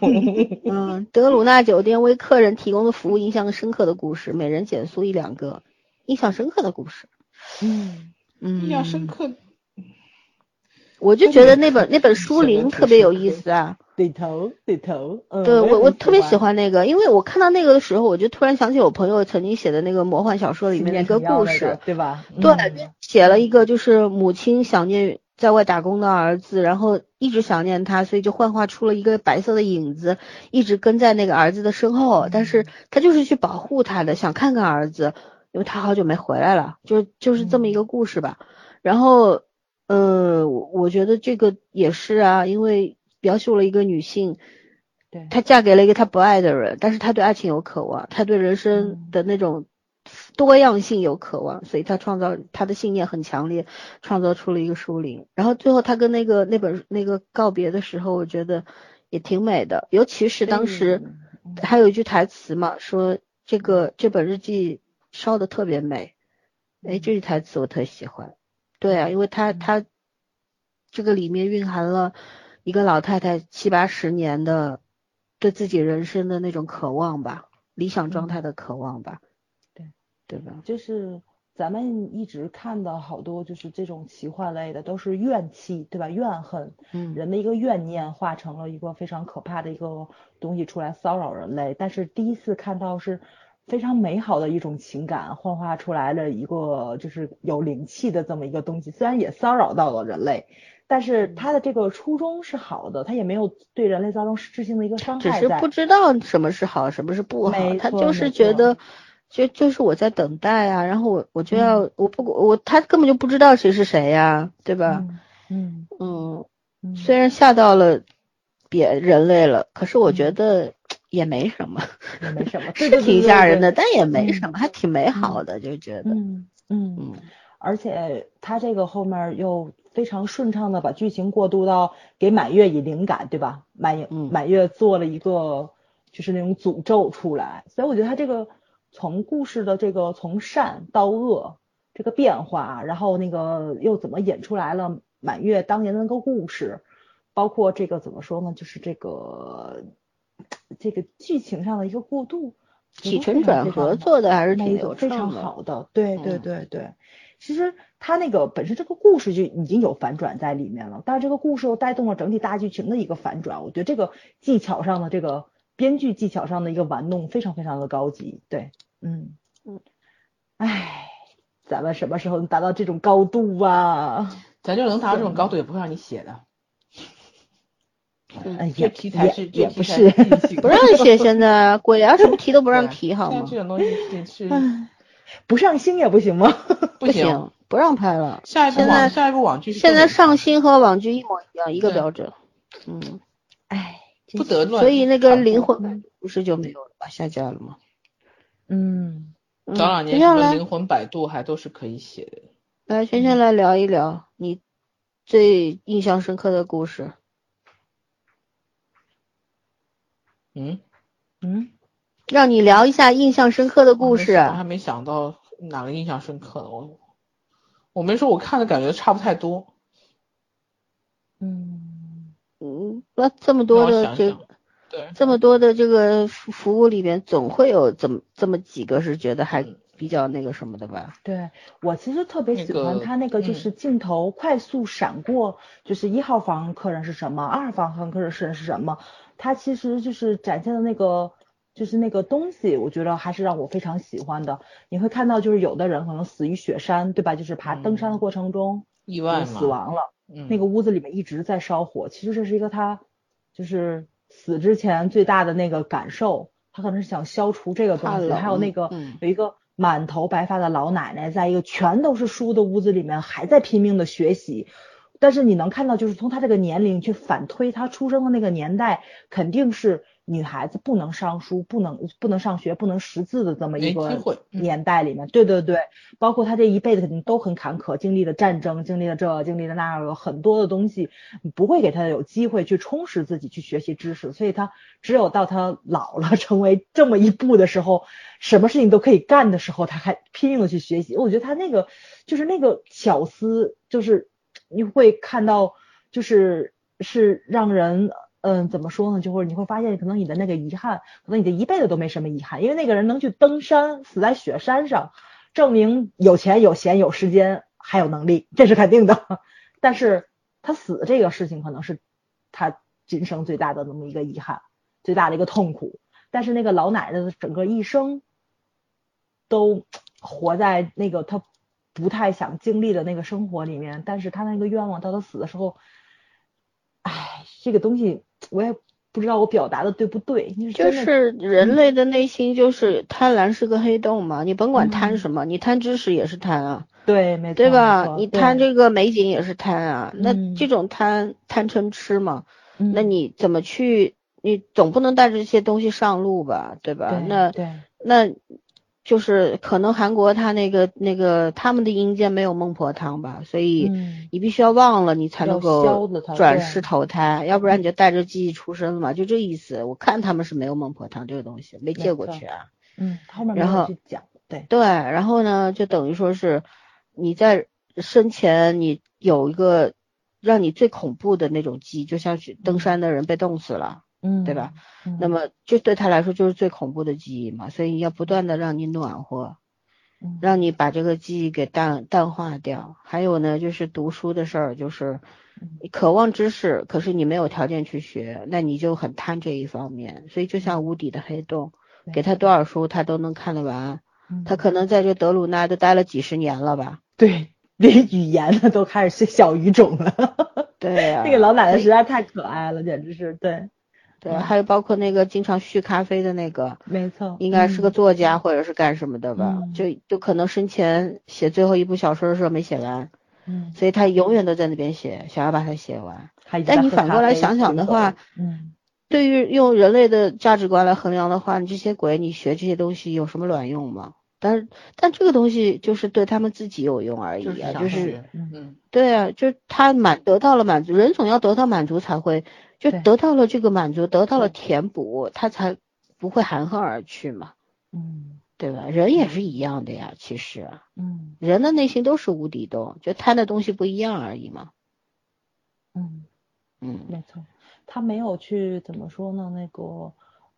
Speaker 1: 嗯，德鲁纳酒店为客人提供的服务印象深刻的故事，每人简述一两个印象深刻的故事。
Speaker 3: 嗯嗯，印象深刻。
Speaker 1: 我就觉得那本那本书灵特别有意思啊。
Speaker 2: 对头对头。
Speaker 1: 对我
Speaker 2: 我
Speaker 1: 特别喜欢那个，因为我看到那个的时候，我就突然想起我朋友曾经写的那个魔幻小说里面的一个故事，
Speaker 2: 对吧？
Speaker 1: 对，写了一个就是母亲想念。在外打工的儿子，然后一直想念他，所以就幻化出了一个白色的影子，一直跟在那个儿子的身后。但是他就是去保护他的，想看看儿子，因为他好久没回来了，就就是这么一个故事吧。然后，呃，我觉得这个也是啊，因为描述了一个女性，
Speaker 2: 对，
Speaker 1: 她嫁给了一个她不爱的人，但是她对爱情有渴望，她对人生的那种。多样性有渴望，所以他创造他的信念很强烈，创造出了一个书灵。然后最后他跟那个那本那个告别的时候，我觉得也挺美的。尤其是当时还有一句台词嘛，说这个这本日记烧的特别美。哎，这句台词我特喜欢。对啊，因为他他这个里面蕴含了一个老太太七八十年的对自己人生的那种渴望吧，理想状态的渴望吧。对吧？
Speaker 2: 就是咱们一直看到好多，就是这种奇幻类的，都是怨气，对吧？怨恨，
Speaker 1: 嗯，
Speaker 2: 人的一个怨念化成了一个非常可怕的一个东西出来骚扰人类。但是第一次看到是非常美好的一种情感幻化出来了一个，就是有灵气的这么一个东西。虽然也骚扰到了人类，但是他的这个初衷是好的，他也没有对人类造成实质性的一个伤
Speaker 1: 害。只是不知道什么是好，什么是不好，他就是觉得。就就是我在等待啊，然后我我就要我不我他根本就不知道谁是谁呀，对吧？
Speaker 2: 嗯
Speaker 1: 嗯，虽然吓到了别人类了，可是我觉得也没什么，
Speaker 2: 也没什么，
Speaker 1: 是挺吓人的，但也没什么，还挺美好的，就觉得
Speaker 2: 嗯嗯，而且他这个后面又非常顺畅的把剧情过渡到给满月以灵感，对吧？满满月做了一个就是那种诅咒出来，所以我觉得他这个。从故事的这个从善到恶这个变化，然后那个又怎么演出来了满月当年的那个故事，包括这个怎么说呢？就是这个这个剧情上的一个过渡，
Speaker 1: 起承转合做的还是挺
Speaker 2: 有非常好的。对对对对，其实他那个本身这个故事就已经有反转在里面了，但是这个故事又带动了整体大剧情的一个反转，我觉得这个技巧上的这个。编剧技巧上的一个玩弄，非常非常的高级。对，嗯嗯，唉，咱们什么时候能达到这种高度啊？
Speaker 3: 咱就能达到这种高度，也不会让你写的。
Speaker 2: 嗯，
Speaker 3: 这题材是
Speaker 2: 也不是
Speaker 1: 不让写，现在鬼啊，什么题都不让提，好吗？
Speaker 3: 这种东西是是
Speaker 2: 不上星也不行吗？
Speaker 1: 不行，不让拍了。
Speaker 3: 下一部网下一部网剧
Speaker 1: 现在上星和网剧一模一样，一个标准。嗯，
Speaker 2: 哎，
Speaker 3: 不得乱。
Speaker 1: 所以那个灵魂不是就没有了吧？下架了吗？
Speaker 2: 嗯，
Speaker 3: 早两年什么灵魂摆渡还都是可以写的。
Speaker 1: 来，圈圈来聊一聊你最印象深刻的故事。
Speaker 3: 嗯
Speaker 2: 嗯，
Speaker 1: 让你聊一下印象深刻的故事。
Speaker 3: 我还没想到哪个印象深刻呢，我我没说，我看的感觉差不太多。
Speaker 2: 嗯
Speaker 1: 嗯，那这么多的这
Speaker 3: 对
Speaker 1: 这么多的这个服服务里边，总会有这么这么几个是觉得还比较那个什么的吧？
Speaker 2: 对我其实特别喜欢他那个，就是镜头快速闪过，就是一号房客人是什么，二号房客人是什么。他其实就是展现的那个，就是那个东西，我觉得还是让我非常喜欢的。你会看到，就是有的人可能死于雪山，对吧？就是爬登山的过程中
Speaker 3: 意外
Speaker 2: 死亡了。那个屋子里面一直在烧火，其实这是一个他就是死之前最大的那个感受，他可能是想消除这个东西。还有那个有一个满头白发的老奶奶，在一个全都是书的屋子里面，还在拼命的学习。但是你能看到，就是从他这个年龄去反推他出生的那个年代，肯定是女孩子不能上书、不能不能上学、不能识字的这么一个年代里面。对对对，包括她这一辈子肯定都很坎坷，经历了战争，经历了这，经历了那，有很多的东西，不会给他有机会去充实自己，去学习知识。所以他只有到他老了，成为这么一步的时候，什么事情都可以干的时候，他还拼命的去学习。我觉得他那个就是那个巧思，就是。你会看到，就是是让人，嗯，怎么说呢？就是你会发现，可能你的那个遗憾，可能你的一辈子都没什么遗憾，因为那个人能去登山，死在雪山上，证明有钱、有闲、有时间，还有能力，这是肯定的。但是他死这个事情，可能是他今生最大的那么一个遗憾，最大的一个痛苦。但是那个老奶奶的整个一生，都活在那个他。不太想经历的那个生活里面，但是他那个愿望到他死的时候，这个东西我也不知道我表达的对不对。
Speaker 1: 就是人类的内心就是贪婪是个黑洞嘛，你甭管贪什么，你贪知识也是贪啊，
Speaker 2: 对，没错，
Speaker 1: 对吧？你贪这个美景也是贪啊，那这种贪贪嗔痴嘛，那你怎么去？你总不能带着这些东西上路吧，对吧？那
Speaker 2: 对，
Speaker 1: 那。就是可能韩国他那个那个他们的阴间没有孟婆汤吧，所以你必须要忘了你才能够转世投胎，要不然你就带着记忆出生了嘛，就这意思。我看他们是没有孟婆汤这个东西，没借过去
Speaker 2: 啊。嗯，后面
Speaker 1: 然后
Speaker 2: 讲对
Speaker 1: 对，然后呢就等于说是你在生前你有一个让你最恐怖的那种记忆，就像去登山的人被冻死了。
Speaker 2: 嗯，
Speaker 1: 对吧？那么就对他来说就是最恐怖的记忆嘛，所以要不断的让你暖和，让你把这个记忆给淡淡化掉。还有呢，就是读书的事儿，就是渴望知识，可是你没有条件去学，那你就很贪这一方面。所以就像无底的黑洞，给他多少书他都能看得完，他可能在这德鲁纳都待了几十年了吧？
Speaker 2: 对，连语言呢都开始学小语种了。
Speaker 1: 对呀，
Speaker 2: 那个老奶奶实在太可爱了，简直是对。
Speaker 1: 对，还有包括那个经常续咖啡的那个，
Speaker 2: 没错，
Speaker 1: 应该是个作家或者是干什么的吧？就就可能生前写最后一部小说的时候没写完，
Speaker 2: 嗯，
Speaker 1: 所以他永远都在那边写，想要把它写完。但你反过来想想的话，
Speaker 2: 嗯，
Speaker 1: 对于用人类的价值观来衡量的话，你这些鬼，你学这些东西有什么卵用吗？但是，但这个东西就是对他们自己有用而已啊，就是，
Speaker 3: 嗯，
Speaker 1: 对啊，就是他满得到了满足，人总要得到满足才会。就得到了这个满足，得到了填补，他才不会含恨而去嘛。
Speaker 2: 嗯，
Speaker 1: 对吧？人也是一样的呀，其实。
Speaker 2: 嗯。
Speaker 1: 人的内心都是无底洞，就贪的东西不一样而已嘛。
Speaker 2: 嗯
Speaker 1: 嗯，
Speaker 2: 没错，他没有去怎么说呢？那个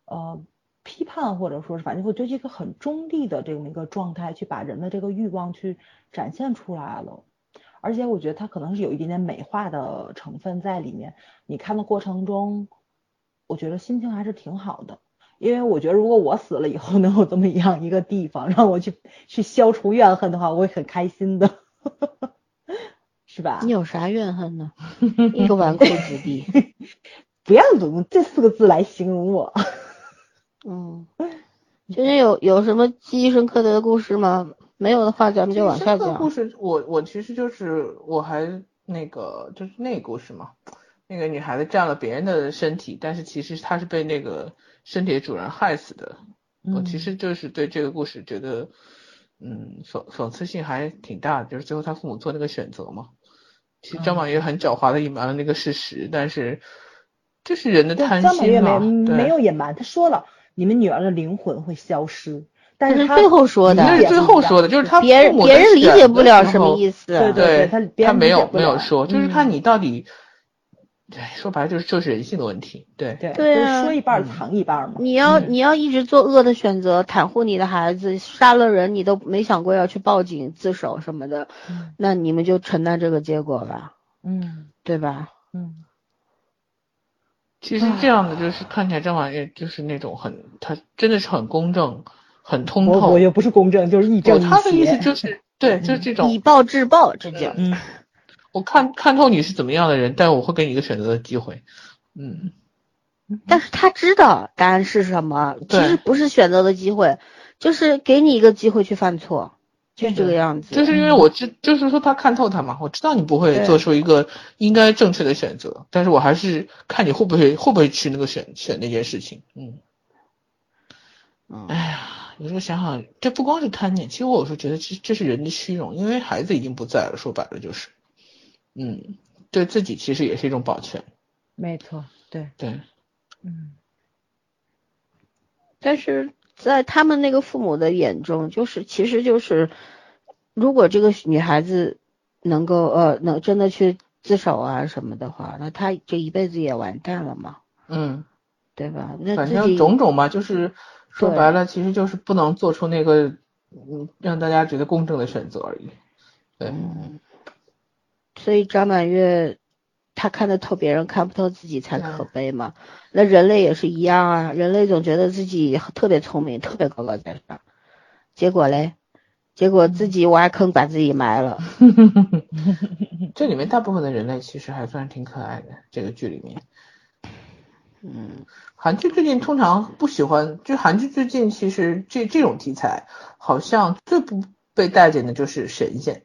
Speaker 2: 呃，批判或者说是反正我觉得一个很中立的这么一个状态，去把人的这个欲望去展现出来了。而且我觉得它可能是有一点点美化的成分在里面。你看的过程中，我觉得心情还是挺好的。因为我觉得如果我死了以后能有这么样一个地方让我去去消除怨恨的话，我会很开心的，是吧？
Speaker 1: 你有啥怨恨呢？一个纨绔子弟，
Speaker 2: 不要用这四个字来形容我。
Speaker 1: 嗯，今天有有什么记忆深刻的故事吗？没有的话，咱们就往下
Speaker 3: 这个故。事，我我其实就是我还那个就是那个故事嘛，那个女孩子占了别人的身体，但是其实她是被那个身体的主人害死的。我其
Speaker 2: 嗯
Speaker 3: 实就是对这个故事觉得，嗯，讽讽刺性还挺大的，就是最后他父母做那个选择嘛。其实张
Speaker 2: 嗯
Speaker 3: 满月很狡猾的隐瞒了那个事实，但是这是人的
Speaker 2: 对
Speaker 3: 贪
Speaker 2: 张满月
Speaker 3: 心嘛，
Speaker 2: 没
Speaker 3: 对
Speaker 2: 没有隐瞒，他说了，你们女儿的灵魂会消失，但
Speaker 1: 但是
Speaker 2: 他
Speaker 1: 最后说的，
Speaker 3: 那是最后说的，就是他
Speaker 1: 别人别人理解不了什么。意思。
Speaker 2: 对
Speaker 3: 对
Speaker 2: 他别人
Speaker 3: 他没有没有说，就是看
Speaker 2: 嗯
Speaker 3: 你到底，对，说白了就是就是人性的问题，对，
Speaker 2: 对就是说一半儿
Speaker 3: 嗯
Speaker 2: 藏一半儿嘛。
Speaker 1: 你要
Speaker 3: 嗯
Speaker 1: 你要一直做恶的选择，袒护你的孩子，杀了人你都没想过要去报警自首什么的，
Speaker 2: 嗯
Speaker 1: 那你们就承担这个结果吧，
Speaker 2: 嗯
Speaker 1: 对吧？
Speaker 2: 嗯
Speaker 3: 其实这样的就是看起来张满月就是那种很，他真的是很公正，很通透。
Speaker 2: 我我又不是公正，就是一正亦邪。
Speaker 3: 他的意思就是，对，就是这种
Speaker 1: 以，暴制暴，这叫。
Speaker 2: 嗯
Speaker 3: 我看看透你是怎么样的人，但我会给你一个选择的机会。嗯，
Speaker 1: 但是他知道答案是什么，其实不是选择的机会，就是给你一个机会去犯错，就是这个样子。
Speaker 3: 就是因为我知，就是说他看透他嘛，我知道你不会做出一个应该正确的选择，但是我还是看你会不会会不会去那个选选那件事情。嗯，
Speaker 1: 嗯
Speaker 3: 哎呀，有时候想想，这不光是贪念，其实我有时候觉得这这是人的虚荣，因为孩子已经不在了，说白了就是，嗯，对自己其实也是一种保全。
Speaker 2: 没错，对，
Speaker 3: 对，
Speaker 2: 嗯
Speaker 1: 但是在他们那个父母的眼中，就是其实就是，如果这个女孩子能够呃能真的去自首啊什么的话，那她这一辈子也完蛋了嘛，
Speaker 3: 嗯。
Speaker 1: 对吧？那
Speaker 3: 反正种种嘛，就是说白了，其实就是不能做出那个嗯让大家觉得公正的选择而已。对，
Speaker 1: 嗯，所以张满月他看得透别人，看不透自己才可悲嘛。那人类也是一样啊，人类总觉得自己特别聪明，特别高高在上，结果嘞，结果自己挖坑把自己埋了。
Speaker 3: 这里面大部分的人类其实还算挺可爱的。这个剧里面，
Speaker 1: 嗯，
Speaker 3: 韩剧最近通常不喜欢，就韩剧最近其实这这种题材好像最不被待见的就是神仙。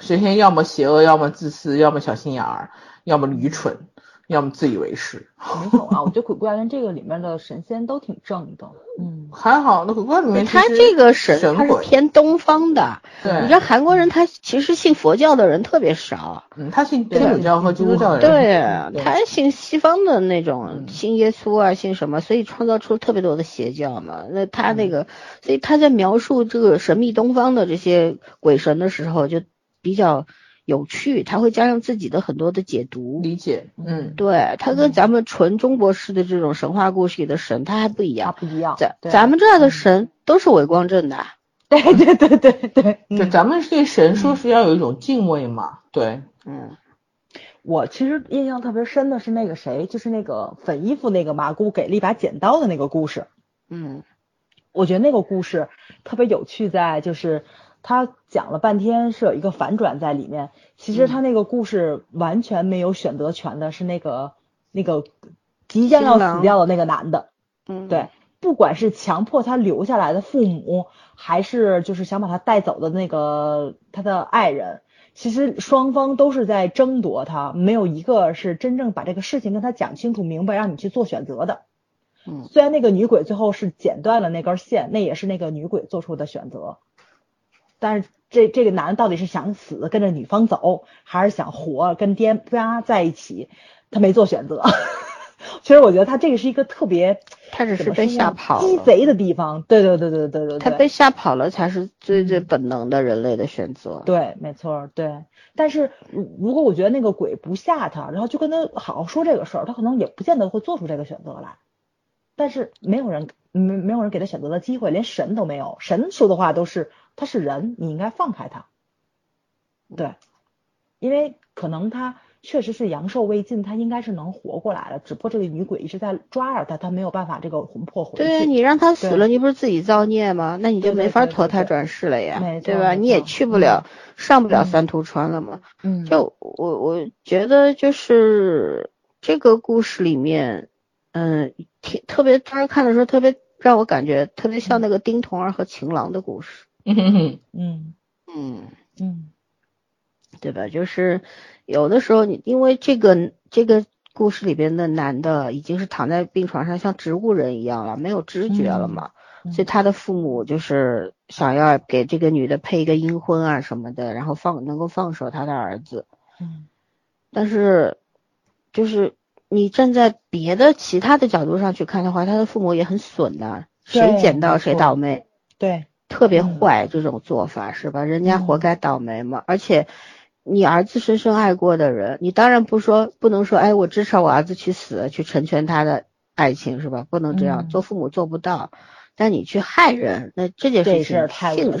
Speaker 3: 神仙要么邪恶，要么自私，要么小心眼儿，要么愚蠢，要么自以为是。
Speaker 2: 没有啊，我觉得鬼怪跟这个里面的神仙都挺正的。嗯，
Speaker 3: 还好，那鬼怪里面
Speaker 1: 他这个神他是偏东方的，
Speaker 3: 对，
Speaker 1: 你知道韩国人他其实信佛教的人特别少。
Speaker 3: 嗯，他信天主教和基督教的人，
Speaker 1: 对，他信西方的那种，
Speaker 3: 嗯
Speaker 1: 信耶稣啊，信什么，所以创造出特别多的邪教嘛。那他
Speaker 3: 嗯
Speaker 1: 那个，所以他在描述这个神秘东方的这些鬼神的时候，就比较有趣，他会加上自己的很多的解读。
Speaker 3: 理解，嗯，
Speaker 1: 对他跟
Speaker 2: 嗯
Speaker 1: 咱们纯中国式的这种神话故事里的神，他还不一
Speaker 2: 它
Speaker 1: 样。
Speaker 2: 不一样。
Speaker 1: 咱
Speaker 2: 对
Speaker 1: 咱们这儿的神都是伪光正的，
Speaker 2: 对对对对对，
Speaker 3: 对，
Speaker 2: 嗯
Speaker 3: 咱们对神说是要有一种敬畏嘛，对，
Speaker 1: 嗯，
Speaker 2: 我其实印象特别深的是那个谁，就是那个粉衣服那个麻姑给了一把剪刀的那个故事。
Speaker 1: 嗯
Speaker 2: 我觉得那个故事特别有趣在，就是他讲了半天是有一个反转在里面。其实他那个故事完全没有选择权的，是那个那个即将要死掉的那个男的。
Speaker 1: 嗯，
Speaker 2: 对，不管是强迫他留下来的父母，还是就是想把他带走的那个他的爱人，其实双方都是在争夺他，没有一个是真正把这个事情跟他讲清楚明白，让你去做选择的。
Speaker 1: 嗯
Speaker 2: 虽然那个女鬼最后是剪断了那根线，那也是那个女鬼做出的选择，但是这这个男的到底是想死跟着女方走，还是想活跟爹妈在一起，他没做选择。其实我觉得他这个是一个特别
Speaker 1: 他只是被吓跑了。
Speaker 2: 鸡贼的地方。对对对对对对对，
Speaker 1: 他被吓跑了，才是最最
Speaker 2: 嗯
Speaker 1: 本能的人类的选择。
Speaker 2: 对，没错，对。但是如如果我觉得那个鬼不吓他，然后就跟他好好说这个事儿，他可能也不见得会做出这个选择来。但是没有人没没有人给他选择的机会，连神都没有。神说的话都是他是人，你应该放开他。对，因为可能他确实是阳寿未尽，他应该是能活过来了，只不过这个女鬼一直在抓着他，他没有办法这个魂魄回去。
Speaker 1: 对啊，你让他死了，你不是自己造孽吗？那你就没法
Speaker 2: 对对
Speaker 1: 投胎转世了呀对吧？你也去不了，上不了
Speaker 2: 嗯
Speaker 1: 三途川了嘛。
Speaker 2: 嗯，
Speaker 1: 就我我觉得就是这个故事里面，嗯，挺特别，当时看的时候特别让我感觉特别像那个丁童儿和情郎的故事。
Speaker 3: 嗯。
Speaker 2: 嗯。
Speaker 1: 嗯。
Speaker 2: 嗯
Speaker 1: 对吧？就是有的时候你因为这个这个故事里边的男的已经是躺在病床上像植物人一样了，没有知觉了嘛，
Speaker 2: 嗯。
Speaker 1: 所以他的父母就是想要给这个女的配一个阴婚啊什么的，然后放能够放手他的儿子。
Speaker 2: 嗯。
Speaker 1: 但是就是你站在别的其他的角度上去看的话，他的父母也很损的，谁捡到谁倒。霉。
Speaker 2: 对，
Speaker 1: 特别
Speaker 2: 嗯
Speaker 1: 坏这种做法是吧？人家活
Speaker 2: 嗯
Speaker 1: 该倒霉嘛。而且你儿子深深爱过的人，你当然不说不能说，哎，我支持我儿子去死，去成全他的爱情是吧？不能这样，
Speaker 2: 嗯
Speaker 1: 做父母做不到。但你去害人，那这件事情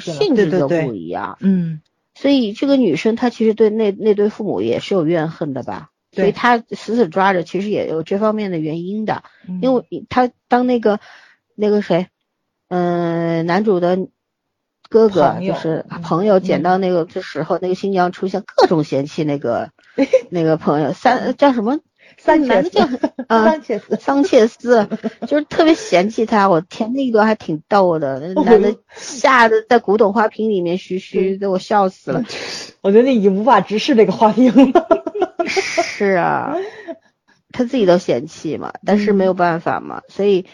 Speaker 1: 性性质就不一样。
Speaker 2: 嗯
Speaker 1: 所以这个女生她其实对那那对父母也是有怨恨的吧？所以她死死抓着，其实也有这方面的原因的。
Speaker 2: 嗯
Speaker 1: 因为她当那个那个谁，嗯、男主的哥哥就是
Speaker 2: 嗯
Speaker 1: 朋友捡
Speaker 2: 嗯
Speaker 1: 到那个的时候，那个新娘出现各种嫌弃那个 那个朋友，三叫什么？
Speaker 2: 三切
Speaker 1: 男的叫啊
Speaker 2: 桑切斯
Speaker 1: 桑切斯，就是特别嫌弃他。我天，那一段还挺逗的，那男的 吓得在古董花瓶里面嘘嘘给，我笑死了。
Speaker 2: 我觉得已经无法直视这个花瓶了。
Speaker 1: 是啊，他自己都嫌弃嘛，但是没有办法嘛，所以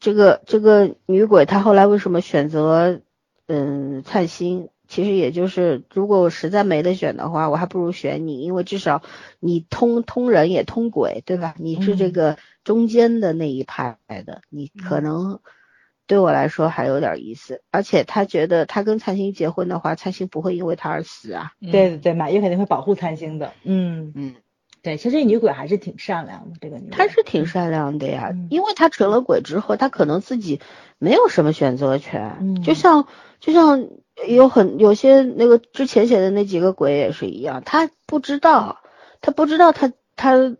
Speaker 1: 这个这个女鬼她后来为什么选择嗯灿星？其实也就是，如果我实在没得选的话，我还不如选你，因为至少你通通人也通鬼，对吧？你是这
Speaker 2: 嗯
Speaker 1: 个中间的那一派的，你可
Speaker 2: 嗯
Speaker 1: 能对我来说还有点意思。而且他觉得他跟灿星结婚的话，灿星不会因为他而死啊。
Speaker 3: 嗯
Speaker 2: 对对对，满月肯定会保护灿星的。嗯，
Speaker 1: 嗯。
Speaker 2: 对，其实女鬼还是挺善良的，这个女鬼。
Speaker 1: 他是挺善良的呀，
Speaker 2: 嗯
Speaker 1: 因为她成了鬼之后，她可能自己没有什么选择权，
Speaker 2: 嗯
Speaker 1: 就像就像有很有些那个之前写的那几个鬼也是一样，他不知道，他不知道他他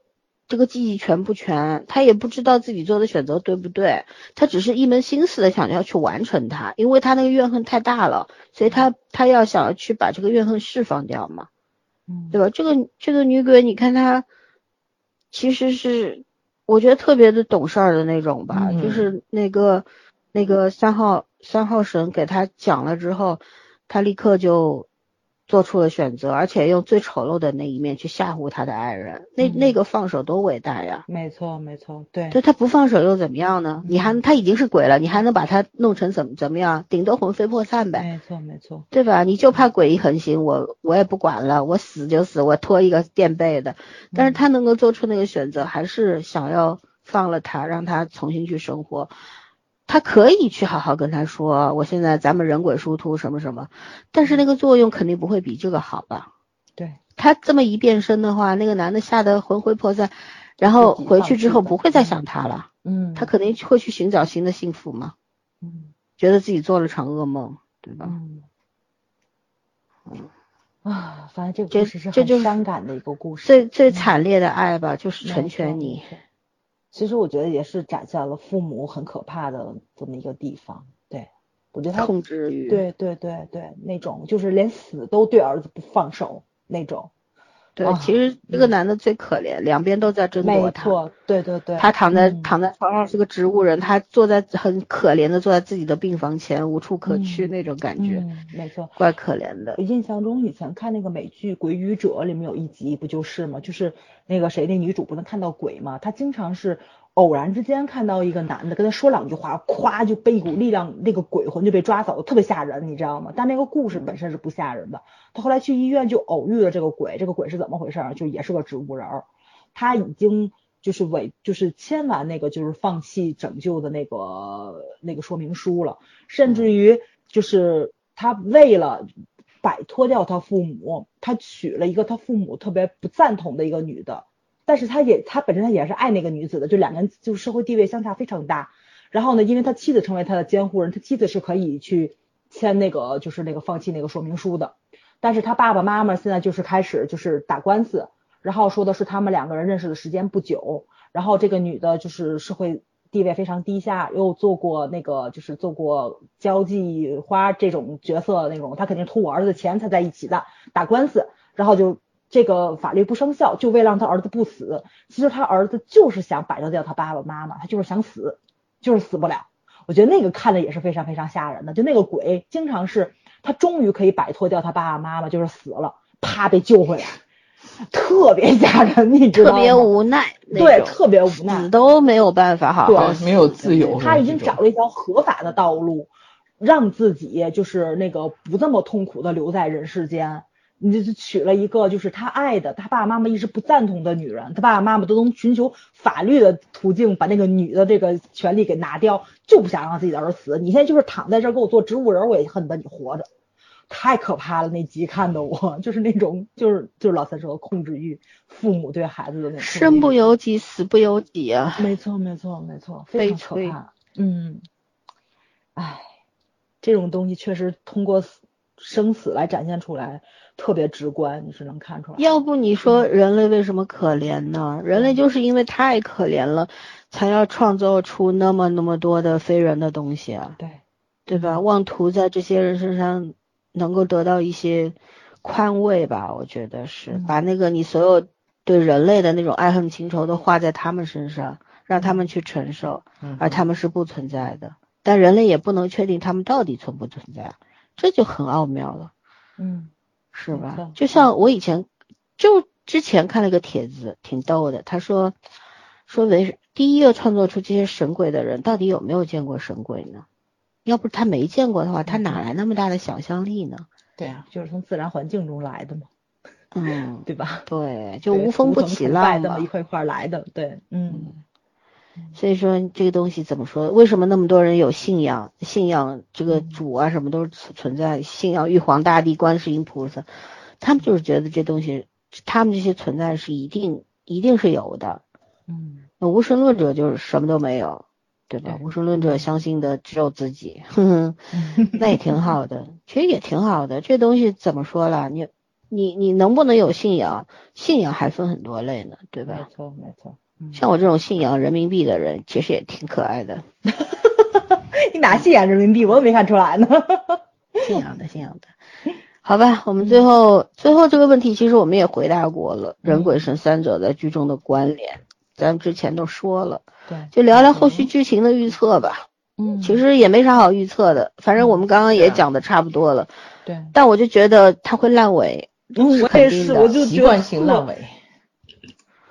Speaker 1: 这个记忆全不全，他也不知道自己做的选择对不对，他只是一门心思的想要去完成它，因为他那个怨恨太大了，所以他他要想要去把这个怨恨释放掉嘛。
Speaker 2: 嗯，
Speaker 1: 对吧？这个这个女鬼，你看她其实是我觉得特别的懂事儿的那种吧，
Speaker 2: 嗯
Speaker 1: 就是那个那个三号三号神给他讲了之后，他立刻就做出了选择，而且用最丑陋的那一面去吓唬他的爱人，那
Speaker 2: 嗯
Speaker 1: 那个放手多伟大呀！
Speaker 2: 没错没错，对
Speaker 1: 对他不放手又怎么样呢？你还
Speaker 2: 嗯
Speaker 1: 他已经是鬼了，你还能把他弄成怎么怎么样？顶多魂飞魄散呗。
Speaker 2: 没错没错，
Speaker 1: 对吧？你就怕鬼一横行，我我也不管了，我死就死，我拖一个垫背的。但是他能够做出那个选择，还是想要放了他，让他重新去生活。他可以去好好跟他说，我现在咱们人鬼殊途什么什么，但是那个作用肯定不会比这个好吧？
Speaker 2: 对，
Speaker 1: 他这么一变身的话，那个男的吓得魂飞魄散，然后回去之后不会再想他了，
Speaker 2: 嗯，
Speaker 1: 他肯定会去寻找新的幸福嘛，
Speaker 2: 嗯。
Speaker 1: 觉得自己做了场噩梦，对吧？
Speaker 2: 嗯。啊，反正这个
Speaker 1: 这
Speaker 2: 故事是很伤感的一个故事，
Speaker 1: 最最惨烈的爱吧，就是成全你。
Speaker 2: 错其实我觉得也是展现了父母很可怕的这么一个地方。对，我觉得他
Speaker 1: 控制欲，
Speaker 2: 对对对对，那种就是连死都对儿子不放手那种。
Speaker 1: 对
Speaker 2: 啊
Speaker 1: 其实这个男的最可怜，两边都在争夺他。
Speaker 2: 没错，对对对。
Speaker 1: 他躺在、
Speaker 2: 嗯
Speaker 1: 躺在床上是个植物人，他坐在很可怜的坐在自己的病房前，无处可去
Speaker 2: 嗯
Speaker 1: 那种感觉，
Speaker 2: 嗯，没错。
Speaker 1: 怪可怜的
Speaker 2: 我。印象中以前看那个美剧《鬼语者》里面有一集不就是吗？就是那个谁，那女主不能看到鬼吗？她经常是偶然之间看到一个男的跟他说两句话，咵就被一股力量，那个鬼魂就被抓走了，特别吓人，你知道吗？但那个故事本身是不吓人的。他后来去医院就偶遇了这个鬼，这个鬼是怎么回事？就也是个植物人，他已经。就是违，就是签完那个就是放弃拯救的那个那个说明书了，甚至于就是他为了摆脱掉他父母，他娶了一个他父母特别不赞同的一个女的，但是他也他本身他也是爱那个女子的，就两个人就社会地位相差非常大。然后呢，因为他妻子成为他的监护人，他妻子是可以去签那个就是那个放弃那个说明书的，但是他爸爸妈妈现在就是开始就是打官司，然后说的是他们两个人认识的时间不久，然后这个女的就是社会地位非常低下，又做过那个就是做过交际花这种角色那种，她肯定图我儿子钱才在一起的，打官司，然后就这个法律不生效，就为了让他儿子不死。其实他儿子就是想摆脱掉他爸爸妈妈，他就是想死，就是死不了。我觉得那个看的也是非常非常吓人的。就那个鬼，经常是他终于可以摆脱掉他爸爸妈妈，就是死了，啪被救回来，特别吓人，你知道吗？
Speaker 1: 特别无奈，
Speaker 2: 对，特别无奈，
Speaker 1: 死都没有办法好好，
Speaker 3: 没有自由。
Speaker 2: 他已经找了一条合法的道路，让自己就是那个不这么痛苦的留在人世间。你就是娶了一个就是他爱的，他爸爸妈妈一直不赞同的女人，他爸爸妈妈都能寻求法律的途径把那个女的这个权利给拿掉，就不想让自己的儿子死。你现在就是躺在这儿给我做植物人，我也恨不得你活着，太可怕了。那集看的我就是那种就是就是老三说的控制欲，父母对孩子的那种。
Speaker 1: 生不由己，死不由己啊！
Speaker 2: 没错，没错，没错，非常可怕。嗯，唉，这种东西确实通过生死来展现出来。特别直观，你是能看出来。
Speaker 1: 要不你说人类为什么可怜呢？人类就是因为太可怜了，才要创造出那么那么多的非人的东西啊。
Speaker 2: 对，
Speaker 1: 对吧？妄图在这些人身上能够得到一些宽慰吧？我觉得是把那个你所有对人类的那种爱恨情仇都画在他们身上，让他们去承受，而他们是不存在的。但人类也不能确定他们到底存不存在，这就很奥妙了。
Speaker 2: 嗯。
Speaker 1: 是吧？就像我以前就之前看了一个帖子，挺逗的。他说说为第一个创作出这些神鬼的人，到底有没有见过神鬼呢？要不他没见过的话，他哪来那么大的想象力呢？
Speaker 2: 对啊，就是从自然环境中来的嘛。
Speaker 1: 嗯，
Speaker 2: 对吧？
Speaker 1: 对，就无风不起浪
Speaker 2: 的，一块一块来的。对，
Speaker 1: 嗯。所以说这个东西怎么说？为什么那么多人有信仰？信仰这个主啊，什么都是存在。信仰玉皇大帝、观世音菩萨，他们就是觉得这东西，他们这些存在是一定一定是有的。
Speaker 2: 嗯，
Speaker 1: 那无神论者就是什么都没有，对吧？无神论者相信的只有自己，哼哼，那也挺好的，其实也挺好的。这东西怎么说了？你你你能不能有信仰？信仰还分很多类呢，对吧？
Speaker 2: 没错，没错。
Speaker 1: 像我这种信仰人民币的人，其实也挺可爱的。
Speaker 2: 你哪信仰人民币？我都没看出来呢。
Speaker 1: 信仰的，信仰的。好吧，我们最后最后这个问题，其实我们也回答过了，人鬼神三者在剧中的关联，咱之前都说了。
Speaker 2: 对，
Speaker 1: 就聊聊后续剧情的预测吧。
Speaker 2: 嗯，
Speaker 1: 其实也没啥好预测的，反正我们刚刚也讲的差不多了。
Speaker 2: 对，
Speaker 1: 但我就觉得他会烂尾。
Speaker 2: 我也是，我就
Speaker 3: 习惯性烂尾。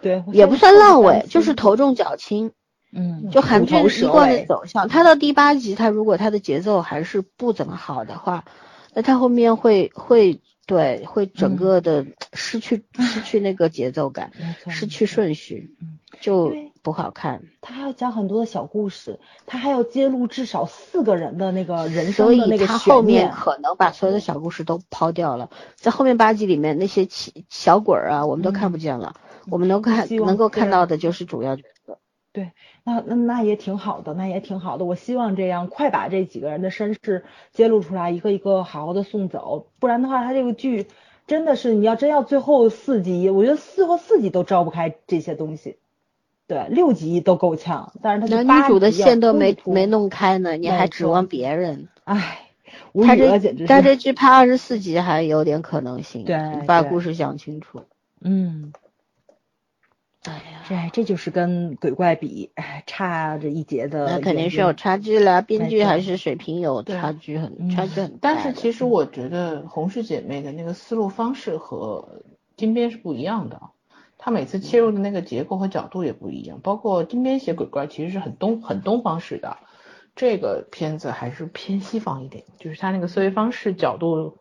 Speaker 2: 对，
Speaker 1: 也不算烂尾，就是头重脚轻。
Speaker 2: 嗯，
Speaker 1: 就韩剧一贯的走向，它到第八集，它如果它的节奏还是不怎么好的话，那它后面会会对会整个的失去失去那个节奏感，失去顺序，就不好看。
Speaker 2: 他还要讲很多的小故事，他还要揭露至少四个人的那个人生的那个
Speaker 1: 他后面可能把所有的小故事都抛掉了，在后面八集里面那些小鬼儿啊，我们都看不见了。我们能看能够看到的就是主要角色，
Speaker 2: 对，那那那也挺好的，那也挺好的。我希望这样快把这几个人的身世揭露出来，一个一个好好的送走，不然的话，他这个剧真的是你要真要最后四集，我觉得四或四集都招不开这些东西，对，六集都够呛，但是他
Speaker 1: 男女主的线都没没弄开呢，你还指望别人？
Speaker 2: 唉，
Speaker 1: 他这他这剧拍二十四集还有点可能性，
Speaker 2: 对，
Speaker 1: 把故事讲清楚，
Speaker 2: 嗯。哎呀，这这就是跟鬼怪比，差着一截的。
Speaker 1: 那肯定是有差距了，编剧还是水平有差距很差距很
Speaker 3: 大。但是其实我觉得红氏姐妹的那个思路方式和金边是不一样的，他每次切入的那个结构和角度也不一样。包括金边写鬼怪其实是很东很东方式的，这个片子还是偏西方一点，就是他那个思维方式角度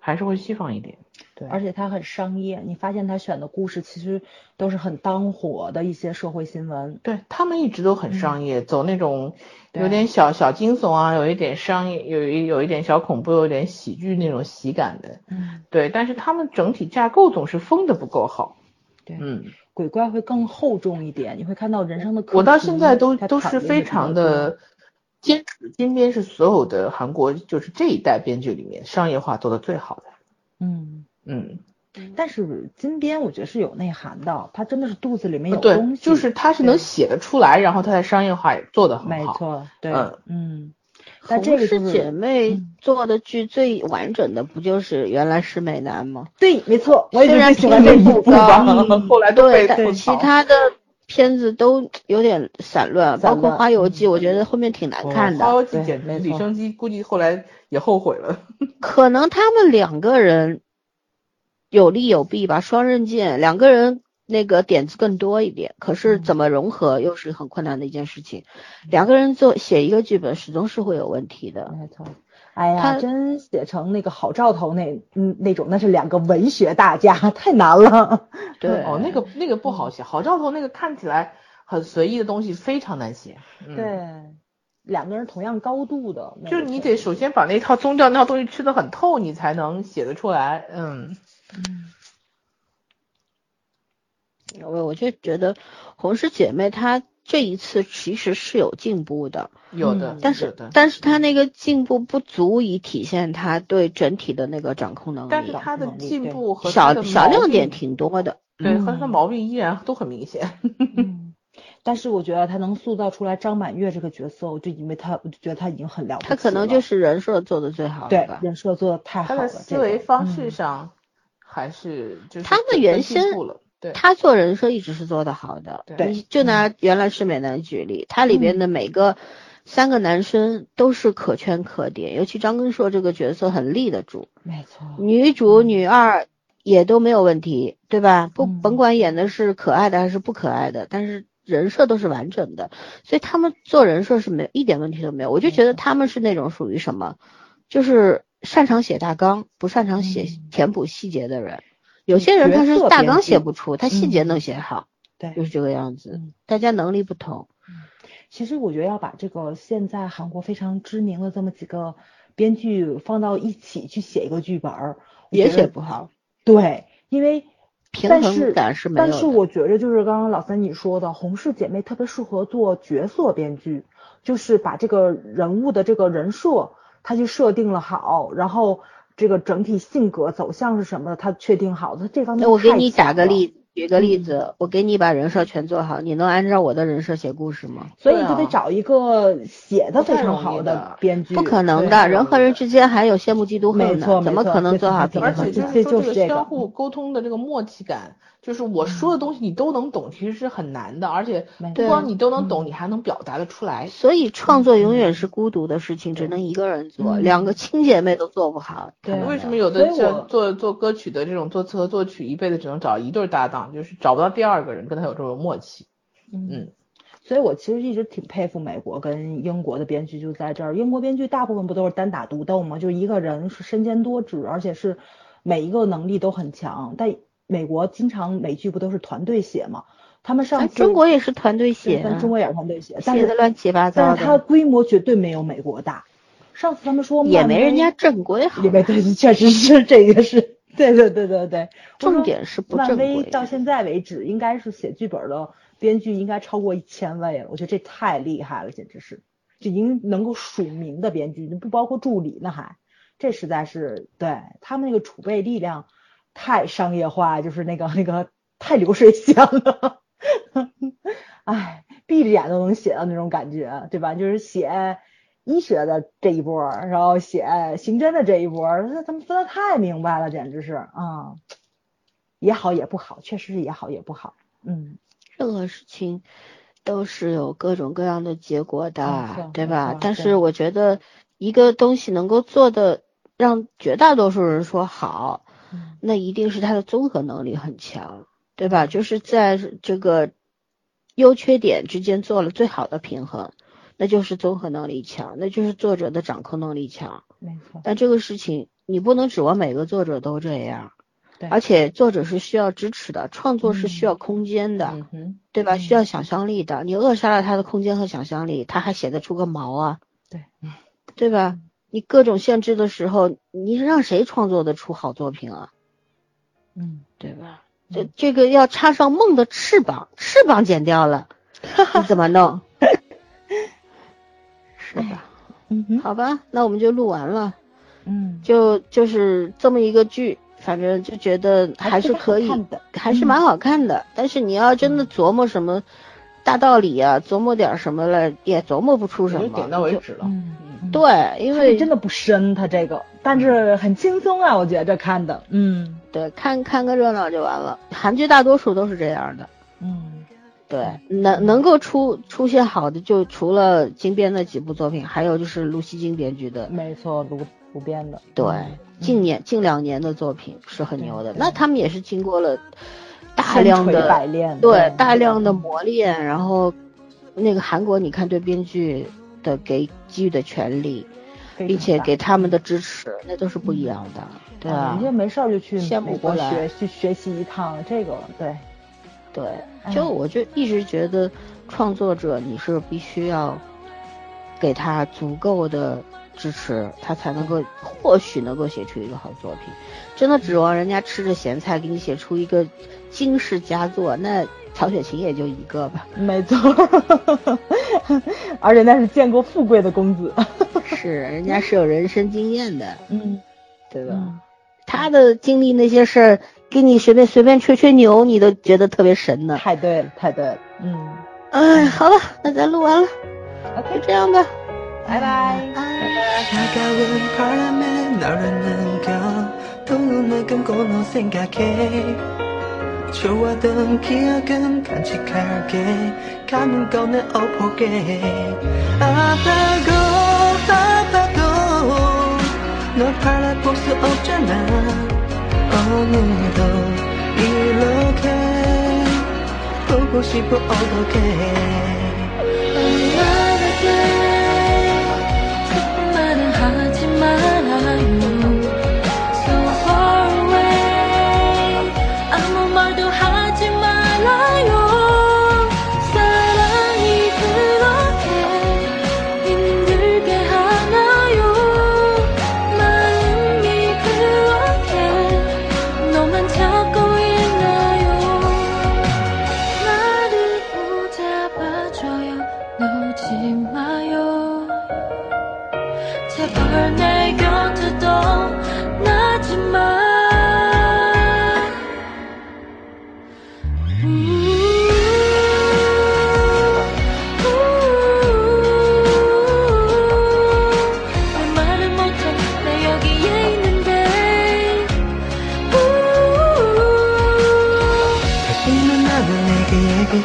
Speaker 3: 还是会西方一点。对，
Speaker 2: 而且他很商业，你发现他选的故事其实都是很当火的一些社会新闻。
Speaker 3: 对他们一直都很商业，走那种有点小小惊悚啊，有一点商业，有一有一点小恐怖，有点喜剧那种喜感的。
Speaker 2: 嗯，
Speaker 3: 对，但是他们整体架构总是封的不够好。
Speaker 2: 对，
Speaker 3: 嗯，
Speaker 2: 鬼怪会更厚重一点，你会看到人生的。
Speaker 3: 我到现在都都是非常的坚持，金边是所有的韩国就是这一代编剧里面商业化做的最好的。
Speaker 2: 嗯。
Speaker 3: 嗯，
Speaker 2: 但是金边我觉得是有内涵的，他真的是肚子里面有东
Speaker 3: 西，就是他是能写得出来，然后他在商业化也做得很
Speaker 2: 好。没错，对，嗯。
Speaker 1: 但这个是姐妹做的剧最完整的，不就是原来是美男吗？
Speaker 2: 对，没错。
Speaker 1: 虽然
Speaker 2: 评分
Speaker 1: 不高，
Speaker 3: 后来都被
Speaker 1: 其他的片子都有点散乱，包括《花游记》，我觉得后面挺难看的。
Speaker 3: 花游记简直，李生基估计后来也后悔了。
Speaker 1: 可能他们两个人有利有弊吧，双刃剑，两个人那个点子更多一点，可是怎么融合又是很困难的一件事情。两个人做写一个剧本，始终是会有问题的。
Speaker 2: 没错。哎呀，真写成那个好兆头那嗯那种，那是两个文学大家，太难了。
Speaker 1: 对，
Speaker 3: 哦，那个那个不好写，好兆头那个看起来很随意的东西非常难写。
Speaker 2: 对，两个人同样高度的，
Speaker 3: 就是你得首先把那套宗教那套东西吃的很透，你才能写得出来。嗯
Speaker 1: 嗯。我我就觉得红氏姐妹她。这一次其实是有进步的，
Speaker 3: 有的，
Speaker 1: 但是但是她那个进步不足以体现她对整体的那个掌控能力。
Speaker 3: 但是她的进步和
Speaker 1: 小小亮点挺多的，
Speaker 3: 对，和她的毛病依然都很明显。
Speaker 2: 但是我觉得他能塑造出来张满月这个角色，我就因为他，我就觉得他已经很了不起
Speaker 1: 他可能就是人设做的最好
Speaker 2: 对，人设做的太好了。他
Speaker 3: 的思维方式上还是就是
Speaker 1: 他们原先。
Speaker 3: 对。
Speaker 1: 他做人设一直是做的好的，
Speaker 2: 对，
Speaker 1: 就拿原来是美男举例，他里边的每个三个男生都是可圈可点，尤其张根硕这个角色很立得住，
Speaker 2: 没错，
Speaker 1: 女主女二也都没有问题，对吧？不甭管演的是可爱的还是不可爱的，但是人设都是完整的，所以他们做人设是没一点问题都没有，我就觉得他们是那种属于什么，就是擅长写大纲，不擅长写填补细节的人。有些人他是大纲写不出，他细节能写好，
Speaker 2: 对，
Speaker 1: 就是这个样子。大家能力不同。
Speaker 2: 其实我觉得要把这个现在韩国非常知名的这么几个编剧放到一起去写一个剧本，
Speaker 1: 也写不好。
Speaker 2: 对，因为
Speaker 1: 平衡感是没
Speaker 2: 有。但是我觉得就是刚刚老三你说的，红氏姐妹特别适合做角色编剧，就是把这个人物的这个人设，他去设定了好，然后。这个整体性格走向是什么？他确定好，他这方面
Speaker 1: 那我给你打个例，举个例子，我给你把人设全做好，你能按照我的人设写故事吗？
Speaker 2: 所以就得找一个写的非常好的编剧。
Speaker 1: 不可能的，人和人之间还有羡慕嫉妒恨
Speaker 2: 呢，
Speaker 1: 怎么可能做好平衡？
Speaker 3: 而且就是相互沟通的这个默契感。就是我说的东西你都能懂，其实是很难的，而且不光你都能懂，你还能表达的出来。
Speaker 1: 所以创作永远是孤独的事情，只能一个人做，两个亲姐妹都做不好。
Speaker 2: 对，
Speaker 3: 为什么有的做做做歌曲的这种作词和作曲，一辈子只能找一对搭档，就是找不到第二个人跟他有这种默契。
Speaker 2: 嗯，所以我其实一直挺佩服美国跟英国的编剧，就在这儿。英国编剧大部分不都是单打独斗吗？就一个人是身兼多职，而且是每一个能力都很强，但。美国经常美剧不都是团队写吗？他们上
Speaker 1: 中国也是团队写，
Speaker 2: 中国也是团队写，写
Speaker 1: 的乱七八糟
Speaker 2: 但是它规模绝对没有美国大。上次他们说
Speaker 1: 也没人家正规好，
Speaker 2: 对对，确实是这个是，对对对对对。
Speaker 1: 重点是不
Speaker 2: 正规。到现在为止，应该是写剧本的编剧应该超过一千位了，我觉得这太厉害了，简直是，就已经能够署名的编剧，不包括助理那还，这实在是对他们那个储备力量。太商业化，就是那个那个太流水线了，哎，闭着眼都能写到那种感觉，对吧？就是写医学的这一波，然后写刑侦的这一波，那他们分的太明白了，简直是啊，也好也不好，确实是也好也不好，嗯，
Speaker 1: 任何事情都是有各种各样的结果的，对吧？但是我觉得一个东西能够做的让绝大多数人说好。那一定是他的综合能力很强，对吧？就是在这个优缺点之间做了最好的平衡，那就是综合能力强，那就是作者的掌控能力强。
Speaker 2: 没错。
Speaker 1: 但这个事情你不能指望每个作者都这样，
Speaker 2: 对。
Speaker 1: 而且作者是需要支持的，创作是需要空间的，对吧？需要想象力的，你扼杀了他的空间和想象力，他还写得出个毛啊？
Speaker 2: 对，
Speaker 1: 对吧？你各种限制的时候，你让谁创作得出好作品啊？
Speaker 2: 嗯，
Speaker 1: 对吧？这这个要插上梦的翅膀，翅膀剪掉了，你怎么弄？是吧？
Speaker 2: 嗯，
Speaker 1: 好吧，那我们就录完了。
Speaker 2: 嗯，
Speaker 1: 就就是这么一个剧，反正就觉得还是可以
Speaker 2: 的，
Speaker 1: 还是蛮好看的。但是你要真的琢磨什么大道理啊，琢磨点什么了，也琢磨不出什么。
Speaker 3: 点到为止了。
Speaker 1: 嗯对，因为
Speaker 2: 真的不深，他这个，但是很轻松啊，我觉得看的，嗯，
Speaker 1: 对，看看个热闹就完了。韩剧大多数都是这样的，
Speaker 2: 嗯，
Speaker 1: 对，能能够出出现好的，就除了金编那几部作品，还有就是卢锡金编剧的。
Speaker 2: 没错，卢卢编的。
Speaker 1: 对，近年近两年的作品是很牛的。那他们也是经过了大量的
Speaker 2: 百炼，
Speaker 1: 对大量的磨练，然后那个韩国，你看对编剧的给给予的权利，并且给他们的支持，那都是不一样的。对啊，
Speaker 2: 人家没事儿就去
Speaker 1: 美
Speaker 2: 国学去学习一趟，这个对。
Speaker 1: 对，就我就一直觉得创作者你是必须要给他足够的支持，他才能够或许能够写出一个好作品。真的指望人家吃着咸菜给你写出一个惊世佳作，那曹雪芹也就一个吧。
Speaker 2: 没错，而且那是见过富贵的公子。
Speaker 1: 是，人家是有人生经验的，
Speaker 2: 嗯，
Speaker 1: 对吧？他的经历那些事儿。给你随便随便吹吹牛，你都觉得特别神呢。
Speaker 2: 太对了，太对了。嗯，
Speaker 1: 哎，好了，那咱录完了，OK，这样吧，
Speaker 2: 拜拜。
Speaker 4: 좋아하던 기억은 간직할게 감은 꺼내 엎어게. 아파고 아파도 널 바라볼 수 없잖아. 오늘도 이렇게 보고 싶어 어떻게?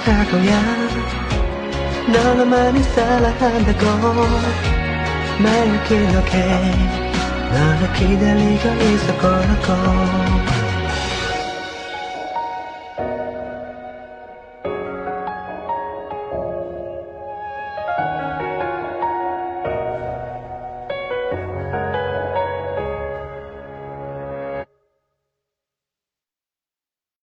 Speaker 4: 거야. 너만이 사랑한다고 매일 기억해. 너를 기다리고 거라고